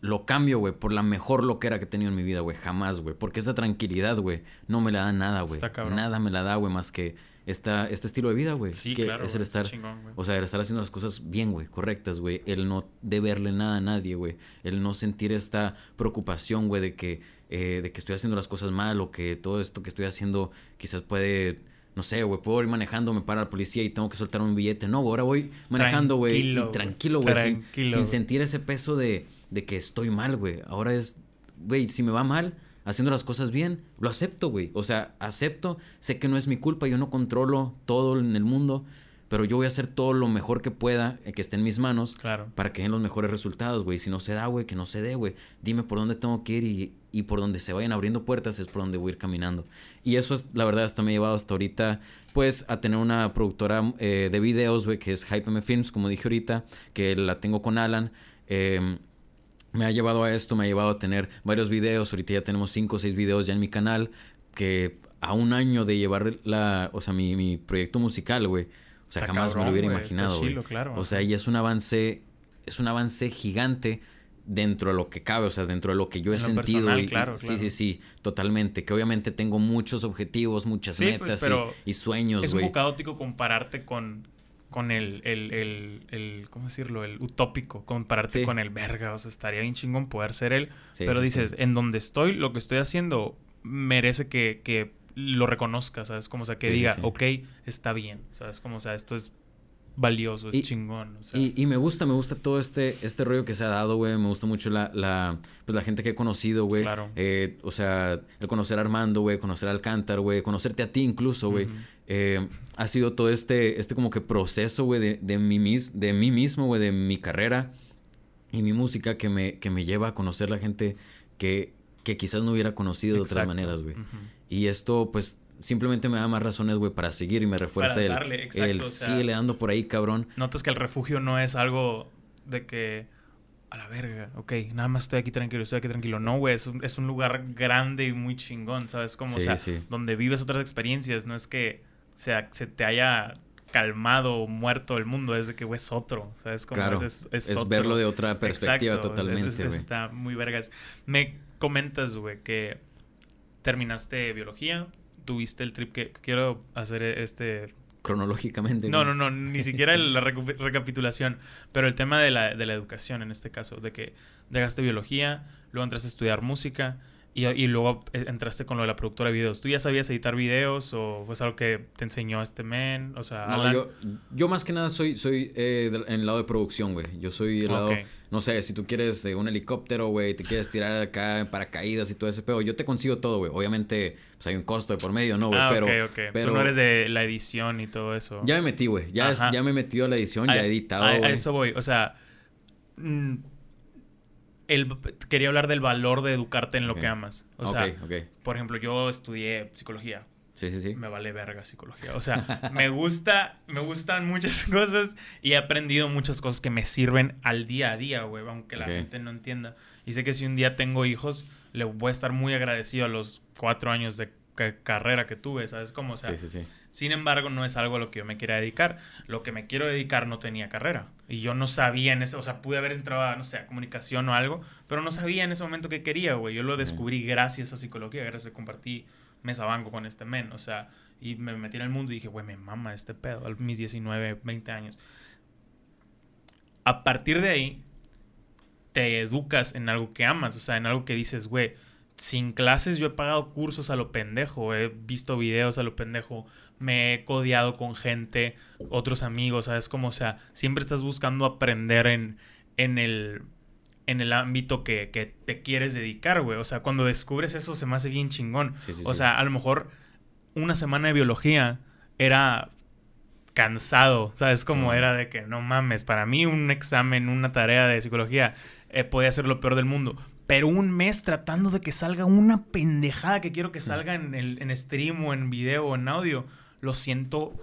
Lo cambio, güey, por la mejor loquera que he tenido en mi vida, güey. Jamás, güey. Porque esa tranquilidad, güey, no me la da nada, güey. Nada me la da, güey, más que esta, este estilo de vida, güey. Sí, que claro, es el estar, chingón, o sea, el estar haciendo las cosas bien, güey, correctas, güey. El no deberle nada a nadie, güey. El no sentir esta preocupación, güey, de que, eh, de que estoy haciendo las cosas mal o que todo esto que estoy haciendo quizás puede, no sé, güey, puedo ir manejando, me para la policía y tengo que soltar un billete. No, güey, ahora voy manejando, güey, y Tranquilo, güey. sin, Tranquilo, sin sentir ese peso de, de que estoy mal, güey. Ahora es, güey, si me va mal, haciendo las cosas bien, lo acepto, güey. O sea, acepto, sé que no es mi culpa, yo no controlo todo en el mundo, pero yo voy a hacer todo lo mejor que pueda, eh, que esté en mis manos, Claro. para que den los mejores resultados, güey. Si no se da, güey, que no se dé, güey. Dime por dónde tengo que ir y, y por donde se vayan abriendo puertas es por donde voy a ir caminando. Y eso es, la verdad, hasta me ha llevado hasta ahorita, pues, a tener una productora eh, de videos, güey, que es Hype M Films, como dije ahorita, que la tengo con Alan. Eh, me ha llevado a esto, me ha llevado a tener varios videos. Ahorita ya tenemos cinco o seis videos ya en mi canal. Que a un año de llevar la, o sea, mi, mi proyecto musical, güey. O sea, Está jamás me lo hubiera güey, imaginado, güey. claro, O sea, y es un avance, es un avance gigante dentro de lo que cabe, o sea, dentro de lo que yo he sentido. personal, y- claro, sí, claro. sí, sí, totalmente. Que obviamente tengo muchos objetivos, muchas Sí, pues, metas y- pero y, sueños, Es un güey. poco caótico compararte con, con el, el, el, el- ¿cómo decirlo? El utópico, compararte Sí. con el verga, o sea, estaría bien chingón poder ser él, Sí, pero sí, dices, en donde estoy, lo que estoy haciendo merece que, que lo reconozcas, ¿sabes? Como, o sea, que diga, ok, está bien, ¿sabes? Como, o sea, esto es valioso, es Y- chingón, o sea, Y, y me gusta, me gusta todo este, este rollo que se ha dado, güey. Me gusta mucho la, la, pues la gente que he conocido, güey. Claro. Eh, o sea, el conocer a Armando, güey, conocer a Alcántar, güey, conocerte a ti incluso, güey. Eh, ha sido todo este, este como que proceso, güey, de, de, mí, mis, de mí mismo, güey, de mi carrera y mi música que me, que me lleva a conocer la gente que, que quizás no hubiera conocido de otras maneras, güey. Y esto, pues, simplemente me da más razones, güey, para seguir y me refuerza Para el, darle, exacto, el o sea- síguele dando por ahí, cabrón. Notas que el refugio no es algo de que a la verga, ok, nada más estoy aquí tranquilo, estoy aquí tranquilo. No, güey, es un, es un lugar grande y muy chingón, ¿sabes? Como, o sea, sí. donde vives otras experiencias, no es que sea, se te haya calmado o muerto el mundo, es de que, güey, es otro, ¿sabes? Como Claro, es, es, otro. verlo de otra perspectiva Exacto, totalmente, güey. está muy vergas. Me comentas, güey, que terminaste biología, tuviste el trip que quiero hacer este Cronológicamente. no, no, no, ni siquiera la recapitulación, pero el tema de la, de la educación en este caso, de que dejaste biología, luego entraste a estudiar música y, y luego eh, entraste con lo de la productora de videos. ¿Tú ya sabías editar videos o fue algo que te enseñó este men? O sea, No, Alan? yo, yo más que nada soy, soy eh, del- en el lado de producción, güey. Yo soy el lado, no sé, si tú quieres eh, un helicóptero, güey, te quieres tirar acá en paracaídas y todo ese pedo, yo te consigo todo, güey. Obviamente, pues hay un costo de por medio, ¿no, güey? ah, pero, ok, ok. pero Tú no eres de la edición y todo eso. ya me metí, güey. Ya, es- ya me he metido a la edición, A- ya he editado, a, eso voy. O sea, mm, el, quería hablar del valor de educarte en lo Ok. que amas. O sea, ok. por ejemplo, yo estudié psicología. Sí, sí, sí. Me vale verga psicología. O sea, me gusta, me gustan muchas cosas y he aprendido muchas cosas que me sirven al día a día, güey, aunque la gente no entienda. Y sé que si un día tengo hijos, le voy a estar muy agradecido a los cuatro años de ca- carrera que tuve, ¿sabes cómo? O sea, sí, sí, sí. Sin embargo, no es algo a lo que yo me quiera dedicar. Lo que me quiero dedicar no tenía carrera. Y yo no sabía en ese... O sea, pude haber entrado a, no sé, a comunicación o algo, pero no sabía en ese momento qué quería, güey. Yo lo descubrí gracias a psicología, gracias a que compartí mesa banco con este men. O sea, y me metí en el mundo y dije, güey, me mama este pedo. A mis 19, 20 años. A partir de ahí, te educas en algo que amas. O sea, en algo que dices, güey, sin clases yo he pagado cursos a lo pendejo, he visto videos a lo pendejo, me he codeado con gente, otros amigos, ¿sabes? Como, o sea, siempre estás buscando aprender en, en el en el ámbito que, que te quieres dedicar, güey. O sea, cuando descubres eso se me hace bien chingón. Sí, sí, o sí. sea, a lo mejor una semana de biología era cansado, ¿sabes? Como era de que no mames, para mí un examen, una tarea de psicología eh, podía ser lo peor del mundo. Pero un mes tratando de que salga una pendejada que quiero que salga en, el, en stream o en video o en audio, lo siento,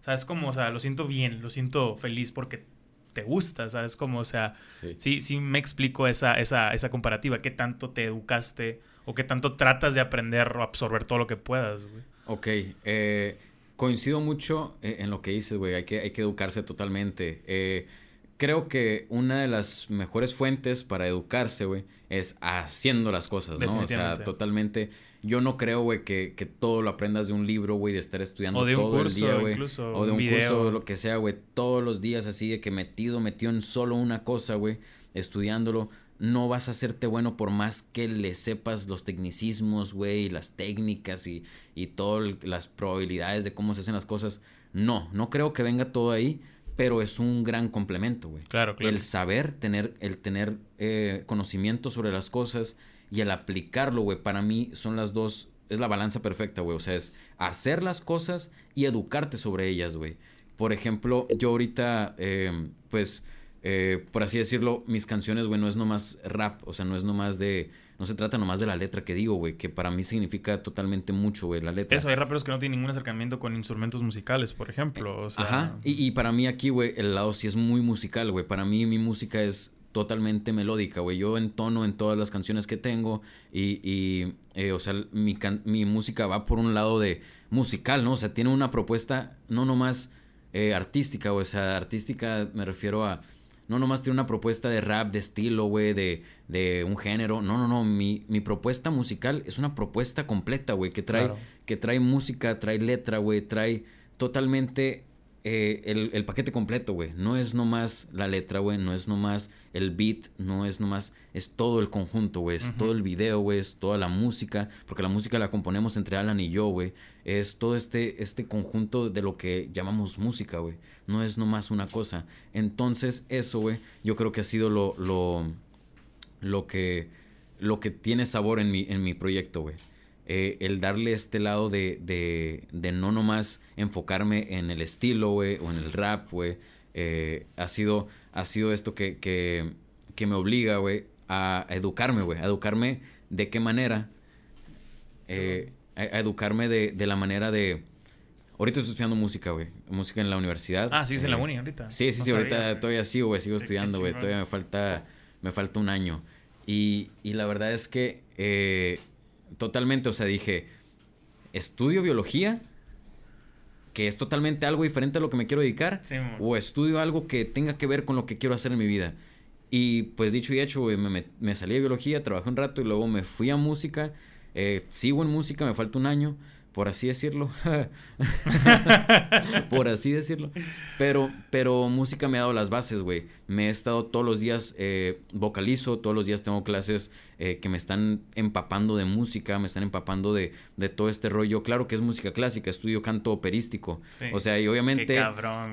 ¿sabes? Como, o sea, lo siento bien, lo siento feliz porque te gusta, ¿sabes? Como, o sea, Sí. sí, sí me explico esa, esa, esa comparativa, qué tanto te educaste o qué tanto tratas de aprender o absorber todo lo que puedas, güey. Ok, eh, coincido mucho eh, en lo que dices, güey. Hay que, hay que educarse totalmente. Eh, creo que una de las mejores fuentes para educarse, güey, es haciendo las cosas, ¿no? O sea, totalmente. Yo no creo, güey, que, que, todo lo aprendas de un libro, güey, de estar estudiando o de todo un curso, el día, güey. O de un, curso, lo que sea, güey. Todos los días así de que metido, metido en solo una cosa, güey, estudiándolo. No vas a hacerte bueno por más que le sepas los tecnicismos, güey, y las técnicas y, y todas las probabilidades de cómo se hacen las cosas. No, no creo que venga todo ahí pero es un gran complemento, güey. Claro, claro. El saber, tener, el tener eh, conocimiento sobre las cosas y el aplicarlo, güey, para mí son las dos, es la balanza perfecta, güey. O sea, es hacer las cosas y educarte sobre ellas, güey. Por ejemplo, yo ahorita, eh, pues, eh, por así decirlo, mis canciones, güey, no es nomás rap, o sea, no es nomás de no se trata nomás de la letra que digo, güey, que para mí significa totalmente mucho, güey, la letra. Eso, hay raperos que no tienen ningún acercamiento con instrumentos musicales, por ejemplo. Ajá, y, para mí aquí, güey, el lado sí es muy musical, güey. Para mí mi música es totalmente melódica, güey. Yo entono en todas las canciones que tengo y, y eh, o sea, mi, mi música va por un lado de musical, ¿no? O sea, tiene una propuesta no nomás eh, artística, o sea, artística me refiero a no nomás tiene una propuesta de rap, de estilo, güey, de, de un género. No, no, no. Mi, mi propuesta musical es una propuesta completa, güey, que trae, que trae música, trae letra, güey, trae totalmente eh, el, el, paquete completo, güey. No es nomás la letra, güey. No es nomás el beat. No es nomás. Es todo el conjunto, güey. Es todo el video, güey. Es toda la música. Porque la música la componemos entre Alan y yo, güey. Es todo este, este conjunto de lo que llamamos música, güey. No es nomás una cosa. Entonces, eso, güey, yo creo que ha sido lo, lo, lo que, lo que tiene sabor en mi, en mi proyecto, güey. Eh, el darle este lado de, de, de, no nomás enfocarme en el estilo, güey, o en el rap, güey, eh, ha, sido, ha sido esto que, que, que me obliga, güey, a, educarme, güey, a educarme de qué manera, eh, a, educarme de, de, la manera de... Ahorita estoy estudiando música, güey, música en la universidad. Ah, sí, es en la uni ahorita. Sí, sí, sí, ahorita todavía sigo, güey, sigo estudiando, güey, todavía me falta, me falta un año. Y, y la verdad es que Totalmente, o sea, dije, estudio biología, que es totalmente algo diferente a lo que me quiero dedicar, o estudio algo que tenga que ver con lo que quiero hacer en mi vida. Y pues dicho y hecho, me, me, salí de biología, trabajé un rato y luego me fui a música. Eh, sigo en música, me falta un año por así decirlo. por así decirlo. Pero, pero música me ha dado las bases, güey. Me he estado todos los días, eh, vocalizo, todos los días tengo clases eh, que me están empapando de música, me están empapando de, de, todo este rollo. Claro que es música clásica, estudio canto operístico. O sea, y obviamente,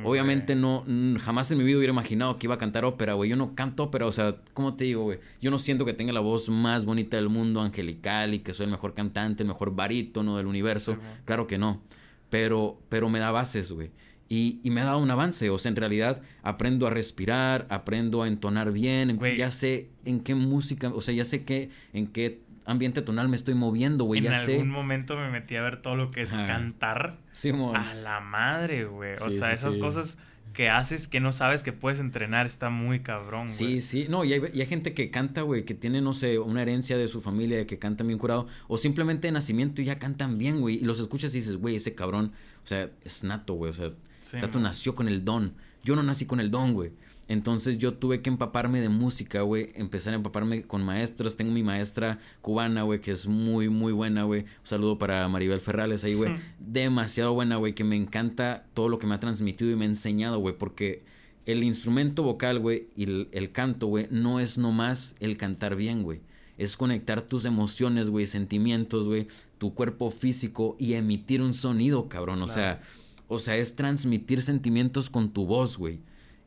obviamente no, jamás en mi vida hubiera imaginado que iba a cantar ópera, güey. Yo no canto ópera, o sea, ¿cómo te digo, güey? Yo no siento que tenga la voz más bonita del mundo, angelical, y que soy el mejor cantante, el mejor barítono del universo. Claro que no. Pero, pero me da bases, güey. Y, me ha dado un avance. O sea, en realidad aprendo a respirar, aprendo a entonar bien. Ya sé en qué música, o sea, ya sé qué, en qué ambiente tonal me estoy moviendo, güey. En algún momento me metí a ver todo lo que es cantar. Sí, A la madre, güey. O sea, esas cosas que haces que no sabes que puedes entrenar está muy cabrón, güey. Sí, sí. No, y hay, y hay gente que canta, güey, que tiene, no sé, una herencia de su familia, que cantan bien curado, o simplemente de nacimiento y ya cantan bien, güey. Y los escuchas y dices, güey, ese cabrón, o sea, es nato, güey. O sea, Tato nació con el don. Yo no nací con el don, güey. Entonces yo tuve que empaparme de música, güey. Empezar a empaparme con maestros. Tengo mi maestra cubana, güey, que es muy, muy buena, güey. Un saludo para Maribel Ferrales ahí, güey. Demasiado buena, güey, que me encanta todo lo que me ha transmitido y me ha enseñado, güey. Porque el instrumento vocal, güey, y el, canto, güey, no es nomás el cantar bien, güey. Es conectar tus emociones, güey, sentimientos, güey, tu cuerpo físico y emitir un sonido, cabrón. O sea, o sea, es transmitir sentimientos con tu voz, güey.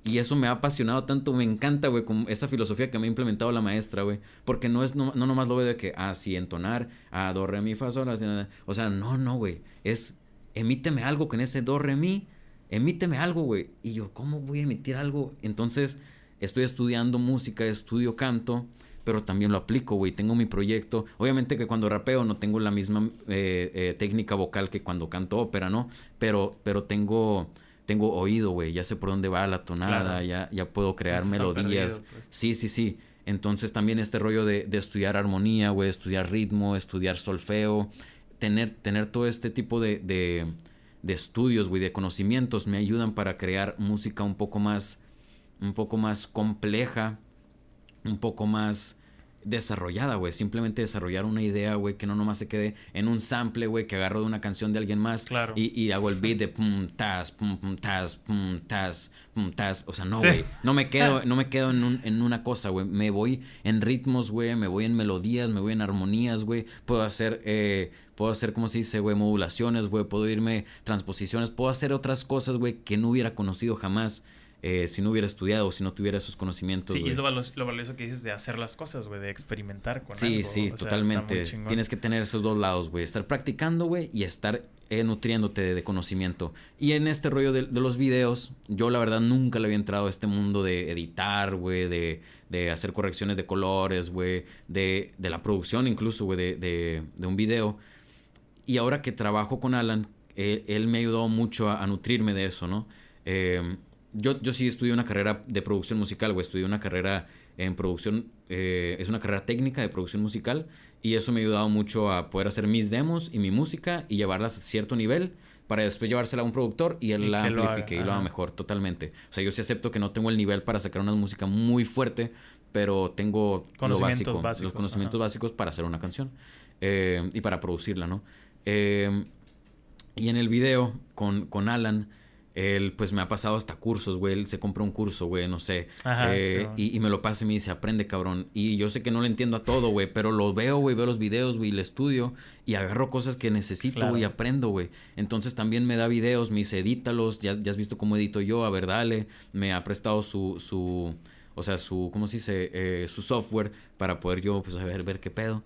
Y eso me ha apasionado tanto, me encanta, güey, con esa filosofía que me ha implementado la maestra, güey. Porque no es, no, no nomás lo veo de que, ah, sí, entonar, ah, do, re, mi, fa, sol, así, nada. O sea, no, no, güey. Es, emíteme algo con ese do, re, mi, emíteme algo, güey. Y yo, ¿cómo voy a emitir algo? Entonces, estoy estudiando música, estudio canto, pero también lo aplico, güey. Tengo mi proyecto. Obviamente que cuando rapeo no tengo la misma eh, eh, técnica vocal que cuando canto ópera, ¿no? Pero, pero tengo tengo oído, güey, ya sé por dónde va la tonada, ya, ya puedo crear melodías. Pues. Sí, sí, sí. Entonces también este rollo de, de estudiar armonía, güey, estudiar ritmo, estudiar solfeo, tener, tener todo este tipo de, de, estudios, güey, de conocimientos me ayudan para crear música un poco más, un poco más compleja, un poco más desarrollada, güey. Simplemente desarrollar una idea, güey, que no nomás se quede en un sample, güey, que agarro de una canción de alguien más. Claro. Y, y hago el beat de pum, tas, pum, pum, tas, pum, tas, pum, tas. O sea, no, güey. No me quedo, no me quedo en, un, en una cosa, güey. Me voy en ritmos, güey. Me voy en melodías, me voy en armonías, güey. Puedo hacer, eh, puedo hacer, ¿cómo se dice, güey? Modulaciones, güey. Puedo irme transposiciones. Puedo hacer otras cosas, güey, que no hubiera conocido jamás. Eh, si no hubiera estudiado o si no tuviera esos conocimientos. Sí, y es lo valioso, lo valioso que dices de hacer las cosas, güey, de experimentar con Sí, algo. sí, sea, totalmente. Tienes que tener esos dos lados, güey. Estar practicando, güey, y estar eh, nutriéndote de, de conocimiento. Y en este rollo de, de los videos, yo la verdad nunca le había entrado a este mundo de editar, güey, de, de hacer correcciones de colores, güey, de, de la producción incluso, güey, de, de, de un video. Y ahora que trabajo con Alan, él, él me ha ayudado mucho a, a nutrirme de eso, ¿no? Eh, yo, yo sí estudié una carrera de producción musical, güey. Estudié una carrera en producción, eh, es una carrera técnica de producción musical. Y eso me ha ayudado mucho a poder hacer mis demos y mi música y llevarlas a cierto nivel para después llevársela a un productor y él Y la lo amplifique y lo haga mejor, totalmente. O sea, yo sí acepto que no tengo el nivel para sacar una música muy fuerte, pero tengo lo básico, básicos, los conocimientos ajá. básicos para hacer una canción eh, y para producirla, ¿no? Eh, y en el video con, con Alan, él pues me ha pasado hasta cursos, güey. Él se compra un curso, güey, no sé. Ajá, Eh, sí, y, y me lo pasa y me dice, aprende, cabrón. Y yo sé que no le entiendo a todo, güey, pero lo veo, güey, veo los videos, güey, y le estudio y agarro cosas que necesito, Claro. güey, y aprendo, güey. Entonces también me da videos, me dice, edítalos, ya, ya has visto cómo edito yo, a ver, dale. Me ha prestado su, su o sea, su, ¿cómo se dice? Eh, su software para poder yo, pues, a ver, ver qué pedo.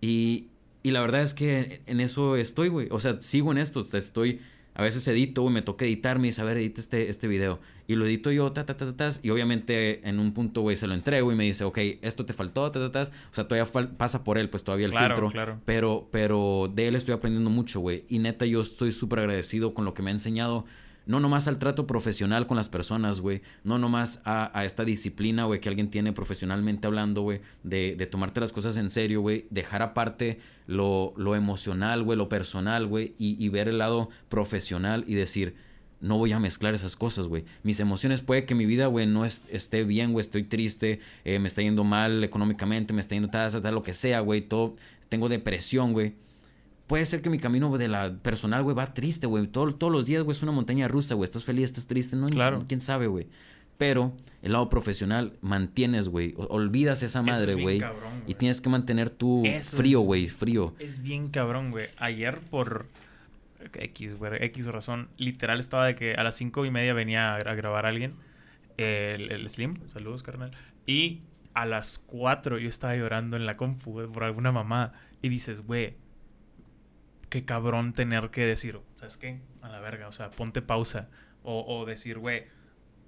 Y, y la verdad es que en eso estoy, güey. O sea, sigo en esto. Estoy, a veces edito, güey, me toca editar, me dice, a ver, edita este, este video. Y lo edito yo, ta, ta, ta, ta, y obviamente en un punto, güey, se lo entrego y me dice, ok, esto te faltó, ta, ta, tas. O sea, todavía pasa por él, pues todavía el filtro. claro. Pero, pero de él estoy aprendiendo mucho, güey. Y neta, yo estoy súper agradecido con lo que me ha enseñado. No nomás al trato profesional con las personas, güey. No nomás a, a esta disciplina, güey, que alguien tiene profesionalmente hablando, güey. De, de tomarte las cosas en serio, güey. Dejar aparte lo, lo emocional, güey, lo personal, güey. Y, y ver el lado profesional y decir, no voy a mezclar esas cosas, güey. Mis emociones puede que mi vida, güey, no es- esté bien, güey. Estoy triste, eh, me está yendo mal económicamente, me está yendo tal, tal, tal, lo que sea, güey. Todo, tengo depresión, güey puede ser que mi camino de la personal, güey, va triste, güey. Todo- todos los días, güey, es una montaña rusa, güey. Estás feliz, estás triste, no, Claro. quién sabe, güey. Pero el lado profesional mantienes, güey. Olvidas esa madre, bien güey. cabrón, Y tienes que mantener tu Eso frío, es- güey, frío. Es bien cabrón, güey. Ayer por X, güey, X razón, literal estaba de que a las cinco y media venía a, a grabar a alguien, el, el Slim, saludos, carnal, y a las 4 yo estaba llorando en la compu, güey, por alguna mamá, y dices, güey, qué cabrón tener que decir, ¿sabes qué? A la verga, o sea, ponte pausa, o, o decir, güey,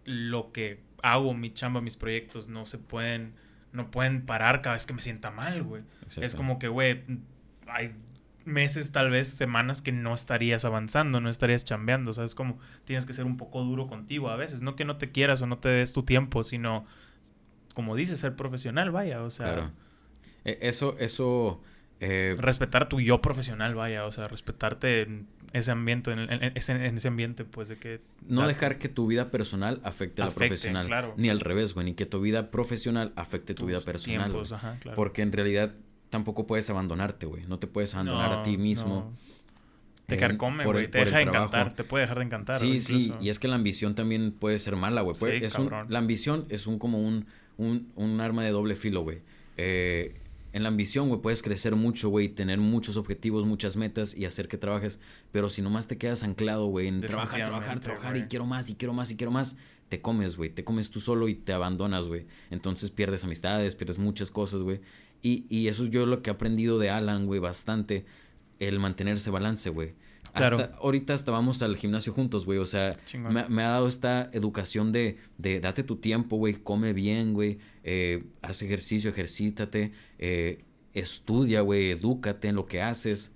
lo que hago, mi chamba, mis proyectos, no se pueden, no pueden parar cada vez que me sienta mal, güey. Es como que, güey, hay meses, tal vez semanas que no estarías avanzando, no estarías chambeando, ¿sabes? Como tienes que ser un poco duro contigo a veces. No que no te quieras o no te des tu tiempo, sino, como dices, ser profesional, vaya. O sea, Claro. E- Eso, eso... eh, respetar tu yo profesional, vaya. O sea, respetarte en ese ambiente, en, ese, en ese ambiente, pues, de que... no dejar que tu vida personal afecte, a la profesional. claro. Ni al revés, güey. Ni que tu vida profesional afecte tu vida personal. tiempos, ajá, claro. Porque en realidad tampoco puedes abandonarte, güey. No te puedes abandonar a ti mismo. no. Te carcome, güey. Te deja de encantar. Te puede dejar de encantar. Sí, sí, y es que la ambición también puede ser mala, güey. Sí, la ambición es un como un, un, un arma de doble filo, güey. Eh, en la ambición, güey, puedes crecer mucho, güey, tener muchos objetivos, muchas metas y hacer que trabajes. Pero si nomás te quedas anclado, güey, en trabajar, trabajar, trabajar y quiero más y quiero más y quiero más, te comes, güey. Te comes tú solo y te abandonas, güey. Entonces pierdes amistades, pierdes muchas cosas, güey. Y, y eso es yo lo que he aprendido de Alan, güey, bastante. El mantenerse balance, güey. Claro. Hasta, ahorita hasta vamos al gimnasio juntos, güey. O sea, me, me ha dado esta educación de, de date tu tiempo, güey. Come bien, güey. Eh, haz ejercicio, ejercítate. Eh, estudia, güey. Edúcate en lo que haces.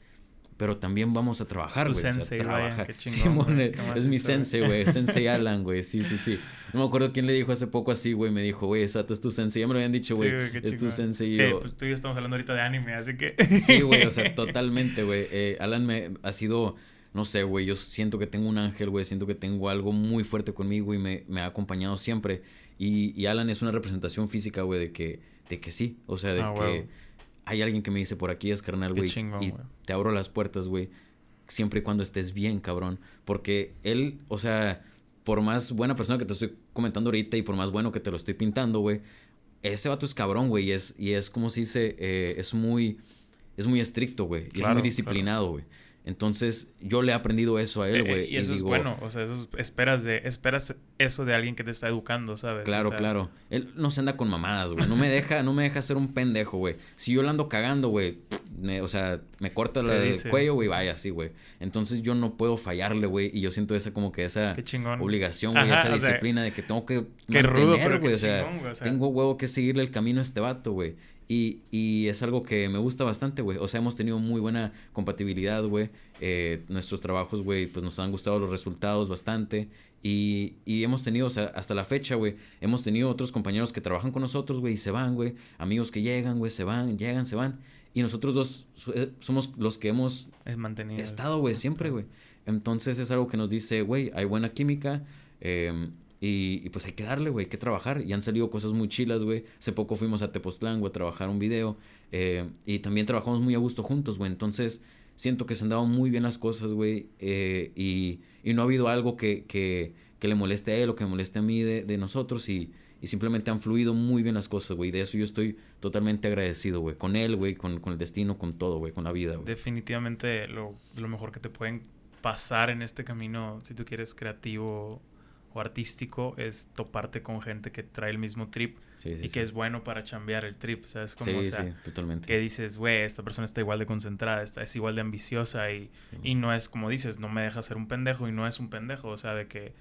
Pero también vamos a trabajar, Tu güey. o sea, trabajar. Simón, güey, es- qué es mi sensei, güey. Sensei Alan, güey. Sí, sí, sí. No me acuerdo quién le dijo hace poco así, güey. Me dijo, güey, Sato es tu sensei. Ya me lo habían dicho, güey. qué es tu sensei. Sí, yo, pues tú y yo estamos hablando ahorita de anime, así que... Sí, güey, o sea, totalmente, güey. Eh, Alan me ha sido, no sé, güey, yo siento que tengo un ángel, güey, siento que tengo algo muy fuerte conmigo y me, me ha acompañado siempre. Y, y Alan es una representación física, güey, de que, de que sí. O sea, de Ah, que hay alguien que me dice por aquí es carnal, güey. Y te abro las puertas, güey. Siempre y cuando estés bien, cabrón. Porque él, o sea, por más buena persona que te estoy comentando ahorita y por más bueno que te lo estoy pintando, güey. Ese vato es cabrón, güey. Y es, y es como se dice, eh, es muy, es muy estricto, güey. Y es muy disciplinado, güey. Entonces, yo le he aprendido eso a él, Eh, güey. y eso es digo, bueno, o sea, eso es- esperas de esperas eso de alguien que te está educando, ¿sabes? O Claro, sea, claro. Él no se anda con mamadas, güey. No me deja, no me deja ser un pendejo, güey. Si yo la ando cagando, güey, me- o sea, me corta la, el cuello, güey, vaya así, güey. Entonces yo no puedo fallarle, güey. Y yo siento esa como que esa obligación, güey, esa sea, disciplina de que tengo que mantener, güey. O sea, chingón, o sea. tengo huevo que seguirle el camino a este vato, güey. Y, y es algo que me gusta bastante, güey. O sea, hemos tenido muy buena compatibilidad, güey. Eh, nuestros trabajos, güey, pues nos han gustado los resultados bastante. Y, y hemos tenido, o sea, hasta la fecha, güey, hemos tenido otros compañeros que trabajan con nosotros, güey, y se van, güey. Amigos que llegan, güey, se van, llegan, se van. Y nosotros dos eh, somos los que hemos Es mantenido. estado, güey, siempre, güey. Entonces es algo que nos dice, güey, hay buena química eh, y, y pues hay que darle, güey, hay que trabajar. Y han salido cosas muy chilas, güey. Hace poco fuimos a Tepoztlán, güey, a trabajar un video eh, y también trabajamos muy a gusto juntos, güey. Entonces siento que se han dado muy bien las cosas, güey, eh, y, y no ha habido algo que, que, que le moleste a él o que moleste a mí de, de nosotros y, y simplemente han fluido muy bien las cosas, güey. De eso yo estoy totalmente agradecido, güey, con él, güey, con, con el destino, con todo, güey, con la vida, güey. Definitivamente lo, lo mejor que te pueden pasar en este camino, si tú quieres creativo o artístico, es toparte con gente que trae el mismo trip Sí, sí, y sí. que es bueno para chambear el trip, ¿sabes? Como, o sea, totalmente. que dices, güey, esta persona está igual de concentrada, está, es igual de ambiciosa y, y no es como dices, no me deja ser un pendejo y no es un pendejo, o sea, de que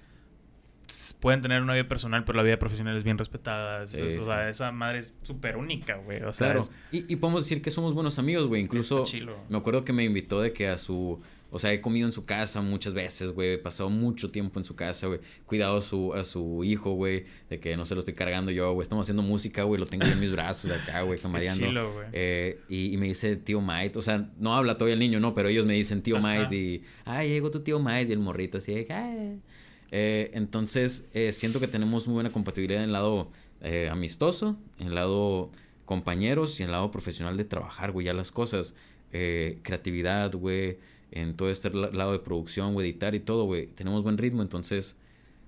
pueden tener una vida personal, pero la vida profesional es bien respetada, Sí, o sí. sea, esa madre es súper única, güey, o sea, Claro. es- Y, y podemos decir que somos buenos amigos, güey. Incluso me acuerdo que me invitó de que a su... O sea, he comido en su casa muchas veces, güey. He pasado mucho tiempo en su casa, güey. Cuidado a su, a su hijo, güey. De que no se lo estoy cargando yo, güey. Estamos haciendo música, güey. Lo tengo en mis brazos acá, güey, camareando. chilo, güey. Eh, y, y me dice tío Mike. O sea, no habla todavía el niño, ¿no? Pero ellos me dicen tío Ajá. Mike y... Ay, llegó tu tío Mike y el morrito así. "Ay". Eh, entonces, eh, siento que tenemos muy buena compatibilidad en el lado eh, amistoso, en el lado compañeros y en el lado profesional de trabajar, güey, ya las cosas. Eh, creatividad, güey, en todo este la- lado de producción, güey, editar y todo, güey. Tenemos buen ritmo, entonces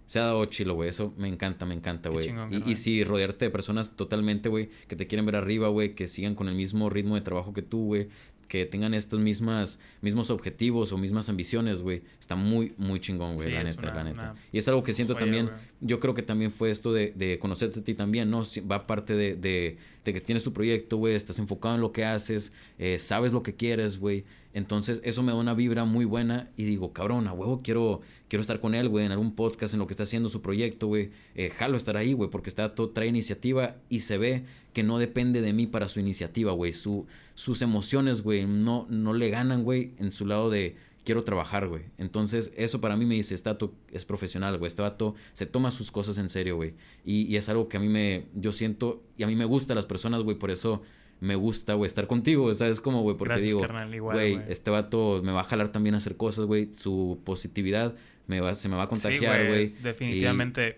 se ha dado chilo, güey. Eso me encanta, me encanta, güey. Y, y sí, rodearte de personas totalmente, güey, que te quieren ver arriba, güey, que sigan con el mismo ritmo de trabajo que tú, güey. Que tengan estos mismas, mismos objetivos o mismas ambiciones, güey. Está muy, muy chingón, güey, Sí, la neta, una- la neta. Y es algo que siento joya, también, yo creo que también fue esto de, de conocerte a ti también, ¿no? Va parte de, de, de que tienes tu proyecto, güey, estás enfocado en lo que haces, eh, sabes lo que quieres, güey. Entonces, eso me da una vibra muy buena y digo, cabrón, a huevo quiero, quiero estar con él, güey, en algún podcast, en lo que está haciendo su proyecto, güey. Eh, jalo estar ahí, güey, porque está todo, trae iniciativa y se ve que no depende de mí para su iniciativa, güey. Su, sus emociones, güey, no, no le ganan, güey, en su lado de quiero trabajar, güey. Entonces, eso para mí me dice, este vato es profesional, güey. Este vato se toma sus cosas en serio, güey. Y, es algo que a mí me, yo siento, y a mí me gusta las personas, güey, por eso me gusta, güey, estar contigo, ¿sabes cómo, güey? Porque Gracias, digo, carnal, igual, güey, güey. este vato me va a jalar también a hacer cosas, güey. Su positividad me va, se me va a Sí, contagiar, güey. es Definitivamente.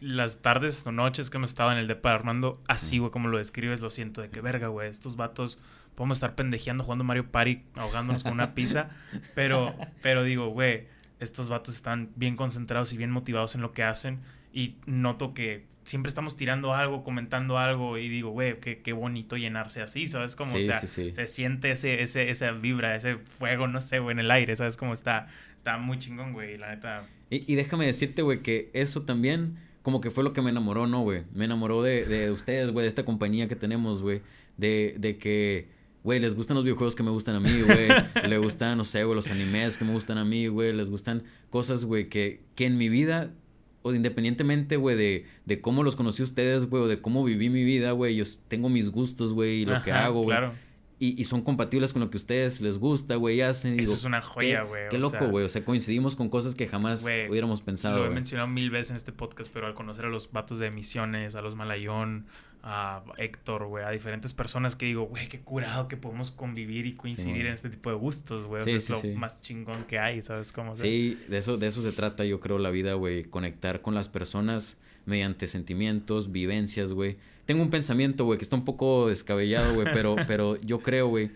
Las tardes o noches que hemos estado en el depa de Armando, así, güey, como lo describes, lo siento de que verga, güey. Estos vatos podemos estar pendejeando jugando Mario Party, ahogándonos con una pizza. Pero, pero digo, güey, estos vatos están bien concentrados y bien motivados en lo que hacen. Y noto que siempre estamos tirando algo, comentando algo. Y digo, güey, qué, qué bonito llenarse así, ¿sabes? Como, Sí, o sea, sí, sí. se siente ese, ese, esa vibra, ese fuego, no sé, güey, en el aire, ¿sabes? Cómo está, está muy chingón, güey. La neta, Y, y déjame decirte, güey, que eso también como que fue lo que me enamoró, ¿no, güey? Me enamoró de, de ustedes, güey, de esta compañía que tenemos, güey. De, de que, güey, les gustan los videojuegos que me gustan a mí, güey. Le gustan, no sé, güey, los animes que me gustan a mí, güey. Les gustan cosas, güey, que, que en mi vida, o independientemente, güey, de, de cómo los conocí a ustedes, güey, o de cómo viví mi vida, güey. Yo tengo mis gustos, güey, y lo que hago, güey. Claro. Y, y son compatibles con lo que a ustedes les gusta, güey, y hacen. y Eso digo, es una joya, güey, Qué loco, güey. O sea, coincidimos con cosas que jamás hubiéramos pensado, Lo he mencionado mil veces en este podcast, pero al conocer a los vatos de Misiones, a los Malayón, a Héctor, güey, a diferentes personas que digo, güey, qué curado que podemos convivir y coincidir en este tipo de gustos, güey. o sea, es lo más chingón que hay, ¿sabes cómo? Sí, de eso, de eso se trata, yo creo, la vida, güey. Conectar con las personas mediante sentimientos, vivencias, güey. Tengo un pensamiento, güey, que está un poco descabellado, güey, pero, pero yo creo, güey,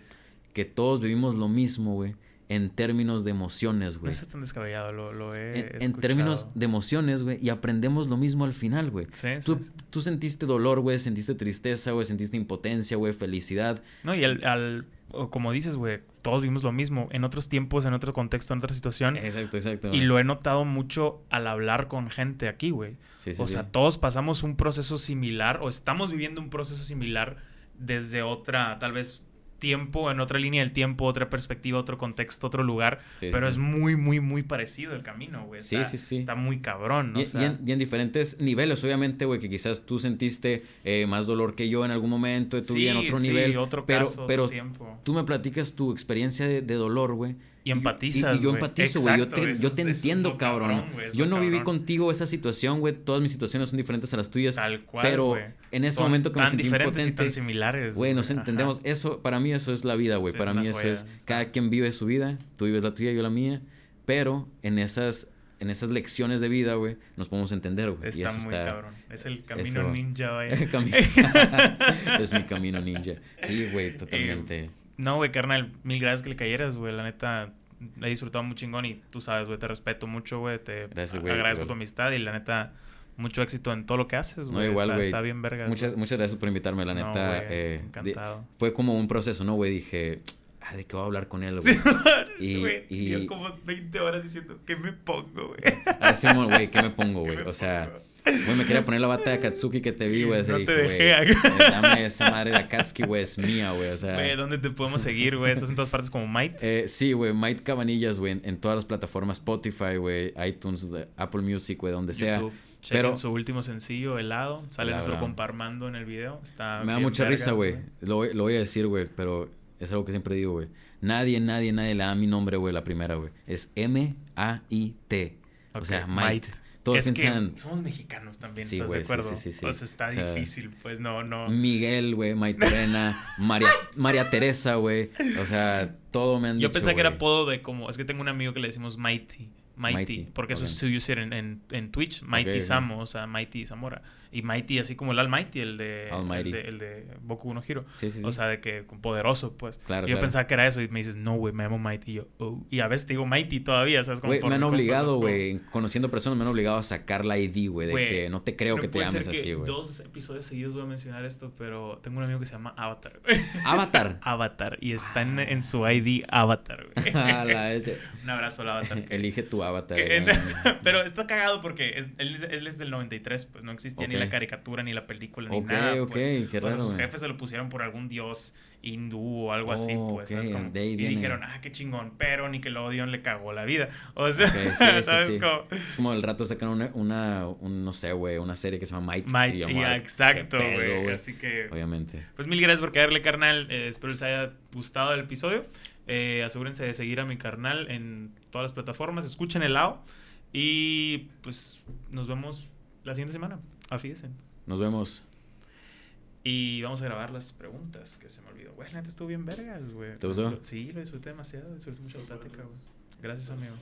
que todos vivimos lo mismo, güey en términos de emociones, güey. No es tan descabellado, lo, lo he en, en, términos de emociones, güey, y aprendemos lo mismo al final, güey. Sí, tú, sí, tú sentiste dolor, güey, sentiste tristeza, güey, sentiste impotencia, güey, felicidad. No, y al, al como dices, güey, todos vimos lo mismo en otros tiempos, en otro contexto, en otra situación. Exacto, exacto. Y lo he notado mucho al hablar con gente aquí, güey. Sí, sí, o sea, todos pasamos un proceso similar o estamos viviendo un proceso similar desde otra, tal vez tiempo, en otra línea del tiempo, otra perspectiva, otro contexto, otro lugar. pero es muy, muy, muy parecido el camino, güey. Sí, sí, sí. Está muy cabrón, ¿no? Y, en, diferentes niveles, obviamente, güey, que quizás tú sentiste eh, más dolor que yo en algún momento de tu vida en otro nivel. otro pero, caso, pero otro tiempo. tú me platicas tu experiencia de, de dolor, güey. Y empatizas, Y, yo empatizo, güey. Yo te, yo te entiendo, cabrón. yo no viví contigo esa situación, güey. Todas mis situaciones son diferentes a las tuyas. Tal cual, Pero en ese momento que me sentí diferentes y tan similares. Güey, nos entendemos. Eso, para mí eso es la vida, güey. para mí eso es... Cada quien vive su vida. Tú vives la tuya, yo la mía. Pero en esas en esas lecciones de vida, güey, nos podemos entender, güey. Está muy cabrón. Es el camino ninja, güey. es mi camino ninja. Sí, güey, totalmente. No, güey, carnal, mil gracias que le cayeras, güey. La neta, he disfrutado muy chingón y tú sabes, güey, te respeto mucho, güey. Te agradezco tu amistad y la neta, mucho éxito en todo lo que haces, güey. No, igual, güey. Está, bien verga. Muchas, muchas gracias por invitarme, la neta. eh, encantado. fue como un proceso, ¿no, güey? Dije, ah, ¿de qué voy a hablar con él, güey? y, güey, y... como 20 horas diciendo, ¿qué me pongo, güey? Así, güey, ¿qué me pongo, güey? O sea... Güey, me quería poner la bata de Akatsuki que te vi, güey. No te dejé. Dame esa madre de Akatsuki, güey, es mía, güey. O sea... Güey, ¿dónde te podemos seguir, güey? ¿Estás en todas partes como Might? Eh, sí, güey, Might Cabanillas, güey, en, todas las plataformas, Spotify, güey, iTunes, Apple Music, güey, donde sea. Pero su último sencillo, Helado. Sale nuestro comparmando en el video. Está me da mucha risa, güey. Lo, lo voy a decir, güey, pero es algo que siempre digo, güey. Nadie, nadie, nadie le da mi nombre, güey, la primera, güey. Es M-A-I-T. o sea, Might es que somos mexicanos también, sí, ¿estás de acuerdo? Sí, sí, sí, Pues está difícil, pues no, no. Miguel, güey, Maitorena, María, María Teresa, güey. O sea, todo me han Yo dicho, pensé que era apodo de como, es que tengo un amigo que le decimos Mighty. Mighty, porque eso es su user en, en, en Twitch, Mighty Samo, o sea, Mighty Zamora. Y Mighty, así como el Almighty, el de, el de, el de Boku no Hero. Sí, sí, sí. O sea, de que poderoso, pues. Claro, y yo pensaba que era eso y me dices, no, güey, me llamo Mighty. Y yo, oh. Y a veces te digo Mighty todavía, ¿sabes? Como me han obligado, güey, conociendo personas, me han obligado a sacar la ID, güey, de que no te creo que te llames así, güey. Dos episodios seguidos voy a mencionar esto, pero tengo un amigo que se llama Avatar. ¿Avatar? Avatar. Y está en, en, su ID Avatar, güey. un abrazo al Avatar. Elige tu Avatar. pero está cagado porque es, él, él, es del 93, pues no existía ni la caricatura ni la película ni nada. Ok, pues. qué raro. sus jefes se lo pusieron por algún dios hindú o algo así, pues. y dijeron, ah, qué chingón, pero Nickelodeon le cagó la vida. O sea, ¿sabes? Como... Es como el rato sacan una, una un, no sé, güey, una serie que se llama Might. Might, exacto, güey. Así que. Obviamente. Pues mil gracias por caerle, carnal. Eh, espero les haya gustado el episodio. Eh, asegúrense de seguir a mi carnal en todas las plataformas. Escuchen el lado. Y pues nos vemos la siguiente semana. Afídense. Nos vemos. Y vamos a grabar las preguntas que se me olvidó. Güey, la neta estuvo bien vergas, güey. ¿Te gustó? Sí, lo disfruté demasiado. Disfruté mucho la plática, güey. Gracias, amigo.